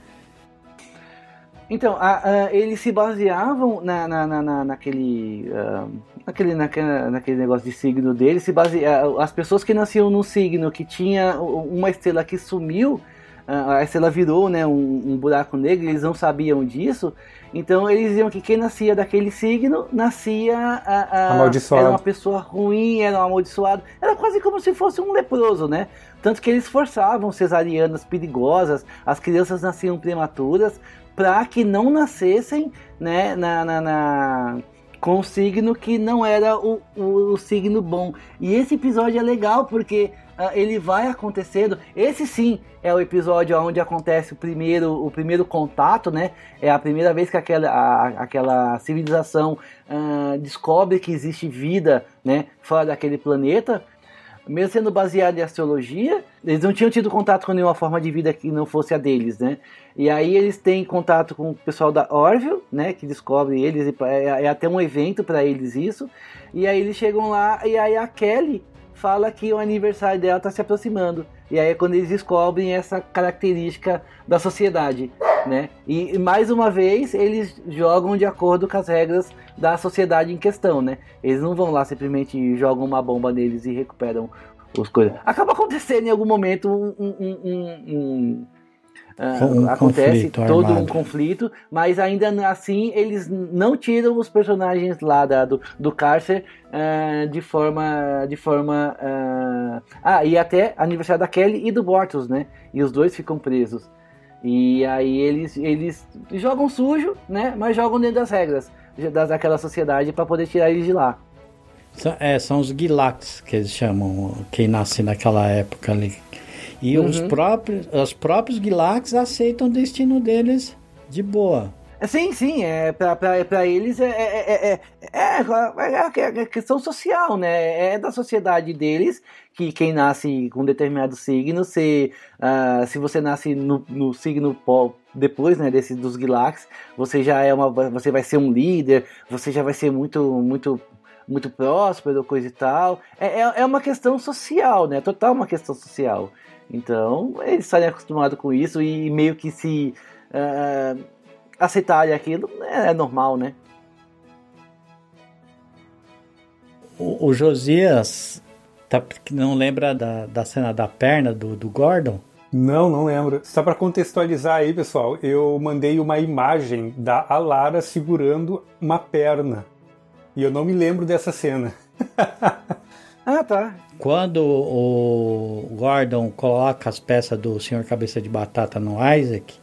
Então, a, a, eles se baseavam na, na, na, naquele, uh, naquele, naquele, naquele negócio de signo deles, se basea, as pessoas que nasciam num signo que tinha uma estrela que sumiu, a estrela virou né, um, um, buraco negro, eles não sabiam disso, então eles diziam que quem nascia daquele signo nascia a, amaldiçoado. era uma pessoa ruim, era um amaldiçoado, era quase como se fosse um leproso, né? Tanto que eles forçavam cesarianas perigosas, as crianças nasciam prematuras para que não nascessem né, na, na, na, com o signo que não era o, o, o, signo bom. E esse episódio é legal porque ele vai acontecendo. Esse sim é o episódio onde acontece o primeiro, o primeiro contato, né? É a primeira vez que aquela, a, aquela civilização uh, descobre que existe vida né, fora daquele planeta mesmo sendo baseado em astrologia, eles não tinham tido contato com nenhuma forma de vida que não fosse a deles, né? E aí eles têm contato com o pessoal da Orville, né? Que descobre eles, é, é até um evento para eles isso. E aí eles chegam lá e aí a Kelly fala que o aniversário dela está se aproximando. E aí é quando eles descobrem essa característica da sociedade, né? E mais uma vez eles jogam de acordo com as regras da sociedade em questão, né? Eles não vão lá simplesmente jogam uma bomba neles e recuperam os coisas. Acaba acontecendo em algum momento um, um, um, um acontece todo armado. um conflito, mas ainda assim eles não tiram os personagens lá da, do, do cárcere uh, de forma. de forma uh... Ah, e até aniversário da Kelly e do Bortos, né? E os dois ficam presos. E aí eles, eles jogam sujo, né? Mas jogam dentro das regras daquela sociedade para poder tirar eles de lá. É, são os Gilax que eles chamam, quem nasce naquela época ali. E uhum. os próprios, os próprios Gilax aceitam o destino deles de boa. Sim, sim, é, para eles é, é, é, é, questão social, né? É da sociedade deles que quem nasce com determinado signo, se, uh, se você nasce no, no signo depois, né, desse dos Gilax, você já é uma, você vai ser um líder, você já vai ser muito, muito muito próspero, coisa e tal. É, é, é uma questão social, né? Total uma questão social. Então, eles estarem acostumados com isso e meio que se uh, aceitarem aquilo é, é normal, né? O, o Josias tá, não lembra da, da cena da perna do, do Gordon? Não, não lembro. Só para contextualizar aí, pessoal, eu mandei uma imagem da Alara segurando uma perna. E eu não me lembro dessa cena. ah, tá. Quando o Gordon coloca as peças do Senhor Cabeça de Batata no Isaac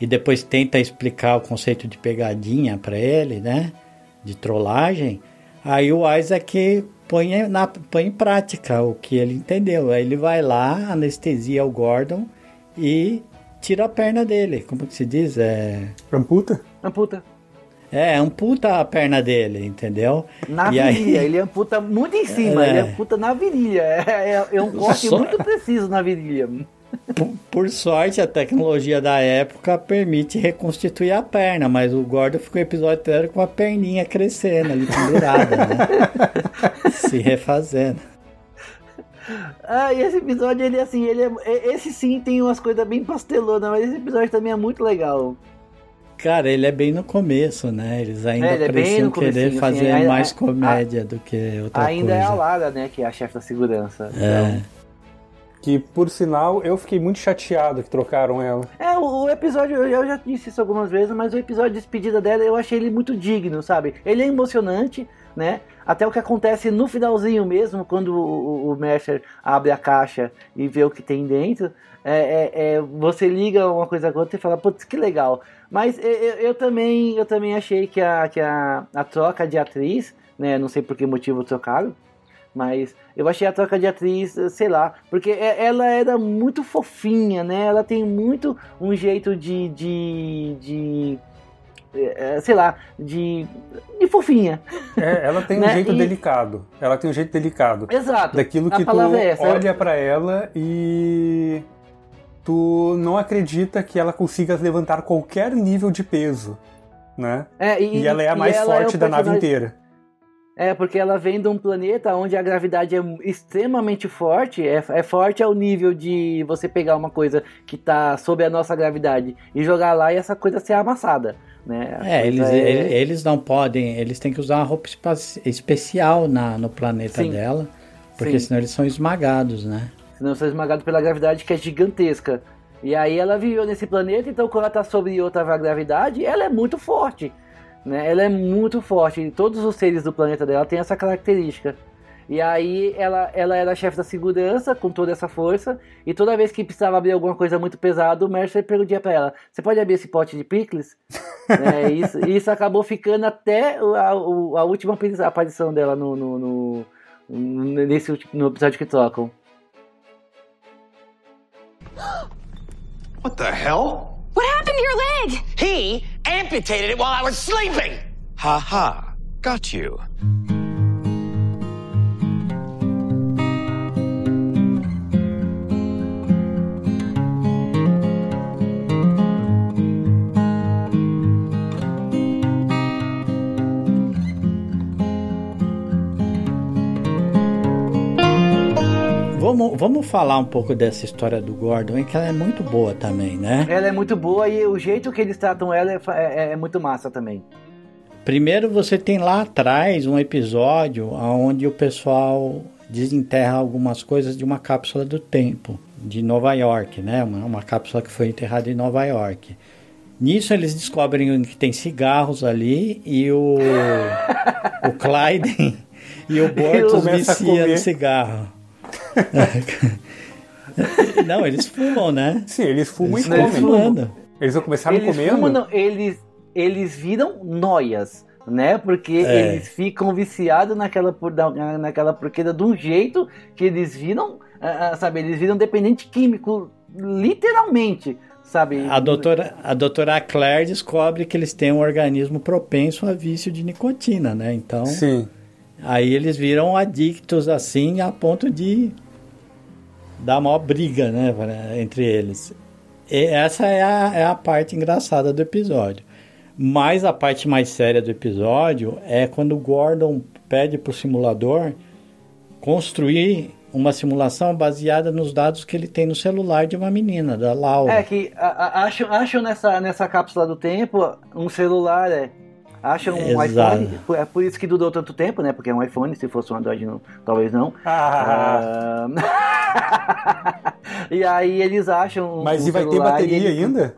e depois tenta explicar o conceito de pegadinha para ele, né? De trollagem. Aí o Isaac põe, na, põe em prática o que ele entendeu. Aí ele vai lá, anestesia o Gordon e tira a perna dele. Como que se diz? É. Amputa? Amputa. É, amputa a perna dele, entendeu? Na E virilha, aí- ele amputa muito em cima, É. ele amputa na virilha. É, é- é um corte Só- muito preciso na virilha. Por, por sorte, a tecnologia da época permite reconstituir a perna, mas o Gordon ficou o episódio inteiro com a perninha crescendo ali, pendurada, né? Se refazendo. Ah, e esse episódio, ele assim, ele é, é- esse sim tem umas coisas bem pastelonas, mas esse episódio também é muito legal. Cara, ele é bem no começo, né? Eles ainda É, ele é pareciam no querer assim, fazer ainda- mais a- comédia do que outra Ainda é a coisa. Lara, né, que é a chefe da segurança. É. Que, por sinal, eu fiquei muito chateado que trocaram ela. É, o, o episódio, eu eu já disse isso algumas vezes, mas o episódio de despedida dela eu achei ele muito digno, sabe? Ele é emocionante, né? Até o que acontece no finalzinho mesmo, quando o, o, o Mercer abre a caixa e vê o que tem dentro, é, é- é, você liga uma coisa com outra e fala, putz, que legal. Mas eu, eu- também, eu também achei que, a, que a, a troca de atriz, né? Não sei por que motivo trocaram, mas eu achei a troca de atriz, sei lá, porque é- ela era muito fofinha, né? Ela tem muito um jeito de. de, de é, sei lá, de. de fofinha. É, ela tem um Né? jeito E- delicado. Ela tem um jeito delicado. Exato. Daquilo que tu é essa. olha pra ela e tu não acredita que ela consiga levantar qualquer nível de peso, né? É, E, ela é a e mais é forte da nave inteira. É, porque ela vem de um planeta onde a gravidade é extremamente forte. É, é forte ao nível de você pegar uma coisa que tá sob a nossa gravidade e jogar lá e essa coisa ser amassada. Né? É, eles, é- ele- eles não podem, eles têm que usar uma roupa especial na, no planeta Sim. dela, porque Sim. senão eles são esmagados, né? Senão são esmagados pela gravidade que é gigantesca. E aí ela viveu nesse planeta, então quando ela tá sobre outra gravidade, ela é muito forte. Né? Ela é muito forte. E todos os seres do planeta dela têm essa característica. E aí ela, ela era chefe da segurança com toda essa força. E toda vez que precisava abrir alguma coisa muito pesada, o Mercer perguntia pra ela: Você pode abrir esse pote de picles? né? isso, isso acabou ficando até a, a última aparição dela no, no, no- nesse no episódio que trocam. What the hell? What happened to your leg? He amputated it while I was sleeping. Ha ha. Got you. Vamos, vamos falar um pouco dessa história do Gordon, que ela é muito boa também, né? Ela é muito boa e o jeito que eles tratam ela é, fa- é- é muito massa também. Primeiro você tem lá atrás um episódio onde o pessoal desenterra algumas coisas de uma cápsula do tempo de Nova York, né? Uma, uma cápsula que foi enterrada em Nova York. Nisso eles descobrem que tem cigarros ali e o, o Clyden e o Bortos Começa a viciam comer. no cigarro. Não, eles fumam, né? Sim, eles fumam Eles e Eles comem. fumando. Eles não começaram eles comendo? fumam, não, eles, eles viram noias, né? Porque É. eles ficam viciados naquela, naquela porqueira de um jeito que eles viram, ah, ah, sabe? Eles viram dependente químico, literalmente, sabe? A doutora, a doutora Claire descobre que eles têm um organismo propenso a vício de nicotina, né? Então, Sim. Aí eles viram adictos assim a ponto de dar maior briga, né, entre eles. E essa é a, é a parte engraçada do episódio. Mas a parte mais séria do episódio é quando o Gordon pede pro simulador construir uma simulação baseada nos dados que ele tem no celular de uma menina, da Laura. É que a- a- acham, acham nessa, nessa cápsula do tempo um celular, é. Acham um Exato. iPhone, é por isso que durou tanto tempo, né? Porque é um iPhone, se fosse um Android, não, talvez não. Ah, Ah, e aí eles acham. mas um e vai ter bateria ele- ainda?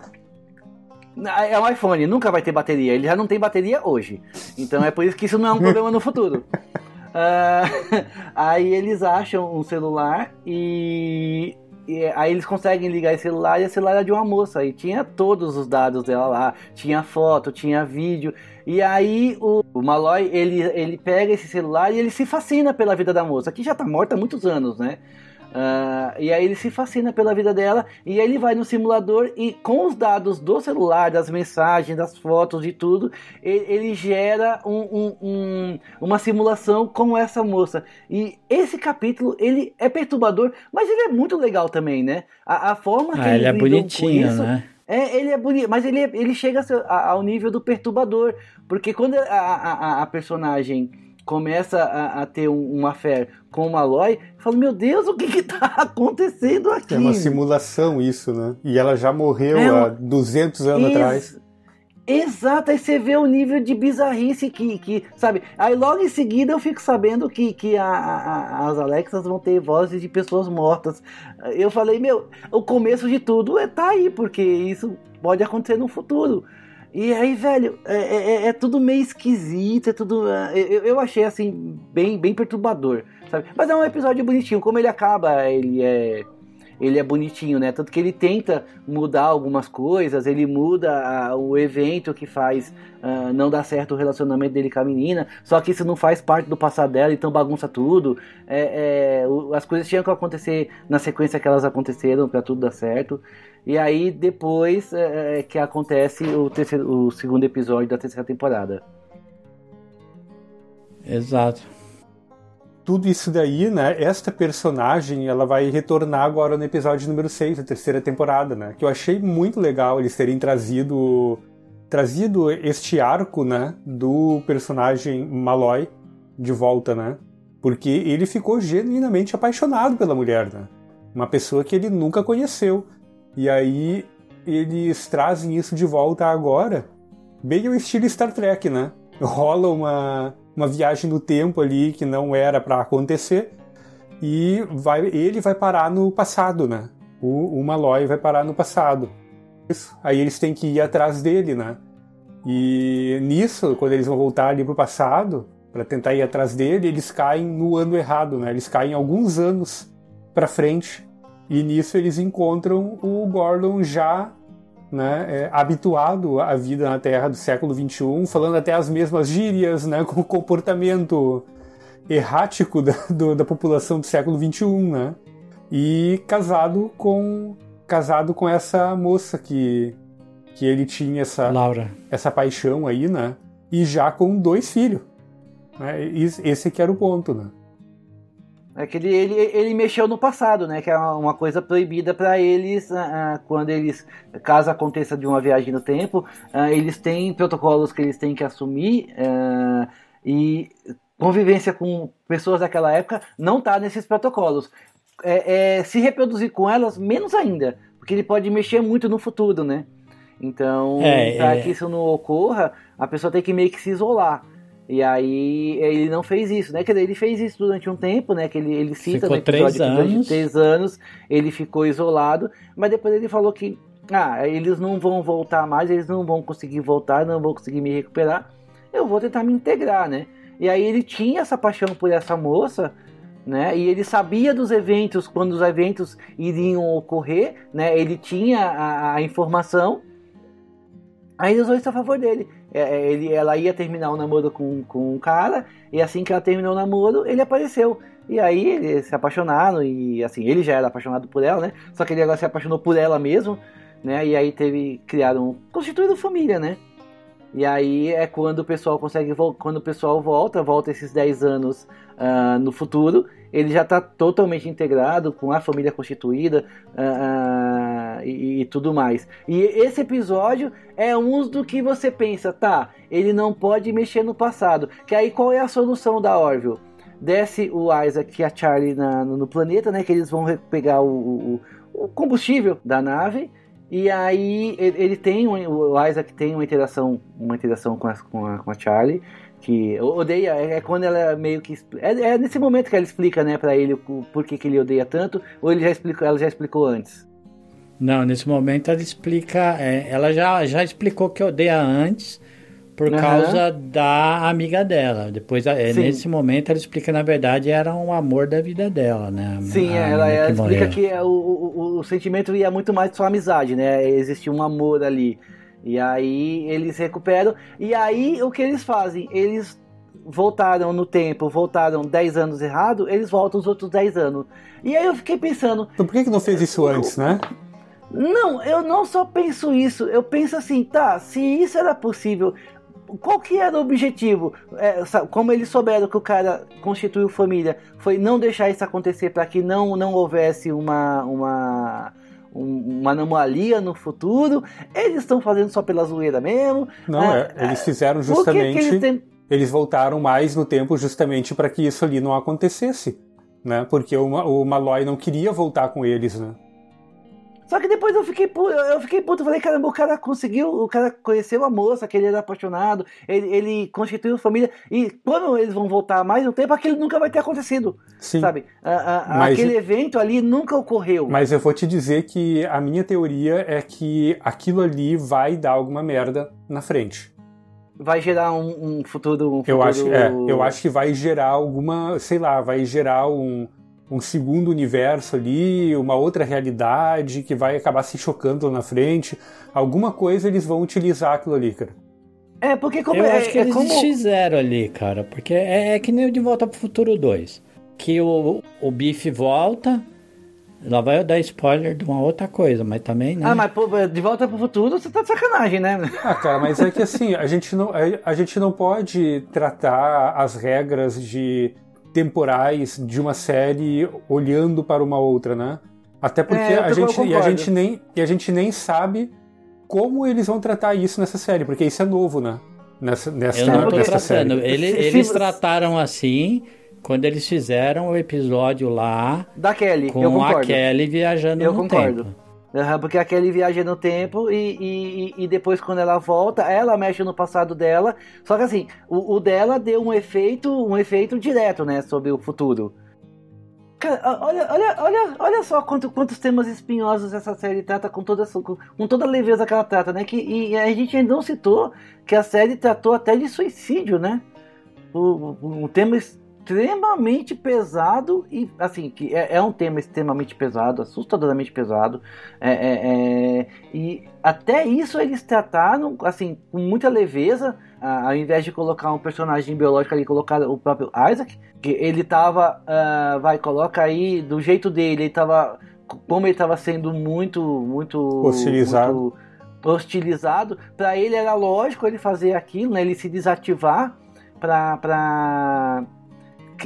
É um iPhone, nunca vai ter bateria. Ele já não tem bateria hoje. Então é por isso que isso não é um problema no futuro. Ah, aí eles acham um celular e e aí eles conseguem ligar esse celular e esse celular era de uma moça. E tinha todos os dados dela lá. Tinha foto, tinha vídeo. E aí o, o Malloy, ele, ele pega esse celular e ele se fascina pela vida da moça, que já tá morta há muitos anos, né? Uh, e aí ele se fascina pela vida dela e aí ele vai no simulador e com os dados do celular, das mensagens, das fotos e tudo, ele, ele gera um, um, um, uma simulação com essa moça. E esse capítulo ele é perturbador, mas ele é muito legal também, né? A, a forma que ah, ele é bonitinho, isso, né? É, ele é bonito, mas ele, ele chega ao nível do perturbador, porque quando a, a, a personagem começa a, a ter um, uma fé com o Malloy, fala, meu Deus, o que que tá acontecendo aqui? É uma simulação isso, né? E ela já morreu é, há 200 anos ex atrás. Exato, aí você vê o nível de bizarrice que, que sabe? Aí logo em seguida eu fico sabendo que, que a, a, as Alexas vão ter vozes de pessoas mortas. Eu falei, meu, o começo de tudo é tá aí, porque isso pode acontecer no futuro. E aí, velho, é, é, é, é, tudo meio esquisito, é tudo. É, eu, eu achei assim, bem, bem perturbador, sabe? Mas é um episódio bonitinho. Como ele acaba, ele é. Ele é bonitinho, né? Tanto que ele tenta mudar algumas coisas, ele muda a, o evento que faz uh, não dar certo o relacionamento dele com a menina, só que isso não faz parte do passado dela, então bagunça tudo. É, é, as coisas tinham que acontecer na sequência que elas aconteceram para tudo dar certo. E aí depois é, é, que acontece o, terceiro, o segundo episódio da terceira temporada. Exato. Tudo isso daí, né? Esta personagem, ela vai retornar agora no episódio número 6 da terceira temporada, né? Que eu achei muito legal eles terem trazido trazido este arco, né, do personagem Malloy de volta, né? Porque ele ficou genuinamente apaixonado pela mulher, né? Uma pessoa que ele nunca conheceu. E aí eles trazem isso de volta agora, bem ao estilo Star Trek, né? Rola uma, uma viagem no tempo ali que não era para acontecer e vai, ele vai parar no passado, né? O, o Malloy vai parar no passado. Isso. Aí eles têm que ir atrás dele, né? E nisso, quando eles vão voltar ali pro passado, para tentar ir atrás dele, eles caem no ano errado, né? Eles caem alguns anos para frente e nisso eles encontram o Gordon já né, é, habituado à vida na Terra do século XXI, falando até as mesmas gírias, né, com o comportamento errático da, do, da população do século XXI, né? E casado com casado com essa moça que que ele tinha essa Laura. essa paixão aí, né? E já com dois filhos. Né? Esse que era o ponto, né? É que ele, ele, ele mexeu no passado, né? Que é uma coisa proibida para eles uh, quando eles, caso aconteça de uma viagem no tempo, uh, eles têm protocolos que eles têm que assumir uh, e convivência com pessoas daquela época não tá nesses protocolos. É, é, se reproduzir com elas, menos ainda, porque ele pode mexer muito no futuro, né? Então, é, para é... que isso não ocorra, a pessoa tem que meio que se isolar. E aí ele não fez isso, né? Quer dizer, ele fez isso durante um tempo, né? Que ele, ele cita ficou no episódio três que durante três anos ele ficou isolado, mas depois ele falou que ah, eles não vão voltar mais, eles não vão conseguir voltar, não vão conseguir me recuperar. Eu vou tentar me integrar, né? E aí ele tinha essa paixão por essa moça, né? E ele sabia dos eventos, quando os eventos iriam ocorrer, né? Ele tinha a, a informação. Aí ele usou isso a favor dele. É, é, ele, ela ia terminar o namoro com, com um cara, e assim que ela terminou o namoro, ele apareceu. E aí eles se apaixonaram, e assim, ele já era apaixonado por ela, né? Só que ele agora se apaixonou por ela mesmo, né? E aí teve, criaram, constituíram família, né? E aí é quando o pessoal consegue, quando o pessoal volta, volta esses 10 anos uh, no futuro, ele já está totalmente integrado com a família constituída uh, uh, e, e, tudo mais. E esse episódio é um do que você pensa, tá? Ele não pode mexer no passado. Que aí qual é a solução da Orville? Desce o Isaac e a Charlie na, no planeta, né? Que eles vão pegar o, o, o combustível da nave. E aí ele, tem o Isaac tem uma interação, uma interação com a, com a, com a Charlie que odeia é, é quando ela meio que é, é, nesse momento que ela explica né para ele o porquê que ele odeia tanto ou ele já explicou ela já explicou antes? Não nesse momento ela explica é, ela já já explicou que odeia antes por Aham. causa da amiga dela. Depois, é, nesse momento, ela explica que na verdade era um amor da vida dela, né? Sim, A ela, ela explica morreu. que é, o, o, o- o sentimento ia muito mais sua amizade, né? Existia um amor ali. E aí eles recuperam. E aí o que eles fazem? Eles voltaram no tempo, voltaram 10 anos errado, eles voltam os outros 10 anos. E aí eu fiquei pensando, Então por que, que não fez isso antes, né? não, eu não só penso isso, eu penso assim, tá, se isso era possível, qual que era o objetivo? É, como eles souberam que o cara constituiu família, foi não deixar isso acontecer para que não, não houvesse uma, uma, um- uma anomalia no futuro. Eles estão fazendo só pela zoeira mesmo. Não, Ah, é, eles fizeram Por que que justamente. eles têm- eles voltaram mais no tempo justamente para que isso ali não acontecesse, né? Porque o, o Malloy não queria voltar com eles, né? Só que depois eu fiquei puto, eu fiquei puto, falei, caramba, o cara conseguiu, o cara conheceu a moça, que ele era apaixonado, ele, ele constituiu família, e quando eles vão voltar mais no tempo, aquilo nunca vai ter acontecido, Sim. sabe? A- a- Mas- aquele evento ali nunca ocorreu. Mas eu vou te dizer que a minha teoria é que aquilo ali vai dar alguma merda na frente. Vai gerar um, um futuro, um Eu futuro- acho, é, eu acho que vai gerar alguma, sei lá, vai gerar um, um segundo universo ali, uma outra realidade que vai acabar se chocando lá na frente. Alguma coisa eles vão utilizar aquilo ali, cara. É, porque como Eu é, acho que é eles como... fizeram ali, cara. Porque é, é que nem o De Volta pro Futuro 2. Que o, o Biff volta. Lá vai eu dar spoiler de uma outra coisa, mas também, né? Ah, mas pô, de volta pro futuro, você tá de sacanagem, né? Ah, cara, mas é que assim, a gente não, a, a gente não pode tratar as regras de temporais de uma série olhando para uma outra, né? Até porque É, a gente, e a gente nem e a gente nem sabe como eles vão tratar isso nessa série, porque isso é novo, né? Nessa, nessa, Eu não tô nessa tratando. série. Ele- eles trataram assim quando eles fizeram o episódio lá Da Kelly, eu com a. Kelly viajando Eu no concordo. tempo. Aham, porque a Kelly viaja no tempo e, e, e depois quando ela volta, ela mexe no passado dela. Só que assim, o, o dela deu um efeito, um efeito direto, né, sobre o futuro. Cara, olha, olha, olha, olha só quanto, quantos temas espinhosos essa série trata com toda, com, toda a leveza que ela trata, né? Que, e a gente ainda não citou que a série tratou até de suicídio, né? O- o- um tema extremamente pesado e assim que é, é um tema extremamente pesado, assustadoramente pesado. É, é, é, e até isso eles trataram assim com muita leveza, ah, ao invés de colocar um personagem biológico ali, colocar o próprio Isaac, que ele tava, ah, vai coloca aí do jeito dele, ele tava como ele tava sendo muito, muito Hostilizado. muito hostilizado, para ele era lógico ele fazer aquilo, né, ele se desativar para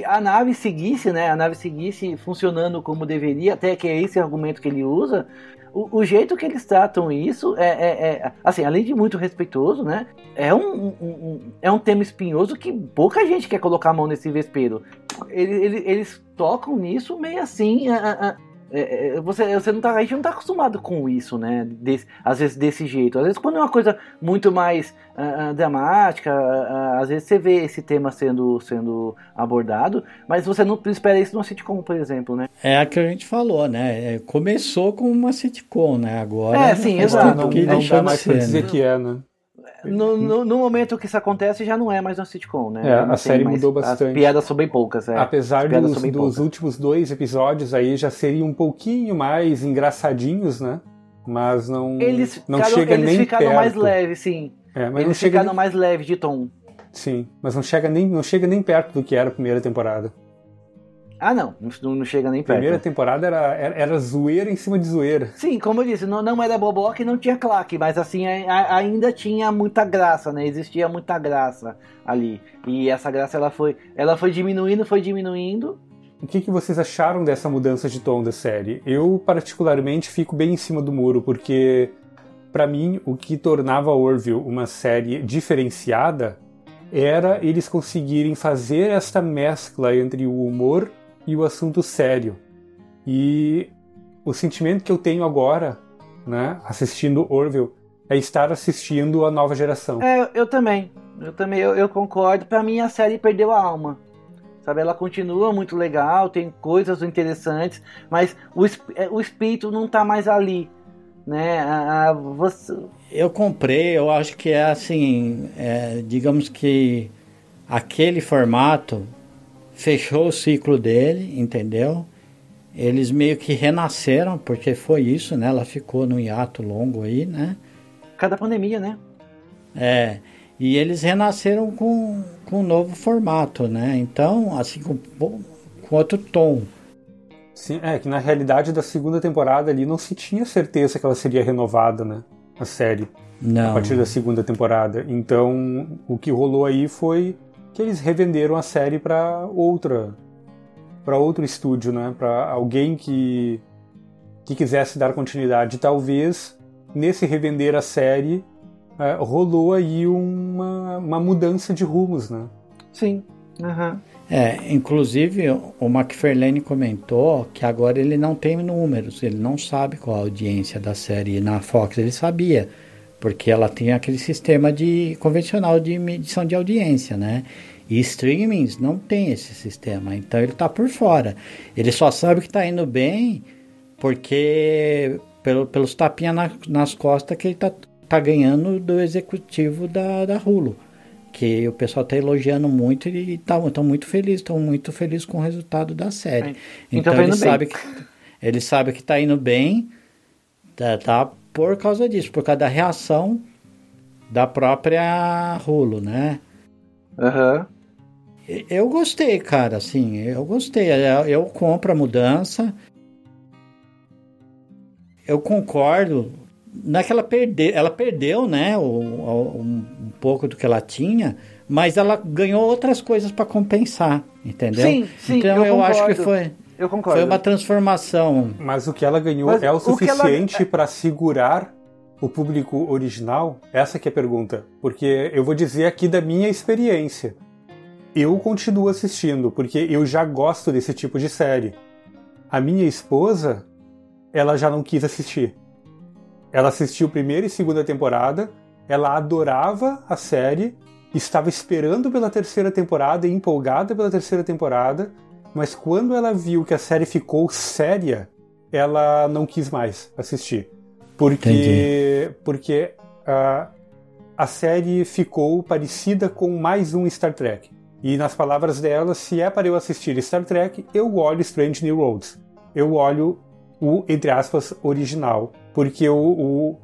a nave seguisse, né? A nave seguisse funcionando como deveria, até que é esse argumento que ele usa. O, o jeito que eles tratam isso é, é- é, assim, além de muito respeitoso, né? É um, um- um- é um tema espinhoso que pouca gente quer colocar a mão nesse vespeiro. Ele- ele- eles tocam nisso meio assim. ah, ah, é, é, você, você não tá, a gente não tá acostumado com isso, né? Desse- às vezes desse jeito. Às vezes quando é uma coisa muito mais ah, dramática, ah, às vezes você vê esse tema sendo, sendo abordado, mas você não espera isso numa sitcom, por exemplo, né? É a que a gente falou, né? É, Começou com uma sitcom, né? Agora É, sim, exato. Não, não deixou dá mais pra ser, dizer né? que é, né? No, no, no momento que isso acontece, já não é mais uma sitcom, né? É, a não série mais- mudou bastante. As piadas são bem poucas, é. Apesar dos, dos poucas. últimos dois episódios aí já seriam um pouquinho mais engraçadinhos, né? Mas não, Eles não ficaram, chega eles nem ficaram perto. mais leves, sim. É, mas não eles chega ficaram nem... mais leves de tom. Sim, mas não chega nem não chega nem perto do que era a primeira temporada. Ah, não, não, não chega nem A perto. primeira temporada era, era, era zoeira em cima de zoeira. Sim, como eu disse, não, não era boboca e não tinha claque, mas assim, a- a- ainda tinha muita graça, né? Existia muita graça ali. E essa graça ela foi, ela foi diminuindo, foi diminuindo. O que, que vocês acharam dessa mudança de tom da série? Eu, particularmente, fico bem em cima do muro, porque, pra mim, o que tornava Orville uma série diferenciada era eles conseguirem fazer esta mescla entre o humor e o assunto sério. E o sentimento que eu tenho agora, né, assistindo Orville, é estar assistindo a nova geração. É, eu também. Eu também, eu, eu concordo. Pra mim a série perdeu a alma. Sabe, ela continua muito legal, tem coisas interessantes, mas o, es- é, o espírito não tá mais ali. né? A, a, você... Eu comprei, eu acho que é assim, é, digamos que aquele formato fechou o ciclo dele, entendeu? Eles meio que renasceram, porque foi isso, né? Ela ficou num hiato longo aí, né? Cada pandemia, né? É. E eles renasceram com, com um novo formato, né? Então, assim, com, com outro tom. Sim, é que na realidade da segunda temporada ali não se tinha certeza que ela seria renovada, né? A série. Não. A partir da segunda temporada. Então, o que rolou aí foi que eles revenderam a série para outra para outro estúdio, né? Para alguém que que quisesse dar continuidade. Talvez nesse revender a série é, rolou aí uma, uma mudança de rumos, né? Sim. Uhum. É, inclusive o McFarlane comentou que agora ele não tem números, ele não sabe qual a audiência da série na Fox, ele sabia, porque ela tem aquele sistema de convencional de medição de audiência, né? E streamings não tem esse sistema, então ele está por fora. Ele só sabe que está indo bem porque pelo, pelos tapinhas na, nas costas que ele está tá ganhando do executivo da, da Hulu. Que o pessoal está elogiando muito e estão tá, muito felizes, estão muito felizes com o resultado da série. Então, então tá ele, sabe que, ele sabe que está indo bem, tá, tá por causa disso, por causa da reação da própria Hulu, né? Aham. Uhum. Eu gostei, cara, assim, eu gostei. Eu compro a mudança. Eu concordo. Naquela perde, ela perdeu, né, o, o, um pouco do que ela tinha, mas ela ganhou outras coisas para compensar, entendeu? Sim, sim. Então eu, eu acho que foi. Eu concordo. Foi uma transformação. Mas o que ela ganhou mas é o suficiente ela... para segurar o público original? Essa que é a pergunta. Porque eu vou dizer aqui da minha experiência eu continuo assistindo, porque eu já gosto desse tipo de série. A minha esposa, ela já não quis assistir. Ela assistiu primeira e segunda temporada, ela adorava a série, estava esperando pela terceira temporada e empolgada pela terceira temporada, mas quando ela viu que a série ficou séria, ela não quis mais assistir. Porque, Entendi. porque a, a série ficou parecida com mais um Star Trek. E nas palavras dela, se é para eu assistir Star Trek, eu olho Strange New Worlds. Eu olho o, entre aspas, original. Porque o, o,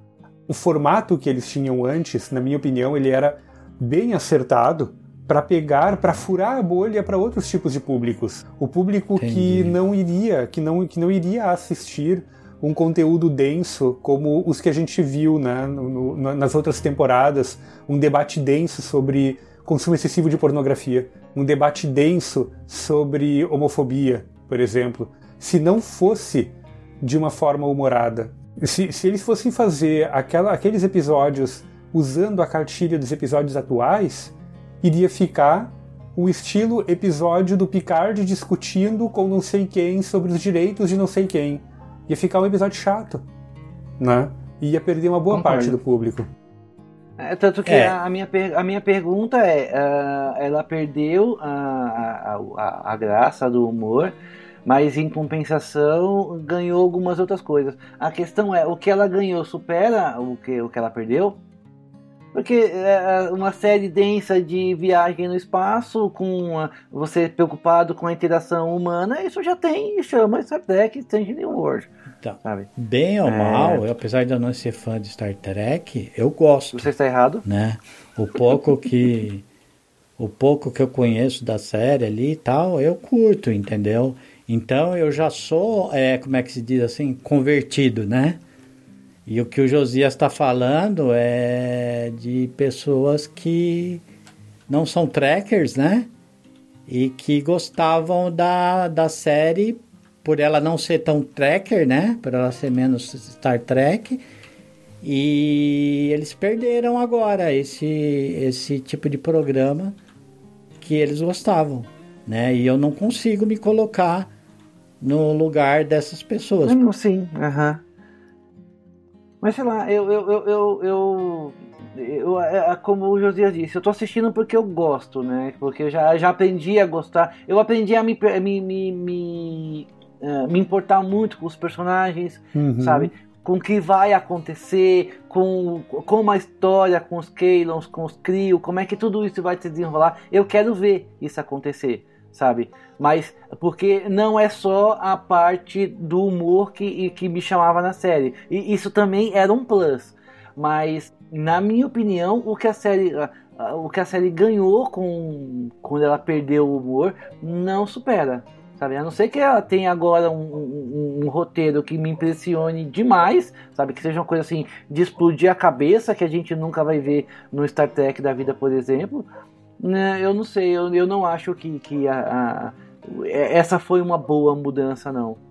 o formato que eles tinham antes, na minha opinião, ele era bem acertado para pegar, para furar a bolha para outros tipos de públicos. O público Entendi. que não iria, que não, que não iria assistir um conteúdo denso como os que a gente viu né, no, no, nas outras temporadas, um debate denso sobre consumo excessivo de pornografia, um debate denso sobre homofobia, por exemplo, se não fosse de uma forma humorada, se, se eles fossem fazer aquela, aqueles episódios usando a cartilha dos episódios atuais, iria ficar o estilo episódio do Picard discutindo com não sei quem sobre os direitos de não sei quem. Ia ficar um episódio chato, né? E ia perder uma boa Concordo. parte do público. É, tanto que é. a, minha, a minha pergunta é: uh, ela perdeu a, a, a, a, graça do humor, mas em compensação ganhou algumas outras coisas. A questão é: o que ela ganhou supera o que, o que ela perdeu? Porque é uma série densa de viagem no espaço, com você preocupado com a interação humana, isso já tem, chama Star Trek Strange New World. Então, sabe? Bem ou é... mal, eu, apesar de eu não ser fã de Star Trek, eu gosto. Você está errado. Né? O pouco que o pouco que eu conheço da série ali e tal, eu curto, entendeu? Então eu já sou, é, como é que se diz assim, convertido, né? E o que o Josias está falando é de pessoas que não são trackers, né? E que gostavam da, da série por ela não ser tão tracker, né? Por ela ser menos Star Trek. E eles perderam agora esse, esse tipo de programa que eles gostavam, né? E eu não consigo me colocar no lugar dessas pessoas. Não, sim, aham. Uhum. Mas sei lá, eu, eu, eu, eu, é, é, como o Josias disse, eu tô assistindo porque eu gosto, né? Porque eu já, já aprendi a gostar. Eu aprendi a me, me, me, me uh, me importar muito com os personagens, uhum. sabe? com o que vai acontecer, com, com a história, com os Kalons, com os Crio, como é que tudo isso vai se desenrolar. Eu quero ver isso acontecer, sabe? Mas porque não é só a parte do humor que, que me chamava na série. E isso também era um plus. Mas, na minha opinião, o que a série o que a série ganhou com quando ela perdeu o humor não supera. Sabe? A não ser que ela tenha agora um, um, um, roteiro que me impressione demais, sabe? Que seja uma coisa assim de explodir a cabeça que a gente nunca vai ver no Star Trek da vida, por exemplo. Né? Eu não sei, eu, eu não acho que, que a, a, essa foi uma boa mudança, não.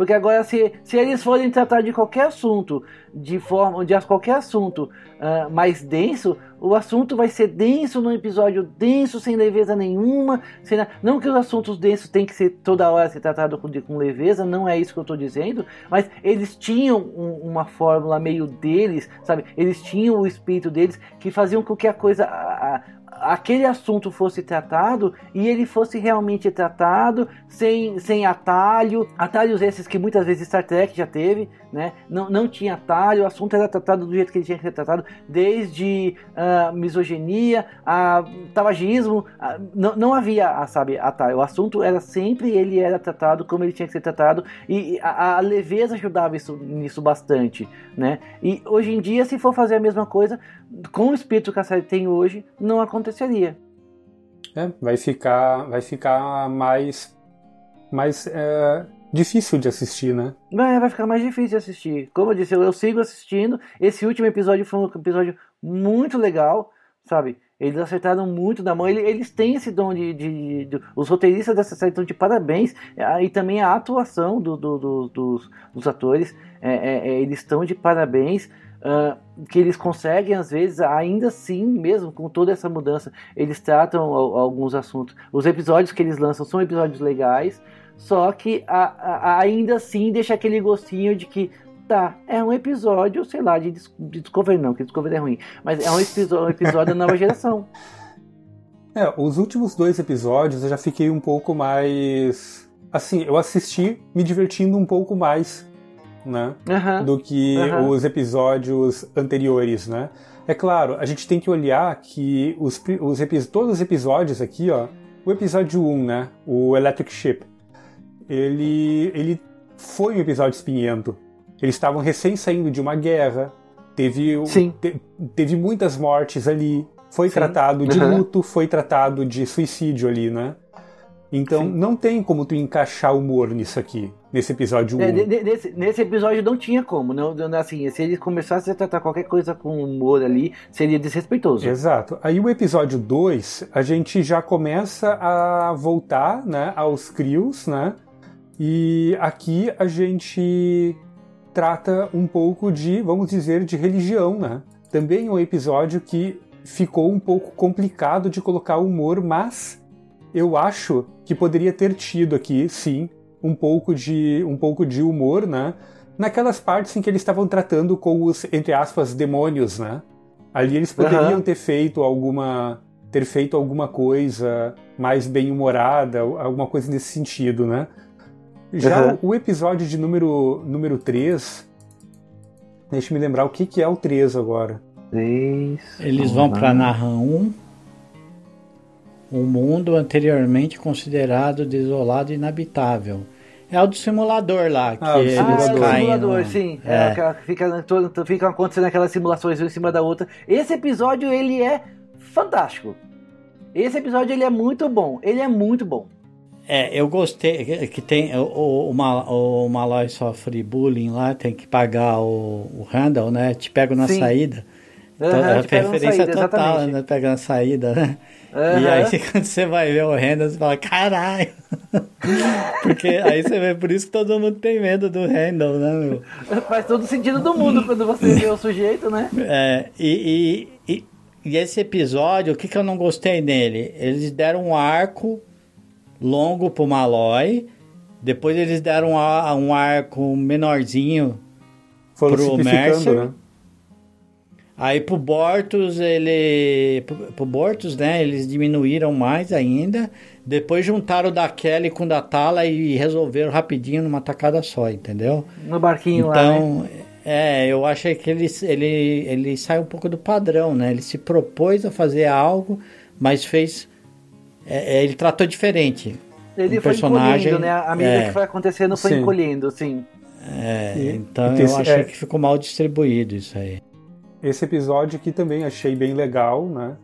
Porque agora, se, se eles forem tratar de qualquer assunto, de forma de qualquer assunto uh, mais denso, o assunto vai ser denso num episódio denso, sem leveza nenhuma. Sem, não que os assuntos densos tem que ser toda hora ser tratado com, com leveza, não é isso que eu estou dizendo, mas eles tinham um, uma fórmula meio deles, sabe? Eles tinham o espírito deles que faziam com que a coisa. A, aquele assunto fosse tratado e ele fosse realmente tratado sem, sem atalho, atalhos esses que muitas vezes Star Trek já teve, né? Não, não tinha atalho, o assunto era tratado do jeito que ele tinha que ser tratado, desde uh, misoginia a tabagismo, não, não havia, sabe, atalho. O assunto era sempre ele era tratado como ele tinha que ser tratado e a, a leveza ajudava isso, nisso bastante, né? E hoje em dia, se for fazer a mesma coisa, com o espírito que a série tem hoje, não aconteceria. É, vai ficar, vai ficar mais, mais é, difícil de assistir, né? Vai, vai ficar mais difícil de assistir. Como eu disse, eu, eu sigo assistindo. Esse último episódio foi um episódio muito legal, sabe? Eles acertaram muito da mão. Eles têm esse dom de, de, de, Os roteiristas dessa série estão de parabéns. E também a atuação do, do, do, dos, dos, atores. É, é, é eles estão de parabéns uh, que eles conseguem, às vezes, ainda assim, mesmo com toda essa mudança, eles tratam alguns assuntos. Os episódios que eles lançam são episódios legais, só que a, a, ainda assim deixa aquele gostinho de que tá, é um episódio, sei lá, de, de Discovery não, que Discovery é ruim, mas é um episódio, um episódio da nova geração. É, os últimos dois episódios eu já fiquei um pouco mais. Assim, eu assisti me divertindo um pouco mais né? Uhum. Do que uhum. os episódios anteriores, né? É claro, a gente tem que olhar que os, os todos os episódios aqui, ó, o episódio 1, né? O Electric Ship, ele, ele foi um episódio espinhento. Eles estavam recém saindo de uma guerra, teve, te, teve muitas mortes ali, foi Sim. tratado de uhum. luto, foi tratado de suicídio ali, né? Então Sim. não tem como tu encaixar humor nisso aqui, nesse episódio 1. É, nesse, nesse, episódio não tinha como, não, assim, se eles começassem a tratar qualquer coisa com humor ali, seria desrespeitoso. Exato. Aí o episódio 2, a gente já começa a voltar, né, aos crios, né? E aqui a gente trata um pouco de, vamos dizer, de religião, né? Também um episódio que ficou um pouco complicado de colocar humor, mas eu acho que poderia ter tido aqui, sim, um pouco de, um pouco de humor, né? Naquelas partes em que eles estavam tratando com os, entre aspas, demônios, né? Ali eles poderiam uhum. ter feito alguma ter feito alguma coisa mais bem-humorada, alguma coisa nesse sentido, né? Já uhum. o episódio de número, número 3, deixa eu me lembrar o que, que é o 3 agora. 3. Eles vão para Narran 1 um mundo anteriormente considerado desolado e inabitável. É o do simulador lá, que ah, eles ah, é caem. simulador, no... sim. É. É, fica, fica acontecendo aquelas simulações uma em cima da outra. Esse episódio, ele é fantástico. Esse episódio, ele é muito bom. Ele é muito bom. É, eu gostei que tem o, o, o Malloy sofre bullying lá, tem que pagar o, o Randall, né? Te pego na sim. saída. Então, uhum, é referência saída, total, exatamente. né? Pegando saída, né? Uhum. E aí quando você vai ver o Randall, você fala, caralho! Porque aí você vê, por isso que todo mundo tem medo do Randall, né, meu? Faz todo sentido do mundo quando você vê o sujeito, né? É, e, e, e, e esse episódio, o que, que eu não gostei nele? Eles deram um arco longo pro Malloy, depois eles deram um, um arco menorzinho Foram pro Mercer. Né? Aí pro Bortos, ele. Pro, pro Bortos, né? Eles diminuíram mais ainda. Depois juntaram o da Kelly com o da Tala e resolveram rapidinho numa tacada só, entendeu? No barquinho então, lá. Né? É, eu achei que ele, ele, ele sai um pouco do padrão, né? Ele se propôs a fazer algo, mas fez. É, é ele tratou diferente. Ele o foi personagem, encolhendo, né? À medida é. que foi acontecendo, foi Sim. encolhendo, assim. É, E- então e eu achei é. que ficou mal distribuído isso aí. Esse episódio aqui também achei bem legal, né?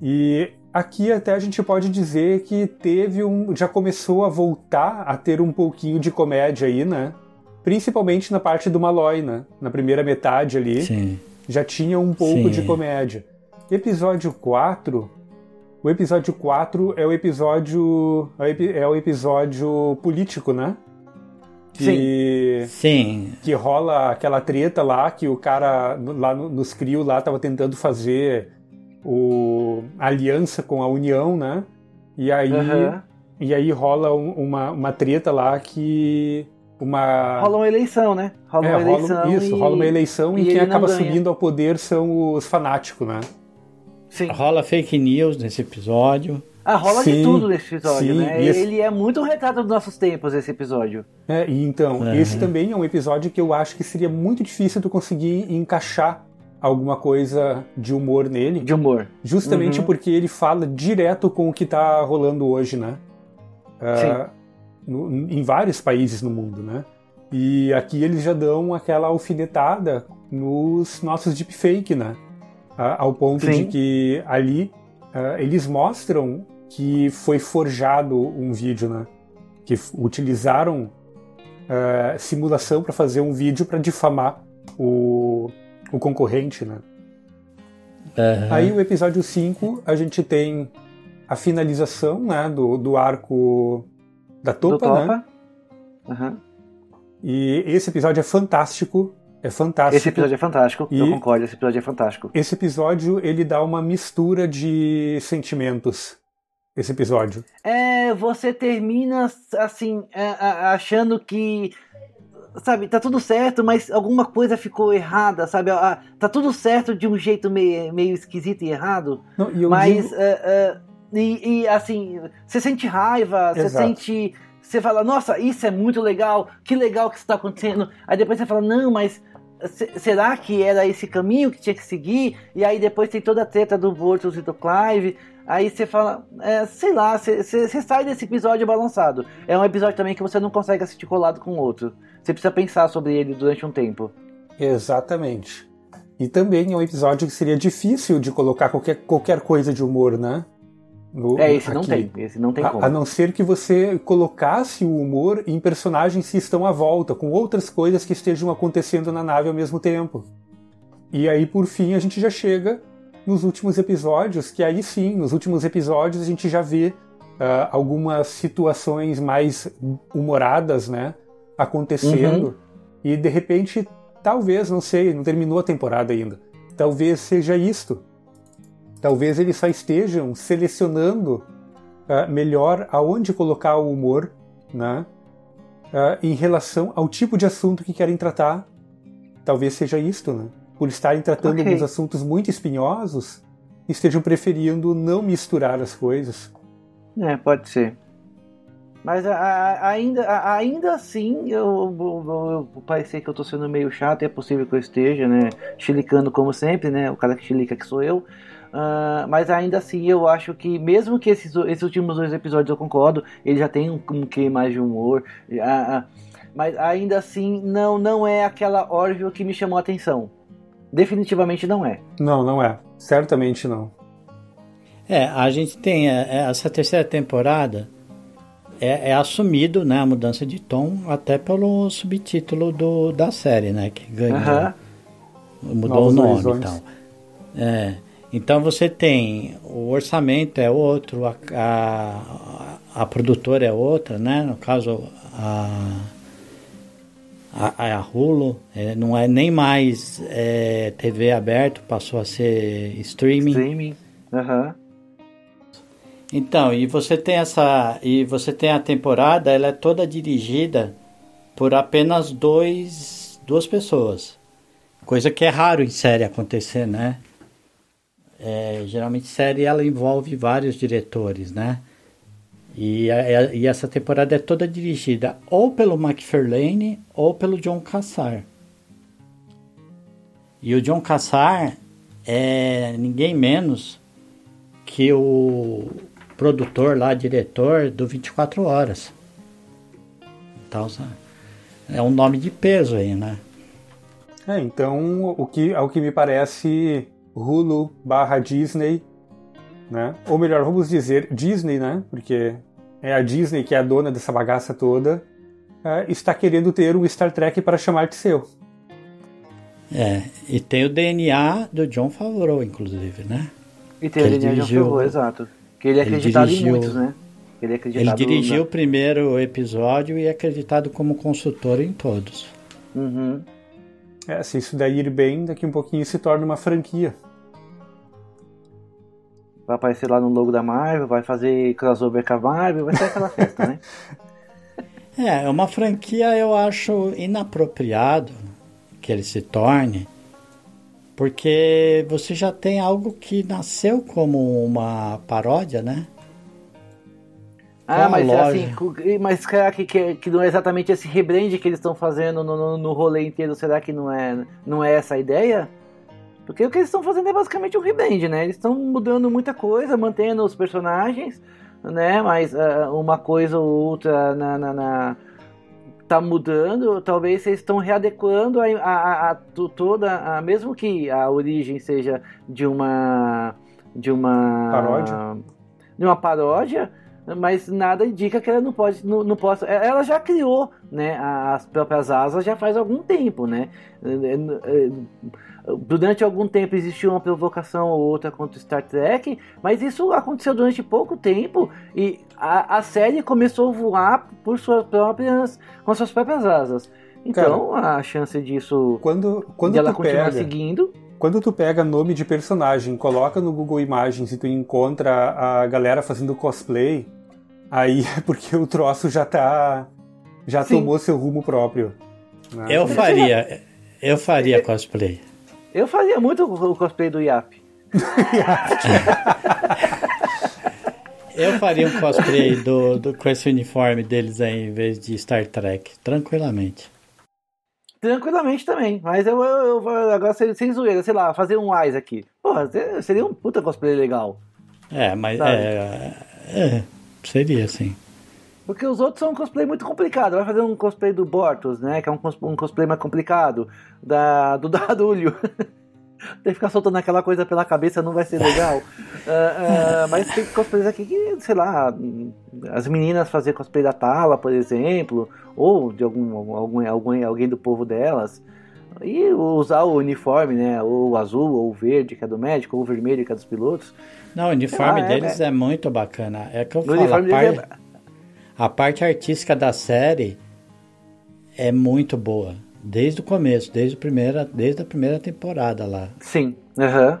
E aqui até a gente pode dizer que teve um. já começou a voltar a ter um pouquinho de comédia aí, né? Principalmente na parte do Malloy, né? Na primeira metade ali. Sim. já tinha um pouco Sim. de comédia. Episódio 4. O episódio 4 é o episódio. é o É o episódio político, né? Que, Sim. que rola aquela treta lá que o cara no- lá no- nos Crio lá tava tentando fazer o a aliança com a União, né? E aí, Aham. e aí rola um- uma, uma treta lá que uma Rola uma eleição, né? Rola é, uma rola- eleição. isso, e... rola uma eleição e, e quem acaba ganha. subindo ao poder são os fanáticos, né? Sim. Rola fake news nesse episódio. Ah, rola Sim, de tudo nesse episódio, sim, né? esse- Ele é muito um retrato dos nossos tempos, esse episódio. É, e então, Uhum. esse também é um episódio que eu acho que seria muito difícil tu conseguir encaixar alguma coisa de humor nele, De humor. justamente Uhum. porque ele fala direto com o que tá rolando hoje, né? Ah, no- em vários países no mundo, né? E aqui eles já dão aquela alfinetada nos nossos deepfake, né? Ah, ao ponto Sim. de que ali ah, eles mostram que foi forjado um vídeo, né? Que utilizaram ah, simulação para fazer um vídeo para difamar o, o concorrente, né? Aham. Aí o episódio 5, a gente tem a finalização né, do, do arco da Topa, do né? Topa. Aham. E esse episódio é fantástico. É fantástico. Esse episódio é fantástico. E- Eu concordo, esse episódio é fantástico. Esse episódio, ele dá uma mistura de sentimentos. Esse episódio. É, você termina assim, é, achando que. Sabe, tá tudo certo, mas alguma coisa ficou errada, sabe? Ah, Tá tudo certo de um jeito meio, meio esquisito e errado. Não, e eu Mas, digo- é, é, e, e, assim, você sente raiva, você Exato. sente. Você fala, nossa, isso é muito legal, que legal que isso tá acontecendo. Aí depois você fala, não, mas se- será que era esse caminho que tinha que seguir? E aí depois tem toda a treta do Bortus e do Clive. Aí você fala, é, sei lá, você, você- você sai desse episódio balançado. É um episódio também que você não consegue assistir colado com o outro. Você precisa pensar sobre ele durante um tempo. Exatamente. E também é um episódio que seria difícil de colocar qualquer, qualquer coisa de humor, né? No- É, esse não aqui. tem. Esse não tem A, como. a não ser que você colocasse o humor em personagens que estão à volta, com outras coisas que estejam acontecendo na nave ao mesmo tempo. E aí, por fim, a gente já chega nos últimos episódios, que aí sim, nos últimos episódios a gente já vê ah, algumas situações mais humoradas, né? Acontecendo. E de repente, talvez, não sei, não terminou a temporada ainda. Talvez seja isto. Talvez eles só estejam selecionando ah, melhor aonde colocar o humor, né? Ah, em relação ao tipo de assunto que querem tratar. Talvez seja isto, né? Por estarem tratando Ok. alguns assuntos muito espinhosos, estejam preferindo não misturar as coisas. É, pode ser. Mas a- a- ainda, a- ainda assim, eu, eu, eu parecer que eu tô sendo meio chato, é possível que eu esteja, né? Chilicando como sempre, né? O cara que chilica que sou eu. Ah, mas ainda assim, eu acho que, mesmo que esses, esses últimos dois episódios eu concordo, ele já tem um, um quê mais de humor. ah, ah, mas ainda assim, não, não é aquela Orville que me chamou a atenção. Definitivamente não é. Não, não é. Certamente não. É, a gente tem é, é, essa terceira temporada é, é assumido, né, a mudança de tom até pelo subtítulo do, da série, né, que ganhou, Aham. mudou Novos o nome Horizontes. e tal. É, então você tem o orçamento é outro, a, a, a produtora é outra, né, no caso a a, a Hulu é, não é nem mais é, TV aberto, passou a ser streaming. Streaming. Aham. Então, e você tem essa. E você tem a temporada, ela é toda dirigida por apenas dois, duas pessoas. Coisa que é raro em série acontecer, né? É, geralmente série ela envolve vários diretores, né? E, a- e essa temporada é toda dirigida ou pelo McFarlane ou pelo John Cassar. E o John Cassar é ninguém menos que o produtor lá, diretor do 24 Horas. Então, é um nome de peso aí, né? É, então, o que, ao que me parece, Hulu barra Disney, né? Ou melhor, vamos dizer Disney, né? Porque é a Disney que é a dona dessa bagaça toda, é, está querendo ter um Star Trek para chamar de seu. É, e tem o DNA do John Favreau, inclusive, né? E tem que o DNA do John Favreau, exato. Que ele é acreditado dirigiu, em muitos, né? Ele, é ele dirigiu na... o primeiro episódio e é acreditado como consultor em todos. Uhum. É, se isso daí ir bem, daqui um pouquinho se torna uma franquia. Vai aparecer lá no logo da Marvel, vai fazer crossover com a Marvel, vai ser aquela festa, né? É, é uma franquia eu acho inapropriado que ele se torne, porque você já tem algo que nasceu como uma paródia, né? Ah, mas assim, mas será que, que, que, não é exatamente esse rebrand que eles estão fazendo no, no, no, rolê inteiro? Será que não é, não é essa a ideia? Porque o que eles estão fazendo é basicamente um rebrand, né? Eles estão mudando muita coisa, mantendo os personagens, né? Mas uh, uma coisa ou outra na, na, na tá mudando, talvez vocês estão readequando a, a, a, toda, a, mesmo que a origem seja de uma de uma paródia, de uma paródia, mas nada indica que ela não pode, não, não possa. É, ela já criou, né, as próprias asas já faz algum tempo, né? Durante algum tempo existiu uma provocação ou outra contra Star Trek, mas isso aconteceu durante pouco tempo e a, a série começou a voar por suas próprias, com suas próprias asas. Então Cara, a chance disso, quando, quando de ela continuar pega... seguindo quando tu pega nome de personagem, coloca no Google Imagens e tu encontra a galera fazendo cosplay, aí é porque o troço já tá. já Sim. tomou seu rumo próprio. Né? Eu faria. Eu faria cosplay. Eu faria muito o cosplay do Yap. Eu faria um cosplay do, do, com esse uniforme deles aí, em vez de Star Trek, tranquilamente. Tranquilamente também. Mas eu, eu, eu agora sem, sem zoeira, sei lá, fazer um Eyes aqui. Porra, seria um puta cosplay legal. É, mas é, é, seria sim. Porque os outros são um cosplay muito complicado. Vai fazer um cosplay do Bortos, né? Que é um, um cosplay mais complicado. Da, do Darulho. Tem que ficar soltando aquela coisa pela cabeça não vai ser legal. uh, uh, mas tem cosplays aqui que, sei lá, as meninas fazer cosplay da Tala, por exemplo, ou de algum, algum, algum alguém do povo delas. E usar o uniforme, né? Ou o azul, ou o verde, que é do médico, ou o vermelho, que é dos pilotos. Não, o uniforme lá, deles é, é, muito bacana. É que eu falo, a parte, é... a parte artística da série é muito boa. Desde o começo, desde a primeira, desde a primeira temporada lá. Sim. Aham.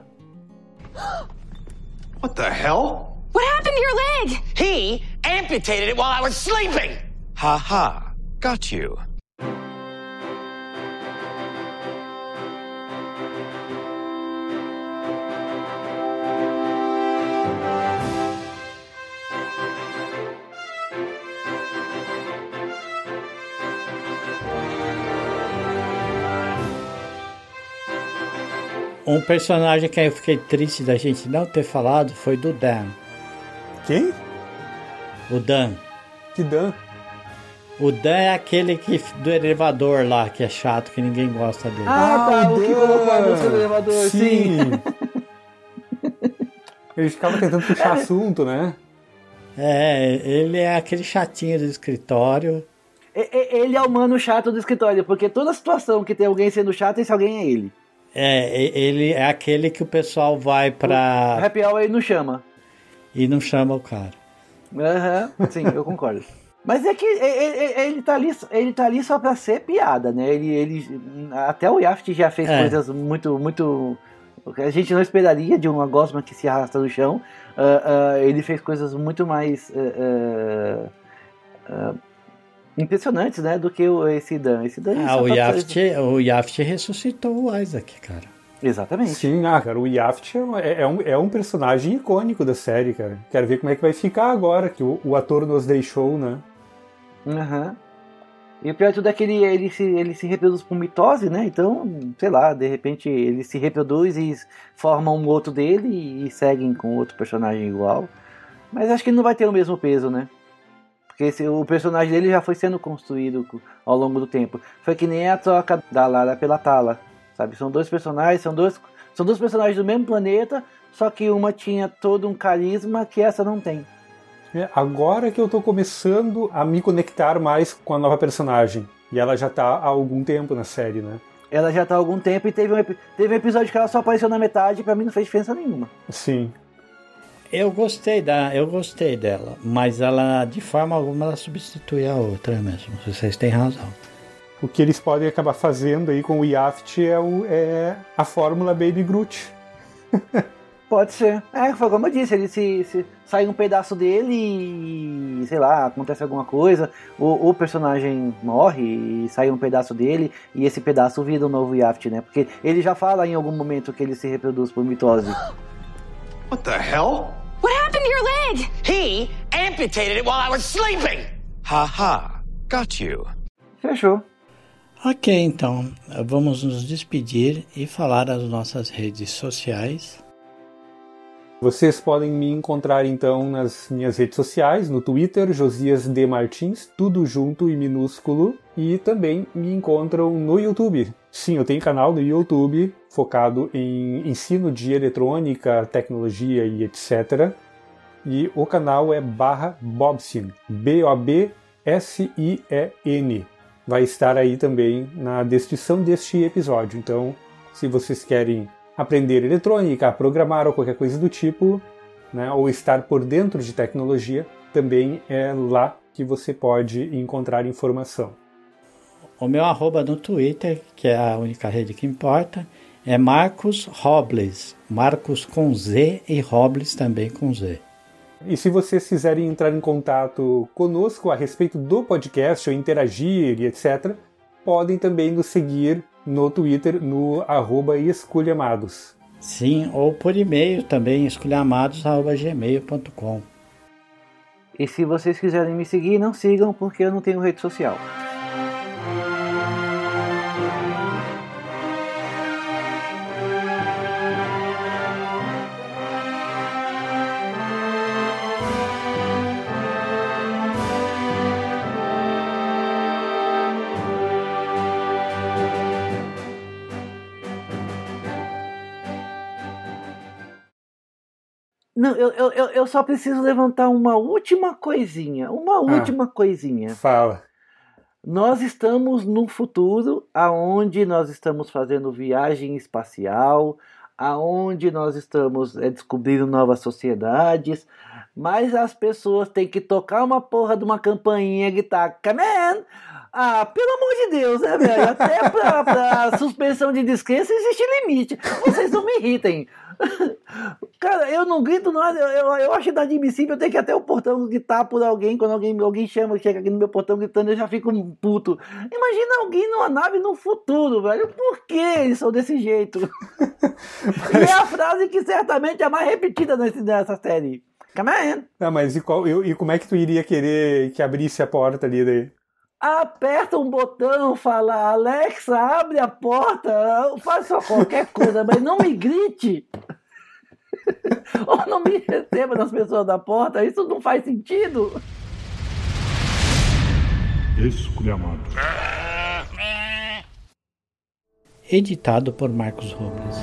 What the hell? What happened to your leg? He amputated it while I was sleeping. Ha ha. Got you. Um personagem que eu fiquei triste da gente não ter falado foi do Dan. Quem? O Dan. Que Dan? O Dan é aquele que, do elevador lá, que é chato, que ninguém gosta dele. Ah, tá, ah, o, o que colocou a música do elevador, sim. sim. Ele ficava tentando puxar assunto, né? É, ele é aquele chatinho do escritório. Ele é o mano chato do escritório, porque toda situação que tem alguém sendo chato, esse alguém é ele. É, ele é aquele que o pessoal vai pra. O happy hour não chama. E não chama o cara. Aham, uhum, sim, eu concordo. Mas é que ele, ele, tá ali, ele tá ali só pra ser piada, né? Ele, ele, até o Yaft já fez é. coisas muito, muito. A gente não esperaria de uma gosma que se arrasta no chão. Uh, uh, ele fez coisas muito mais. Uh, impressionantes, né, do que esse Dan. Esse Dan ah, o Yaft, o Yaft ressuscitou o Isaac, cara. Exatamente. Sim, ah, cara, o Yaft é, é, um, é um personagem icônico da série, cara. Quero ver como é que vai ficar agora que o, o ator nos deixou, né? Aham. Uhum. E o pior de tudo é que ele, ele, se, ele se reproduz por mitose, né? Então, sei lá, de repente ele se reproduz e forma um outro dele e, e seguem com outro personagem igual. Mas acho que ele não vai ter o mesmo peso, né? Porque esse, o personagem dele já foi sendo construído ao longo do tempo. Foi que nem a troca da Lara pela Tala, sabe? São dois personagens, são dois, são dois personagens do mesmo planeta, só que uma tinha todo um carisma que essa não tem. É, agora que eu tô começando a me conectar mais com a nova personagem. E ela já tá há algum tempo na série, né? Ela já tá há algum tempo e teve um, teve um episódio que ela só apareceu na metade e pra mim não fez diferença nenhuma. Sim. Eu gostei da, eu gostei dela, mas ela de forma alguma ela substitui a outra mesmo. Vocês têm razão. O que eles podem acabar fazendo aí com o Yaft é, o, é a fórmula Baby Groot. Pode ser. É, foi como eu disse, ele se, se sai um pedaço dele e, sei lá, acontece alguma coisa, o, o personagem morre e sai um pedaço dele e esse pedaço vira um novo Yaft, né? Porque ele já fala em algum momento que ele se reproduz por mitose. What the hell? What happened to your leg? He amputated it while I was sleeping. Ha ha. Got you. Fechou. Ok, então vamos nos despedir e falar as nossas redes sociais. Vocês podem me encontrar então nas minhas redes sociais, no Twitter, Josias D. Martins, tudo junto e minúsculo, e também me encontram no YouTube. Sim, eu tenho canal no YouTube focado em ensino de eletrônica, tecnologia e etc. E o canal é barra Bobsin, B-O-B-S-I-E-N. Vai estar aí também na descrição deste episódio. Então, se vocês querem aprender eletrônica, programar ou qualquer coisa do tipo, né, ou estar por dentro de tecnologia, também é lá que você pode encontrar informação. O meu arroba no Twitter, que é a única rede que importa, é Marcos Robles. Marcos com Z e Robles também com Z. E se vocês quiserem entrar em contato conosco a respeito do podcast ou interagir e etc., podem também nos seguir no Twitter no arroba esculhamados. Sim, ou por e-mail também, esculhamados.gmail.com. E se vocês quiserem me seguir, não sigam porque eu não tenho rede social. Não, eu, eu, eu só preciso levantar uma última coisinha. Uma última ah, coisinha. Fala. Nós estamos no futuro aonde nós estamos fazendo viagem espacial, aonde nós estamos é, descobrindo novas sociedades, mas as pessoas têm que tocar uma porra de uma campainha que tá come Ah, pelo amor de Deus, né, velho? Até pra, pra suspensão de descrença existe limite. Vocês não me irritem. Cara, eu não grito nada, eu, eu, eu acho inadmissível eu ter que até o portão gritar por alguém, quando alguém, alguém chama, chega aqui no meu portão gritando, eu já fico puto. Imagina alguém numa nave no futuro, velho. Por que eles são desse jeito? E é a frase que certamente é a mais repetida nesse, nessa série. Come on. Não, mas e, qual, e, e como é que tu iria querer que abrisse a porta ali daí? Aperta um botão, fala Alexa, abre a porta, faça qualquer coisa, mas não me grite. Ou não me receba das pessoas da porta, isso não faz sentido. Esculhamado. Editado por Marcos Robles.